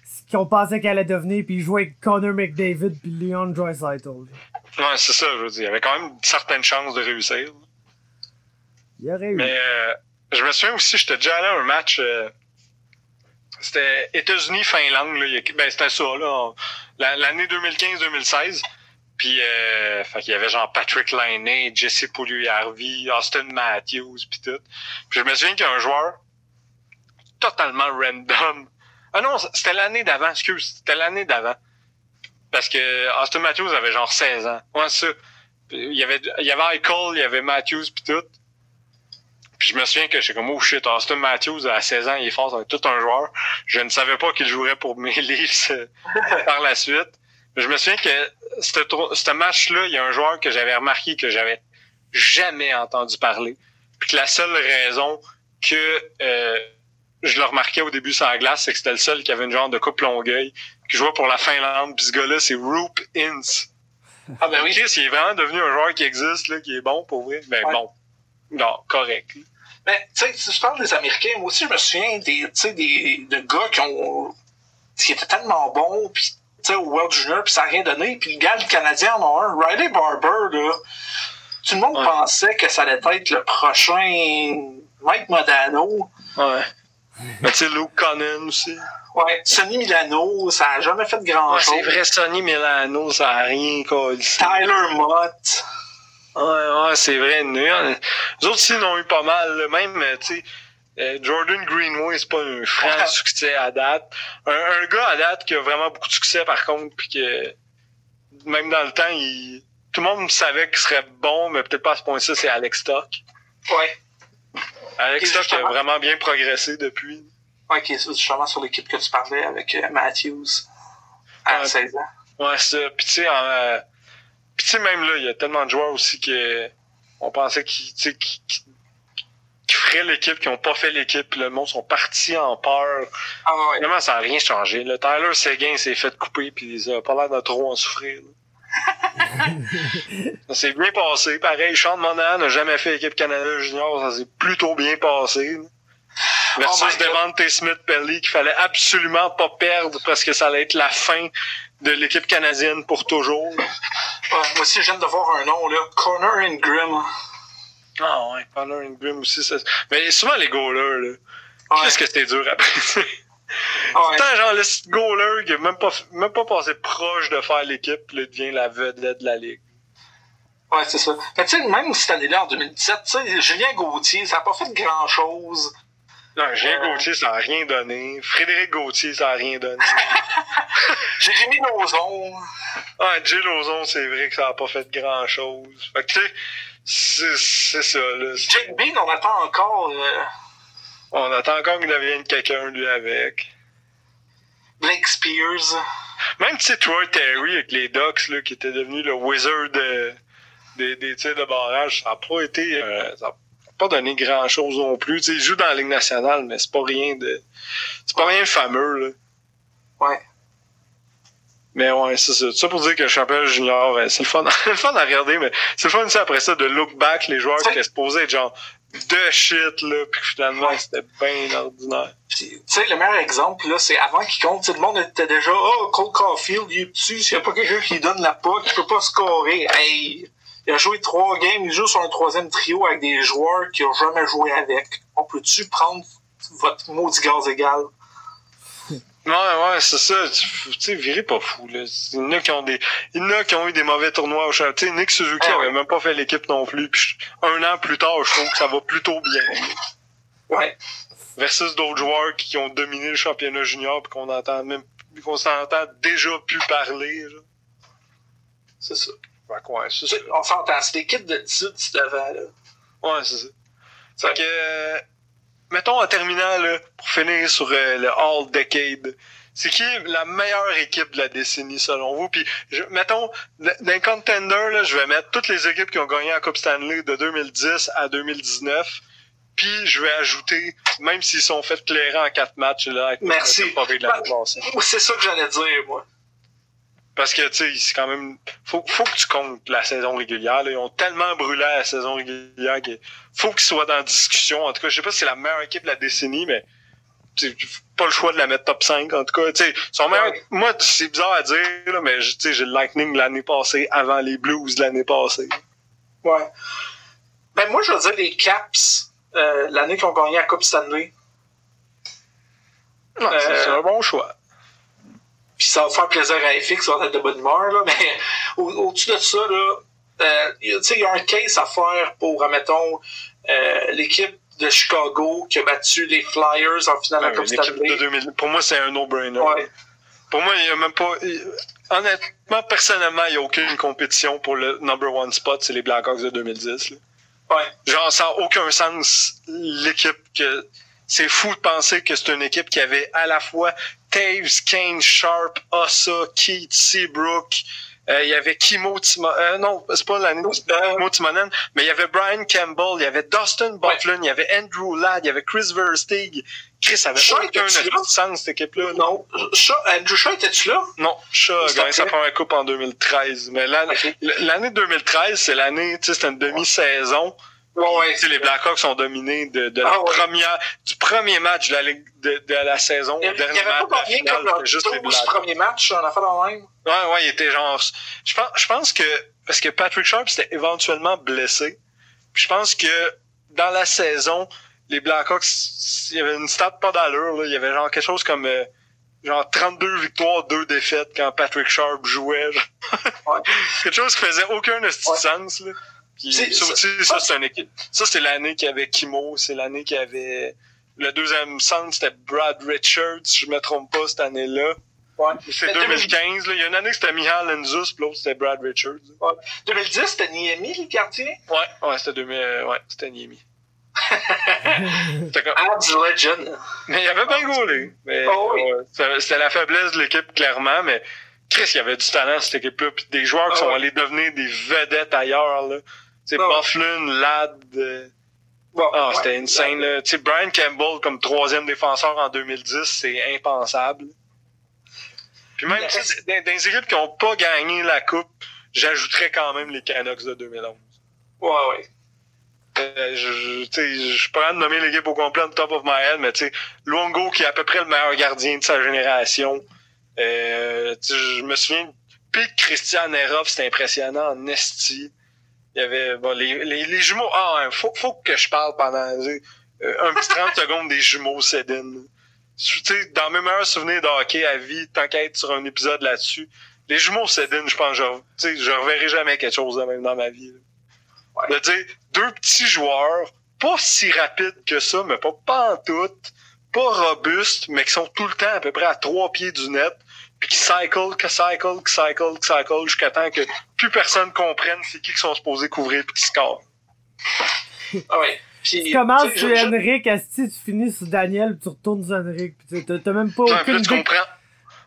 ce qu'on pensait qu'elle allait devenir, puis il jouait avec Connor McDavid puis Leon Draisaitl. Ouais, c'est ça, je veux dire. Il y avait quand même certaines chances de réussir. Il y aurait eu. Mais euh, je me souviens aussi, j'étais déjà allé à un match. euh, c'était États-Unis-Finlande. Il ben, c'était ça, là. L'année 2015-2016. Puis, euh, qu'il y avait genre Patrick Laine, Jesse Pouliou-Harvey, Austin Matthews, puis tout. Puis je me souviens qu'il y a un joueur totalement random. Ah non, c'était l'année d'avant, excuse. C'était l'année d'avant. Parce que Austin Matthews avait genre 16 ans. Ouais, ça. Il y avait, il y avait Eichel, il y avait Matthews, puis tout. Puis je me souviens que j'étais comme, oh shit, Austin Matthews, à 16 ans, il est fort, c'est tout un joueur. Je ne savais pas qu'il jouerait pour mes Leafs euh, par la suite. Mais je me souviens que ce match-là, il y a un joueur que j'avais remarqué que j'avais jamais entendu parler. Puis que la seule raison que euh, je le remarquais au début sur la glace, c'est que c'était le seul qui avait une genre de coupe longueuil, qui jouait pour la Finlande. Puis ce gars-là, c'est Roop Ince. Ah ben oui. Chris, il est vraiment devenu un joueur qui existe, là, qui est bon pour vrai. Ben Ouais. bon. Non, correct. Mais tu sais, si je parle des Américains, moi aussi je me souviens des, des de gars qui ont qui étaient tellement bons, puis tu sais, au World Junior, puis ça n'a rien donné. Puis le gars, le Canadien en a un. Riley Barber, là, tout le monde Ouais. pensait que ça allait être le prochain Mike Modano. Ouais. Mais tu sais, Luke Connon aussi. Ouais, Sonny Milano, ça a jamais fait grand Ouais, c'est vrai, Sonny Milano, ça a rien collé. Tyler Mott. Ouais, ouais, c'est vrai. Nous, les autres aussi en ont eu pas mal. Même, euh, tu sais, euh, Jordan Greenway, c'est pas un franc succès à date. Un, un gars à date qui a vraiment beaucoup de succès, par contre, puis que même dans le temps, il, tout le monde savait qu'il serait bon, mais peut-être pas à ce point-ci, c'est Alex Stock. Ouais. Alex Stock a vraiment bien progressé depuis. Ouais, qui est justement sur l'équipe que tu parlais avec euh, Matthews. À Ouais. 16 ans. Ouais, c'est ça. Puis tu sais, en, euh, puis tu sais, même là, il y a tellement de joueurs aussi que on pensait qu'ils tu sais, qu'ils- qu'ils- qu'ils feraient l'équipe, qui ont pas fait l'équipe, le monde sont partis en peur. Ah ouais. Finalement, ça n'a rien changé. Le Tyler Seguin s'est fait couper, puis il a pas l'air de trop en souffrir. ça s'est bien passé. Pareil, Sean Monahan n'a jamais fait équipe Canada Junior, ça s'est plutôt bien passé. là. Versus Oh my God. Devante Smith-Pelly, qu'il fallait absolument pas perdre parce que ça allait être la fin de l'équipe canadienne pour toujours. Ouais, moi aussi, viens de voir un nom, là. Connor Ingram. Ah ouais, Connor Ingram aussi. Ça... Mais souvent les goalers, là. Ouais. Qu'est-ce que c'était dur après? Ouais. Tant genre le goaler qui a même pas, même pas passé proche de faire l'équipe, il devient la vedette de la ligue. Ouais, c'est ça. Mais tu sais, même cette année-là, en 2017, tu sais, Julien Gauthier, ça n'a pas fait grand-chose. Non, Julien Ouais. Gauthier, ça a rien donné. Frédéric Gauthier, ça a rien donné. Jérémy Lauzon. ah, Jay Lozon, c'est vrai que ça a pas fait grand chose. Fait que tu sais, c'est, ça, là. Jake Bean, on attend encore. euh, On attend encore qu'il devienne quelqu'un, lui, avec. Blake Spears. Même, tu sais, Troy Terry avec les Ducks, là, qui était devenu le wizard de- des, des tirs de barrage, ça n'a pas été. euh, ça a pas donné grand chose non plus. Tu sais, il joue dans la Ligue nationale, mais c'est pas rien de. C'est pas rien de fameux, là. Ouais. Mais ouais, c'est ça. Tout ça pour dire que le championnat junior, euh, c'est le fun, le fun à regarder, mais c'est le fun aussi après ça de look back les joueurs qui étaient supposés être genre de shit, là, puis finalement Ouais. c'était bien ordinaire. Tu sais, le meilleur exemple, là, c'est avant qu'il compte, sais, le monde était déjà, oh, Cole Caulfield, il est dessus, s'il n'y a pas quelqu'un qui lui donne la puck, il peut pas scorer. Hey! Il a joué trois games, il joue sur un troisième trio avec des joueurs qu'il a jamais joué avec. On peut-tu prendre votre maudit gaz égal? Ouais, ouais, c'est ça. Tu sais, virez pas fou, là. Il y en a qui ont des, il y en a qui ont eu des mauvais tournois au champ. Tu sais, Nick Suzuki Ah ouais. avait même pas fait l'équipe non plus. Puis un an plus tard, je trouve que ça va plutôt bien. Ouais. Versus d'autres joueurs qui ont dominé le championnat junior puis qu'on entend même, qu'on s'entend déjà plus parler. C'est ça. Fait que ouais, c'est Tu ça. sais, On s'entend, c'est l'équipe de 18-19 ans, là. Ouais, c'est ça. Fait que, euh, mettons en terminant, là, pour finir sur euh, le All Decade, c'est qui la meilleure équipe de la décennie selon vous? Puis, je- mettons, d- dans les contenders, là, je vais mettre toutes les équipes qui ont gagné la Coupe Stanley de 2010 à 2019. Puis, je vais ajouter, même s'ils sont fait clairer en quatre matchs, là, avec Merci. passée. Moi, C'est ça que j'allais dire, moi. Parce que, tu sais, c'est quand même. Faut, faut que tu comptes la saison régulière. Là. Ils ont tellement brûlé la saison régulière qu'il faut qu'ils soient dans la discussion. En tout cas, je sais pas si c'est la meilleure équipe de la décennie, mais pas le choix de la mettre top 5. En tout cas, tu sais, son meilleur. Moi, c'est bizarre à dire, là, mais tu j'ai le Lightning l'année passée avant les Blues l'année passée. Ouais. Ben, moi, je veux dire les Caps, euh, l'année qu'ils ont gagné la Coupe Stanley. Euh, c'est un bon choix. Puis ça va faire plaisir à FX, ça va être de bonne humeur, là. Mais au- au-dessus de ça, là, euh, il y a un case à faire pour, admettons, euh, l'équipe de Chicago qui a battu les Flyers en finale de la Ouais, Coupe l'équipe Stanley. de 2000. Pour moi, c'est un no-brainer. Ouais. Pour moi, il y a même pas. Honnêtement, personnellement, il n'y a aucune compétition pour le number one spot, c'est les Blackhawks de 2010. là. Ouais. Genre, ça n'a aucun sens, l'équipe que. C'est fou de penser que c'est une équipe qui avait à la fois Taves, Kane, Sharp, Ossa, Keith, Seabrook. euh, il y avait Kimo Timonen. Euh, non, c'est pas l'année Kimo Timonen, mais il y avait Brian Campbell, il y avait Dustin Bufflin, il y avait Andrew Ladd, il y avait Chris Versteeg. Chris avait Shaw aucun était-tu sens, cette équipe-là. Non? Shaw- Andrew Shaw, étais-tu là? Non, Shaw a gagné sa première coupe en 2013. Mais l'année Ok. l'année 2013, c'est l'année, tu sais, c'était une demi-saison. Ouais, les Blackhawks sont dominés de, de Ah la ouais. première, du premier match de la, ligue, de, de la saison Il au n'y avait dernier match de pas la gagné finale, comme leur c'était juste les 12 Blackhawks. premier match, on a fait le même. Ouais, ouais, il était genre. Je pense, je pense que. Parce que Patrick Sharp s'était éventuellement blessé. Puis je pense que dans la saison, les Blackhawks, il y avait une stat pas d'allure, là. Il y avait genre quelque chose comme, euh, genre 32 victoires, 2 défaites quand Patrick Sharp jouait. genre. Ouais. quelque chose qui faisait aucun Ouais. sens, là. Puis, C'est- ça, c'est une. Ça, l'année qu'il y avait Kimo, c'est l'année qu'il y avait, le deuxième centre, c'était Brad Richards, si je me trompe pas, cette année-là. Ouais. C'est Mais 2015, là. Il y a une année c'était Mihal Enzus, puis l'autre c'était Brad Richards. 2010, c'était Niemi, le gardien? Ouais, ouais, c'était 2000, euh, ouais, c'était Niemi. C'était comme- Ah, du Legend. Mais il avait bien gaulé. Mais, Oh oui. ouais, c'était la faiblesse de l'équipe, clairement, mais Chris, il y avait du talent, cette équipe-là, puis des joueurs qui Ah sont allés devenir des vedettes ailleurs, là. Tu sais, ouais. Bufflin, Ladd, euh, Bon, ah, ouais. c'était insane, là. Tu sais, Brian Campbell comme troisième défenseur en 2010, c'est impensable. Puis même, dans, dans les équipes qui n'ont pas gagné la coupe, j'ajouterais quand même les Canucks de 2011. Ouais, ouais. Euh, je, je, je de nommer l'équipe au complet on top of my head, mais tu sais, qui est à peu près le meilleur gardien de sa génération. Euh, je me souviens, Pic Christian Nerov, c'était impressionnant en esti. Il y avait bon, les, les, les jumeaux. Ah, hein, faut, faut que je parle pendant euh, un petit 30 secondes des jumeaux Sedin. Tu sais, dans mes meilleurs souvenirs de hockey à vie, être sur un épisode là-dessus, les jumeaux Sedin, je pense que je, je reverrai jamais quelque chose de même dans ma vie. De dire deux petits joueurs, pas si rapides que ça, mais pas, pas en tout, pas robustes, mais qui sont tout le temps à peu près à trois pieds du net, puis qui cycle, que cycle, que cycle, que cycle, jusqu'à temps que plus personne comprenne c'est qui qui sont supposés couvrir puis qui score. Ah ouais. Puis, Tu commences sur Henrik, Asti, tu finis sur Daniel, puis tu retournes sur Henrik, puis t'as- même pas aucune là, tu comprends.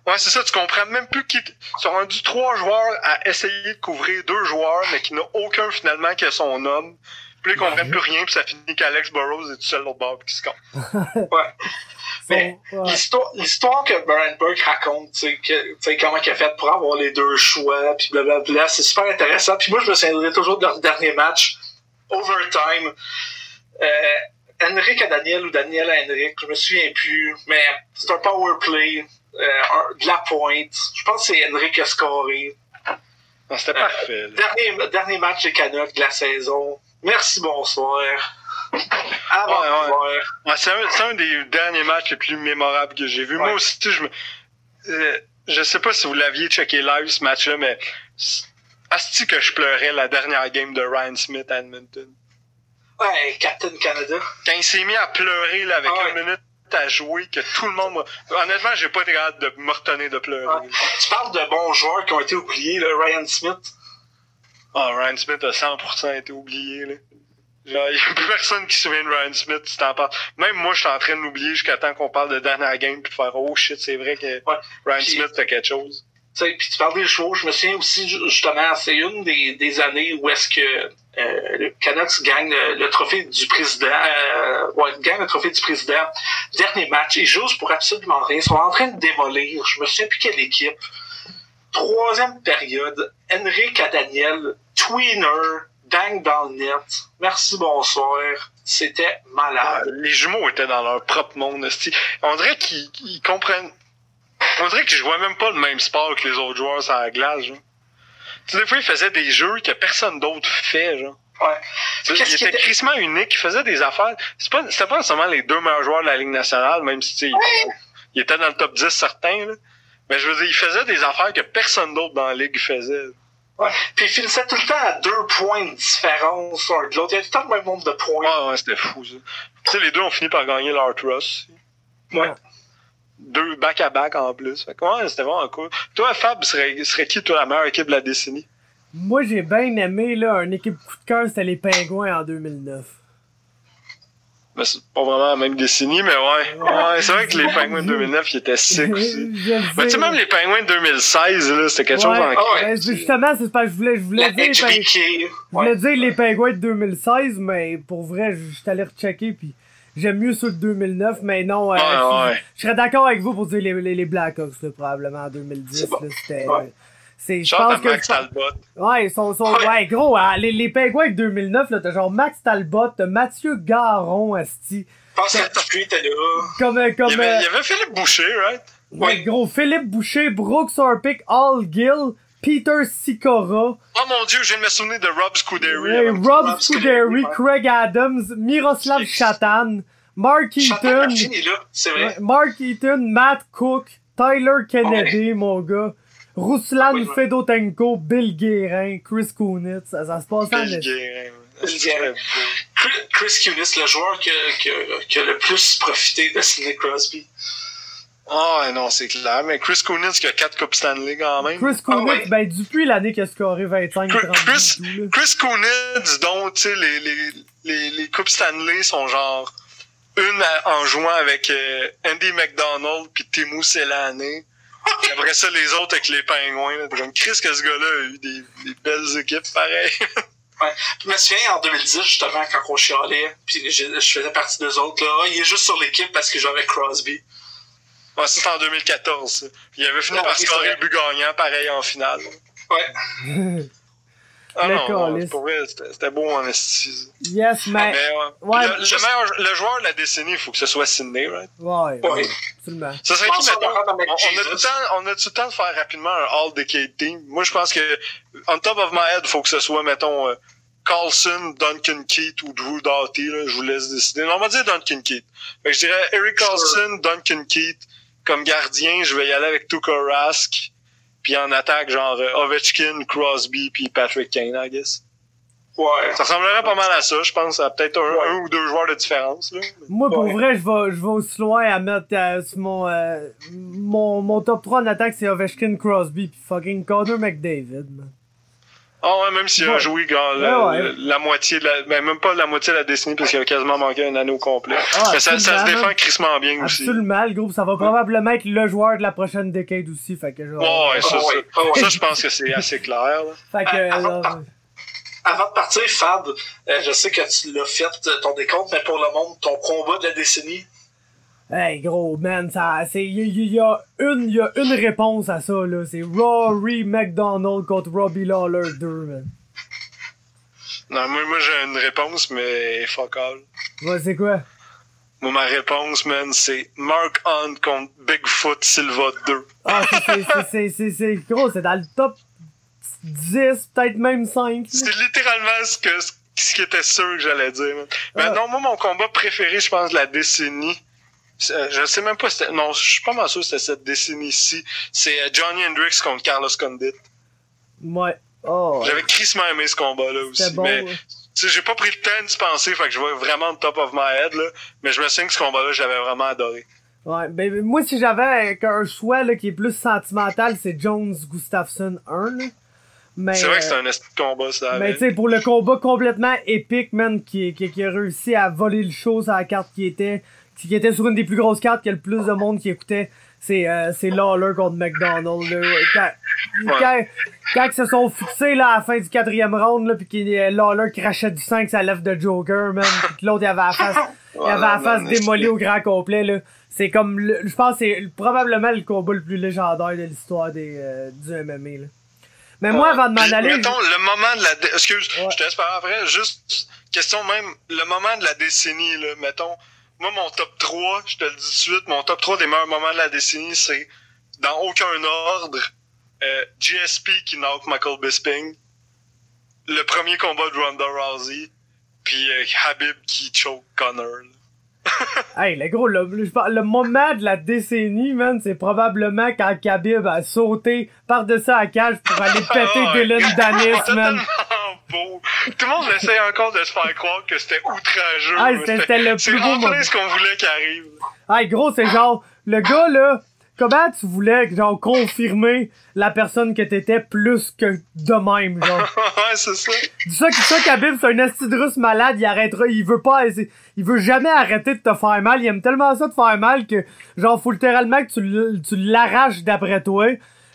Ouais, c'est ça, tu comprends même plus qui. Ils sont rendus trois joueurs à essayer de couvrir deux joueurs, mais qui n'a aucun finalement qui a son homme. Puis là, ils comprennent plus rien, puis ça finit qu'Alex Burrows est tout seul l'autre bord puis qui score. Ouais. Mais ouais. l'histoire, que Brian Burke raconte, tu sais, comment il a fait pour avoir les deux choix, puis blablabla, c'est super intéressant. Puis moi, je me souviendrai toujours de leur dernier match, overtime. Euh, Henrik à Daniel ou Daniel à Henrik, je me souviens plus, mais c'est un power play, euh, un- de la pointe. Je pense que c'est Henrik qui a scoré. Non, C'était parfait. là. Dernier, dernier match des Canucks de la saison. Merci, bonsoir. Ouais. Ouais, c'est un, des derniers matchs les plus mémorables que j'ai vu. Ouais. Moi aussi, je me. euh, je sais pas si vous l'aviez checké live ce match-là, mais. Asti que je pleurais la dernière game de Ryan Smith à Edmonton. Ouais, Captain Canada. Quand il s'est mis à pleurer là, avec Ah une minute à jouer, que tout le monde. Honnêtement, j'ai pas été capable de me retenir de pleurer. Tu parles de bons joueurs qui ont été oubliés, là, Ryan Smith. Ah, Ryan Smith a 100% été oublié, là. Genre, il y a plus personne qui se souvient de Ryan Smith, si t'en parles. Même moi, je suis en train de l'oublier jusqu'à temps qu'on parle de dernière game puis de faire, oh shit, c'est vrai que Ouais. Ryan Smith fait quelque chose. Tu sais, puis tu parles des chevaux, je me souviens aussi, ju- justement, c'est une des, des années où est-ce que euh, le Canucks gagne le, le trophée du président, euh, ouais, gagne le trophée du président. Dernier match, ils jouent pour absolument rien, ils sont en train de démolir, je me souviens plus quelle équipe. Troisième période, Henrik à Daniel, tweener, bang dans le net. Merci, bonsoir. C'était Ah, malade. les jumeaux étaient dans leur propre monde. On dirait qu'ils ils comprennent. On dirait qu'ils jouaient même pas le même sport que les autres joueurs sur la glace, genre. Tu sais, des fois, ils faisaient des jeux que personne d'autre fait, genre. Ouais. Qui étaient était- crissement uniques, ils faisaient des affaires. C'est pas, c'était pas seulement les deux meilleurs joueurs de la Ligue nationale, même si, ils- ils étaient dans le top 10 certains, là. Mais je veux dire, ils faisaient des affaires que personne d'autre dans la Ligue faisait. Ouais. Puis ils finissaient tout le temps à deux points de différence l'un de l'autre. Il y avait tout le temps le même nombre de points. Ouais, ouais, c'était fou, ça. Tu sais, les deux ont fini par gagner l'Art Ross. Ouais. Deux back-à-back en plus. Fait que, ouais, c'était vraiment cool. Toi, Fab, serait, serait qui, toi, la meilleure équipe de la décennie? Moi, j'ai bien aimé, là, une équipe coup de cœur, c'était les Pingouins en 2009. Ben, c'est pas vraiment la même décennie, mais ouais. Ouais, c'est vrai que les Penguins de 2009, ils étaient sick aussi. Mais tu sais, même les Penguins de 2016, là, c'était quelque chose en... Ah ouais. Ben, justement, c'est parce que je voulais, je voulais La dire, ben, je voulais dire les Pingouins de 2016, mais pour vrai, je suis allé rechecker, puis j'aime mieux ceux de 2009, mais non, euh, Ouais, je- ouais. je serais d'accord avec vous pour dire les, les, les Blackhawks, là, probablement, en 2010, C'est bon. là, c'était... C'est, je pense que... Max Talbot. Ouais, ils sont, sont, Ouais. ouais, gros, hein, les, les Pingouins de 2009, là, t'as genre Max Talbot, t'as Mathieu Garon, asti, Je pense que Dupuis était là. comme, euh, comme, Il y, avait, euh, il y avait Philippe Boucher, right? ouais, gros, Philippe Boucher, Brooks Orpik, All Gill, Peter Sikora, Oh mon dieu, je viens de me souvenir de Rob Scuderi. Rob Rob Scuderi, Craig Adams, Miroslav Chatan, Mark Eaton, est là, c'est vrai. Mark Eaton, Matt Cook, Tyler Kennedy, mon gars, Ruslan ouais. Fedotenko, Bill Guérin, Chris Kunitz, ça, ça se passe en Bill. Guérin. Bill Guérin. Chris- Kunis, le joueur qui a, qui a- qui a le plus profité de Sidney Crosby. Ah non, c'est clair. Mais Chris Kunitz qui a 4 Coupes Stanley quand même. Chris Kunitz, Ah ouais. ben depuis l'année qu'il a scoré 25 Chris, 30 Chris, tout. Chris Kunitz, dont, tu sais, les, les, les, les Coupes Stanley sont genre une à- en jouant avec euh, Andy McDonald puis Timo Selané. Puis après ça, les autres avec les pingouins. Là. Comme Chris, que ce gars-là a eu des, des belles équipes pareilles. Je me souviens en 2010, justement, quand on chialait, puis je, je faisais partie d'eux autres, là, Ah, il est juste sur l'équipe parce que j'avais Crosby. Ouais, ça, c'était en 2014. ça. Il avait fini Non, par scorer le but gagnant, pareil, en finale. Ouais. Ah Le non, pour vrai, c'était c'était beau en esti. yes, mais. Mais ouais. ouais, le, le meilleur, le joueur de la décennie, il faut que ce soit Sidney, right? Ouais, Ouais. ouais, absolument. Ça serait qui, mettons? On, a tout le temps, on a tout le temps de faire rapidement un All-Decade Team. Moi, je pense que, on top of my head, il faut que ce soit, mettons, euh, Carlson, Duncan Keith ou Drew Doughty, là. Je vous laisse décider. Non, on va dire Duncan Keith. Fait que je dirais Eric Carlson, Duncan Keith. Comme gardien, je vais y aller avec Tuukka Rask. Puis en attaque, genre euh, Ovechkin, Crosby, puis Patrick Kane, I guess. Ouais. Ça ressemblerait pas mal à ça, je pense. à peut-être un, Ouais. un ou deux joueurs de différence, là. Moi, pour Ouais. vrai, je vais, je vais aussi loin à mettre euh, sur mon, euh, mon, mon top 3 en attaque, c'est Ovechkin, Crosby, pis fucking Connor McDavid, man. Ah ouais, même s'il a joué genre, la, Ouais, ouais. la moitié de la, ben, même pas la moitié de la décennie parce qu'il a quasiment manqué un anneau complet. Ah, Mais ça, ça se défend crissement bien aussi. Absolument, le groupe, ça va probablement être le joueur de la prochaine décade aussi, fait que genre... Ouais, ouais, ça, Ah ça, ouais, ah ouais. ça, je pense que c'est assez clair. là. Fait que, Ah, genre, ah, Avant de partir, Fab, euh, je sais que tu l'as fait ton décompte, mais pour le monde, ton combat de la décennie, hey gros, man, ça, c'est, il y, y a une, y a une réponse à ça, là, c'est Rory McDonald contre Robbie Lawler 2, man. Non, moi, moi j'ai une réponse, mais fuck all. Ouais, c'est quoi? Moi, ma réponse, man, c'est Mark Hunt contre Bigfoot Silva 2. Ah, c'est- c'est, c'est, gros, c'est dans le top 10, peut-être même 5, là. C'est littéralement ce, que, ce qui était sûr que j'allais dire. man. Mais Ah. non, moi, mon combat préféré, je pense, de la décennie, je sais même pas, si c'était- non, je suis pas mal sûr que c'était cette décennie-ci. C'est euh, Johnny Hendricks contre Carlos Condit. Ouais. Oh, J'avais crissement aimé ce combat-là aussi. bon, mais, ouais. tu sais, j'ai pas pris le temps d'y penser, fait que je vois vraiment le top of my head, là. Mais je me souviens que ce combat-là, j'avais vraiment adoré. Ouais, ben, moi, si j'avais un choix, là, qui est plus sentimental, c'est Jones Gustafsson 1, là. Mais, C'est vrai que euh, c'est un esti de combat, ça. Mais tu sais, pour le combat complètement épique, man, qui, qui, qui a réussi à voler le show sur la carte qui était, qui était sur une des plus grosses cartes qu'il y a le plus de monde qui écoutait, c'est, euh, c'est Lawler contre McDonald, là. Quand, quand, quand ils se sont fixés, là, à la fin du quatrième round, là, pis que euh, Lawler crachait du sang avec sa lèvre de Joker, man, pis que l'autre, il avait la face, il avait la face démolie au grand complet, là. C'est comme, je pense que c'est probablement le combat le plus légendaire de l'histoire des, euh, du MMA, là. Mais moi, avant de m'en Puis, aller, Mettons, le moment de la... Excuse, Ouais. je te laisse parler après. Juste, question même, le moment de la décennie, là, mettons. Moi, mon top 3, je te le dis tout de suite, mon top 3 des meilleurs moments de la décennie, c'est, dans aucun ordre, euh, GSP qui knock Michael Bisping, le premier combat de Ronda Rousey, puis euh, Habib qui choke Connor. Hey, le gros, le, moment de la décennie, man, c'est probablement quand Khabib a sauté par-dessus la cage pour aller péter Ah ouais. Dylan Danis, man. beau. Tout le monde essaie encore de se faire croire que c'était outrageux. Ah, c'était- le plus beau moment. ce qu'on voulait qu'il arrive. Hey, gros, c'est genre, le gars, là, comment tu voulais, genre, confirmer la personne que t'étais plus que de même, genre? ouais, c'est ça. Dis ça, ça Khabib, c'est un esti russe malade, il arrêtera, il veut pas, il veut jamais arrêter de te faire mal, il aime tellement ça de faire mal que, genre, faut littéralement que tu, l'arraches d'après toi.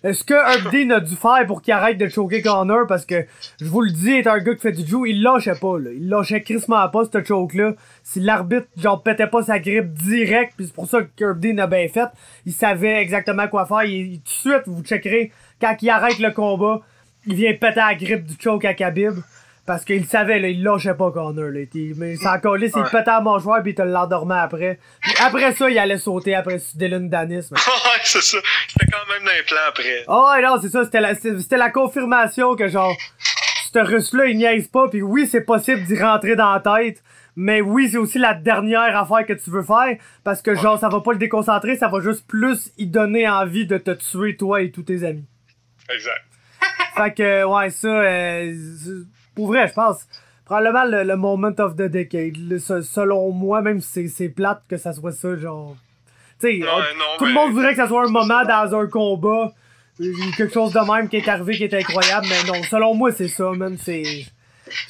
Est-ce que Dean a dû faire pour qu'il arrête de choquer Connor? Parce que, je vous le dis, est un gars qui fait du jiu, il lâchait pas, là. Il lâchait crissement pas, ce choke-là. Si l'arbitre, genre, pétait pas sa grippe direct, puis c'est pour ça que Dean a bien fait, il savait exactement quoi faire. Il, il- tout de suite, vous checkerez, quand il arrête le combat, il vient péter la grippe du choke à Khabib. Parce qu'il savait, là, il lâchait pas Connor, là. Il- Mais c'est encore là, il pétait à mon joueur, puis il te l'endormait après. Puis après ça, il allait sauter après Dylan Danis. mais- ouais, c'est ça. C'était quand même dans les plans après. Ouais, non, c'est ça, c'était la, c'était la confirmation que genre, ce russe-là, il niaise pas, puis oui, c'est possible d'y rentrer dans la tête, mais oui, c'est aussi la dernière affaire que tu veux faire, parce que genre, ça va pas le déconcentrer, ça va juste plus y donner envie de te tuer, toi et tous tes amis. Exact. Fait que, ouais, ça, euh, pour vrai, je pense, probablement le, le moment of the decade, le- selon moi, même si c'est- plate que ça soit ça, genre, tu sais, Ouais, tout le monde voudrait que ça soit un moment dans un combat, euh, quelque chose de même qui est arrivé qui est incroyable, mais non, selon moi, c'est ça, man, c'est...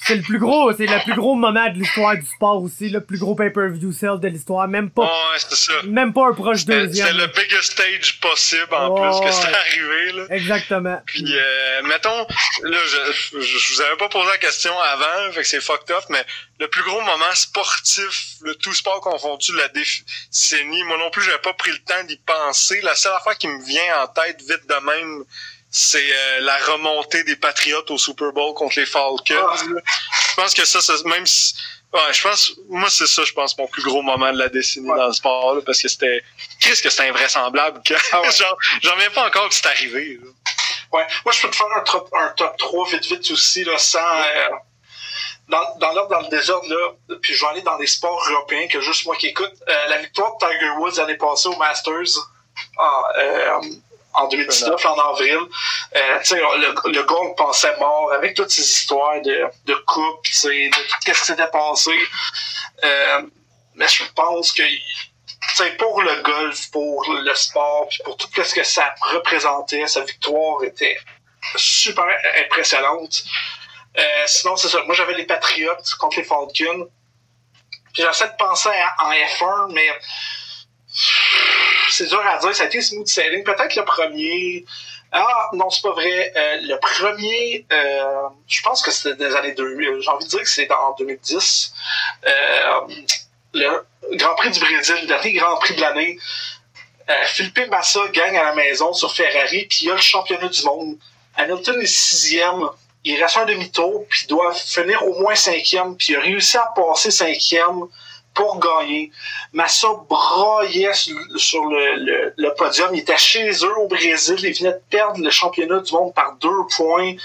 C'est le plus gros, c'est le plus gros moment de l'histoire du sport aussi, le plus gros pay-per-view sale de l'histoire, même pas, Ouais, c'est ça. même pas un proche deuxième. c'était le biggest stage possible en Ouais, plus que ouais. arrivé, là. Exactement. Puis, euh, mettons, là, je, je, je vous avais pas posé la question avant, fait que c'est fucked up, mais le plus gros moment sportif, le tout sport confondu de la décennie, moi non plus, j'avais pas pris le temps d'y penser. La seule affaire qui me vient en tête vite de même, c'est euh, la remontée des Patriotes au Super Bowl contre les Falcons. Ah. Je pense que ça, c'est même si... Ouais, je pense, moi, c'est ça, je pense, mon plus gros moment de la décennie Ouais. dans le sport, là, parce que c'était, Chris, que c'était invraisemblable, que, Ah ouais. j'en reviens pas encore que c'est arrivé, là. Ouais. Moi, je peux te faire un top, un top 3 vite vite aussi, là, sans. euh, dans dans l'ordre, dans le désordre, là, puis je vais aller dans les sports européens que juste moi qui écoute. Euh, la victoire de Tiger Woods l'année passée au Masters euh, en 2019, en avril. Euh, le, le pensait mort avec toutes ces histoires de, de de tout ce qui s'était passé. Euh, mais je pense que pour le golf, pour le sport, pour tout ce que ça représentait, sa victoire était super impressionnante. Euh, sinon, c'est ça. Moi, j'avais les Patriots contre les Falcons. J'essaie de penser à- en F1, mais c'est dur à dire. Ça a été smooth sailing. Peut-être le premier. Ah, non, c'est pas vrai. Euh, le premier, euh, je pense que c'était des années 2000. J'ai envie de dire que c'est en 2010. Euh, le Grand Prix du Brésil, le dernier Grand Prix de l'année. Euh, Philippe Massa gagne à la maison sur Ferrari, puis il a le championnat du monde. Hamilton est sixième. Il reste un demi-tour, puis il doit finir au moins cinquième, puis il a réussi à passer cinquième pour gagner. Massa braillait sur, le, podium. Il était chez eux au Brésil. Il venait de perdre le championnat du monde par deux points.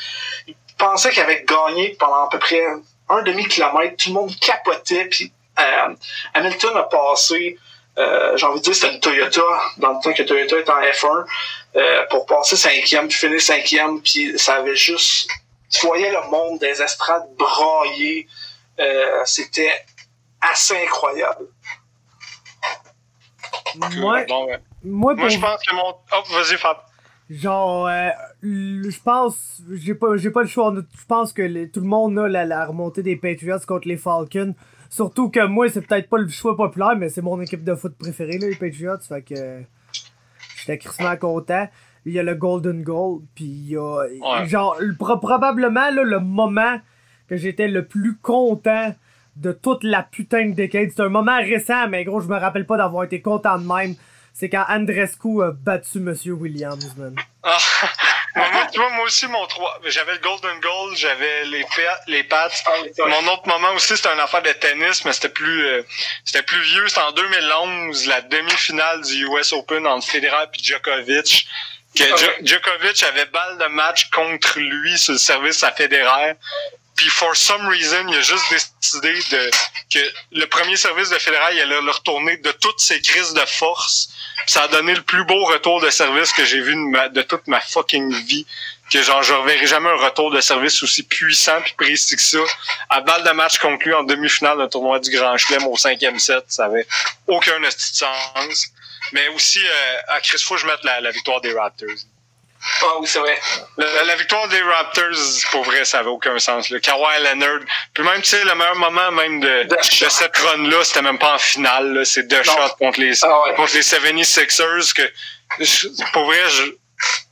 Il pensait qu'il avait gagné pendant à peu près un demi-kilomètre. Tout le monde capotait. Puis euh, Hamilton a passé, euh, j'ai envie de dire, c'était une Toyota, dans le temps que Toyota était en F1, euh, pour passer cinquième, puis finir cinquième. Puis ça avait juste... Tu voyais le monde des estrades brailler. C'était assez incroyable. Moi, Bon, ouais. moi, Moi, je pense que mon. Oh, vas-y, Fab. Genre, euh, je pense, j'ai pas, j'ai pas le choix. Je pense que tout le monde a la, la remontée des Patriots contre les Falcons. Surtout que moi, c'est peut-être pas le choix populaire, mais c'est mon équipe de foot préférée, là, les Patriots. Fait que j'étais crissement content. Il y a le Golden Goal, puis il y a, Ouais. genre, le- pro- probablement là, le moment que j'étais le plus content de toute la putain de décade. C'est un moment récent, mais gros, je me rappelle pas d'avoir été content de même. C'est quand Andrescu a battu Monsieur Williams, man. Ah, moi, tu vois, moi aussi, mon 3. J'avais le Golden Goal, j'avais les, les Pats. Mon autre moment aussi, c'était une affaire de tennis, mais c'était plus, euh, c'était plus vieux. C'était en 2011, la demi-finale du US Open entre Federer et Djokovic. Que Ok. Djo- Djokovic avait balle de match contre lui sur le service à Federer. Puis, for some reason, il a juste décidé de, que le premier service de Federer, il allait le retourner de toutes ses crises de force. Ça a donné le plus beau retour de service que j'ai vu de, toute ma fucking vie. Que genre, je reverrai jamais un retour de service aussi puissant puis précis que ça. À balle de match conclu en demi-finale d'un tournoi du Grand Chelem au cinquième set, ça avait aucun sens. Mais aussi, euh, à Chris, faut que je mette la victoire des Raptors. Ah oui, c'est vrai. La, la victoire des Raptors, pour vrai, ça avait aucun sens. Le Kawhi Leonard. Puis même, tu sais, le meilleur moment même de, cette run-là, c'était même pas en finale. C'est deux Non. shots contre les, Ah ouais. contre les 76ers. Que, pour vrai,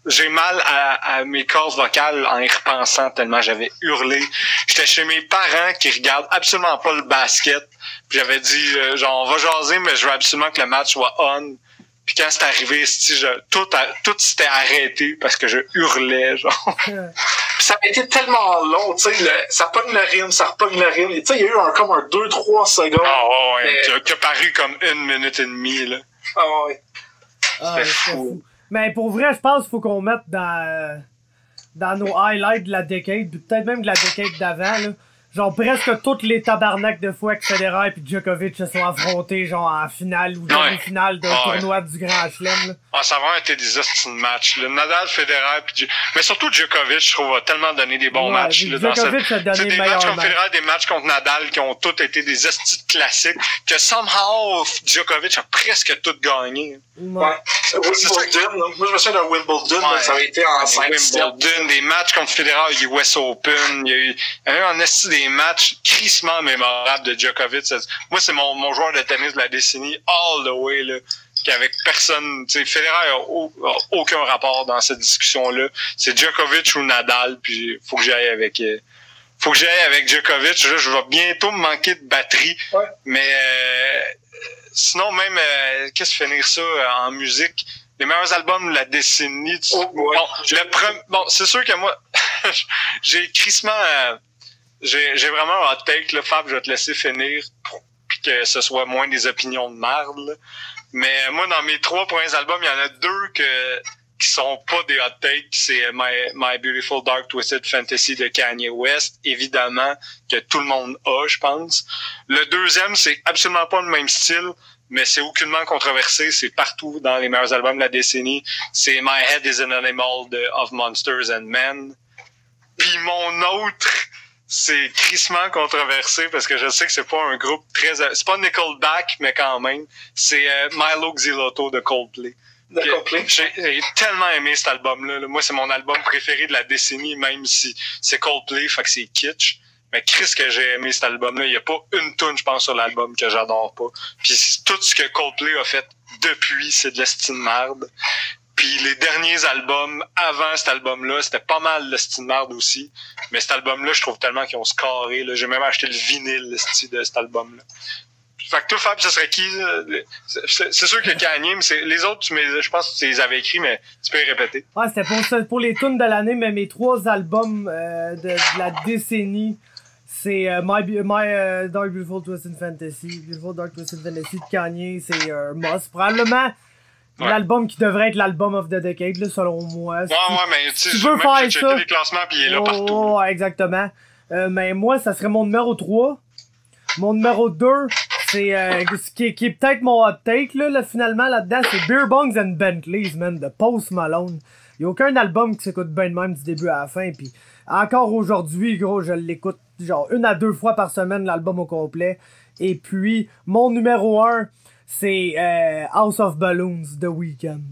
j'ai mal à, à mes cordes vocales en y repensant tellement j'avais hurlé. J'étais chez mes parents qui regardent absolument pas le basket. J'avais dit, euh, genre, on va jaser, mais je veux absolument que le match soit on. Puis quand c'est arrivé, je, tout, tout s'était arrêté parce que je hurlais, genre. ça a été tellement long, tu sais, ça pogne le rime, ça repogne le rime. Tu sais, il y a eu un, comme un 2-3 secondes. Ah ouais, mais... qui, a, paru comme une minute et demie, là. Ah ouais. Ah, C'était fou. Mais pour vrai, je pense qu'il faut qu'on mette dans, dans nos highlights de la décade, peut-être même de la décade d'avant, là genre presque toutes les tabarnaks de fois que Federer et Djokovic se sont affrontés genre en finale ou dans finale d'un tournoi du Grand Chelem. Ah, ça a vraiment été des de match. Le Nadal, Federer, puis mais surtout Djokovic, je trouve, a tellement donné des bons matchs. Là, Djokovic cette... a donné des matchs contre Federer, des matchs contre Nadal qui ont tous été des estis classiques que somehow Djokovic a presque tout gagné. Ouais. Wimbledon, moi je me souviens d'un Wimbledon, ouais. ça avait été en 5 Wimbledon, des matchs contre Federer, US Open, il y a eu, il y a eu un esti des matchs crissement mémorables de Djokovic. Moi, c'est mon, mon joueur de tennis de la décennie, all the way, là qu'avec personne, tu sais, Federer a, aucun rapport dans cette discussion-là. C'est Djokovic ou Nadal, puis faut que j'aille avec, euh, faut que j'aille avec Djokovic. Là, je vais bientôt me manquer de batterie, ouais. mais euh, sinon même, euh, qu'est-ce que finir ça euh, en musique? Les meilleurs albums de la décennie. Tu... Oh, ouais. Bon, le bon, c'est sûr que moi, j'ai crissement j'ai vraiment un hot take, là, Fab, je vais te laisser finir pour que ce soit moins des opinions de merde. Mais euh, moi, dans mes trois premiers albums, il y en a deux que qui sont pas des hot takes. C'est My, Beautiful Dark Twisted Fantasy de Kanye West, évidemment, que tout le monde a, je pense. Le deuxième, c'est absolument pas le même style, mais c'est aucunement controversé. C'est partout dans les meilleurs albums de la décennie. C'est My Head is an Animal of Monsters and Men. Puis mon autre c'est crissement controversé parce que je sais que c'est pas un groupe très c'est pas Nickelback mais quand même c'est euh, Milo Xilotto de Coldplay. J'ai tellement aimé cet album là. Moi c'est mon album préféré de la décennie même si c'est Coldplay fait que c'est kitsch. Mais Chris que j'ai aimé cet album là, il y a pas une tune je pense sur l'album que j'adore pas. Puis tout ce que Coldplay a fait depuis c'est de l'estime merde. Puis les derniers albums avant cet album-là, c'était pas mal le style merde aussi. Mais cet album-là, je trouve tellement qu'ils ont scarré. J'ai même acheté le vinyle de cet album-là. Fait que toi, Fab, ce serait qui? C'est sûr que Kanye, mais les autres, tu je pense que tu les avais écrits, mais tu peux les répéter. Ouais, c'était pour, pour les tunes de l'année, mais mes trois albums euh, de, de, la décennie, c'est euh, My, My uh, Dark Beautiful Twisted Fantasy, Beautiful Dark Twisted Fantasy de Kanye, c'est euh, Moss. Probablement L'album qui devrait être l'album of the decade, là, selon moi. Ouais, ouais, mais tu, veux faire ça? les classements puis il est là partout. Oh, exactement. Euh, mais moi, ça serait mon numéro 3. Mon numéro 2, c'est euh, ce qui est, qui est peut-être mon hot take là, là finalement là-dedans, c'est Beer Bongs and Bentleys, man, de Post Malone. Il y a aucun album qui s'écoute bien de même du début à la fin, puis encore aujourd'hui, gros, je l'écoute genre une à deux fois par semaine l'album au complet. Et puis mon numéro 1, c'est euh, House of Balloons The Weeknd.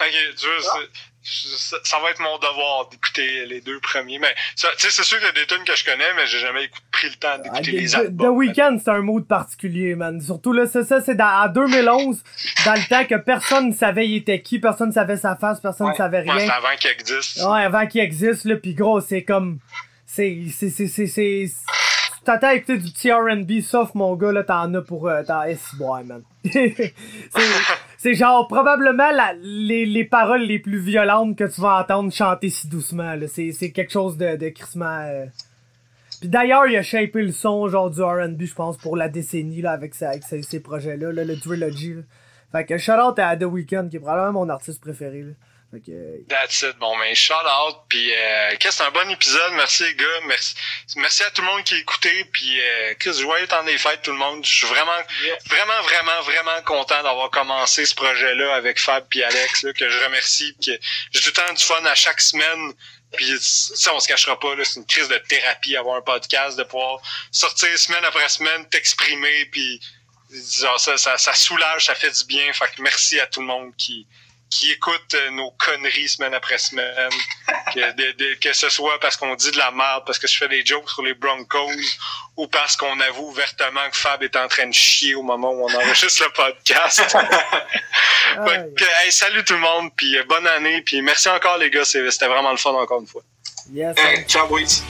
Ok, tu vois, ça, ça, va être mon devoir d'écouter les deux premiers. Mais c'est sûr qu'il y a des tunes que je connais, mais j'ai jamais pris le temps d'écouter ah, les albums. The Weeknd, c'est un mood particulier, man. Surtout là, c'est ça, c'est en 2011, dans le temps que personne ne savait il était qui, personne ne savait sa face, personne ne ouais. savait rien. Ouais, avant qu'il existe. Ouais, avant qu'il existe, là, pis gros, c'est comme... C'est... C'est... C'est... C'est t'attends à écouter du petit R&B soft, mon gars, là, t'en as pour... Euh, t'en es man. c'est genre probablement la, les, les paroles les plus violentes que tu vas entendre chanter si doucement. C'est quelque chose de, de crissement... Euh... Puis d'ailleurs, il a shapé le son, genre, du R&B, je pense, pour la décennie, là, avec, sa, avec projets-là, là, le Trilogy. Fait que shout-out à The Weeknd, qui est probablement mon artiste préféré. Que... That's it. Bon, mais shout out. Puis, euh, qu'est-ce c'est un bon épisode. Merci, les gars. Merci, merci à tout le monde qui a écouté. Puis, euh, qu'est-ce joyeux temps des fêtes, tout le monde. Je suis vraiment, yeah. vraiment, vraiment, vraiment content d'avoir commencé ce projet-là avec Fab puis Alex, là, que je remercie. Puis, j'ai tout le temps du fun à chaque semaine. Puis ça, on se cachera pas, là, c'est une crise de thérapie, avoir un podcast, de pouvoir sortir semaine après semaine, t'exprimer, puis genre, ça, ça, ça soulage, ça fait du bien. Fait que merci à tout le monde qui, qui écoutent euh, nos conneries semaine après semaine, que, de, de, que ce soit parce qu'on dit de la merde, parce que je fais des jokes sur les Broncos, ou parce qu'on avoue ouvertement que Fab est en train de chier au moment où on enregistre le podcast. hey, salut tout le monde, puis euh, bonne année, puis merci encore les gars, c'était vraiment le fun encore une fois. Yes. Hey, ciao boys.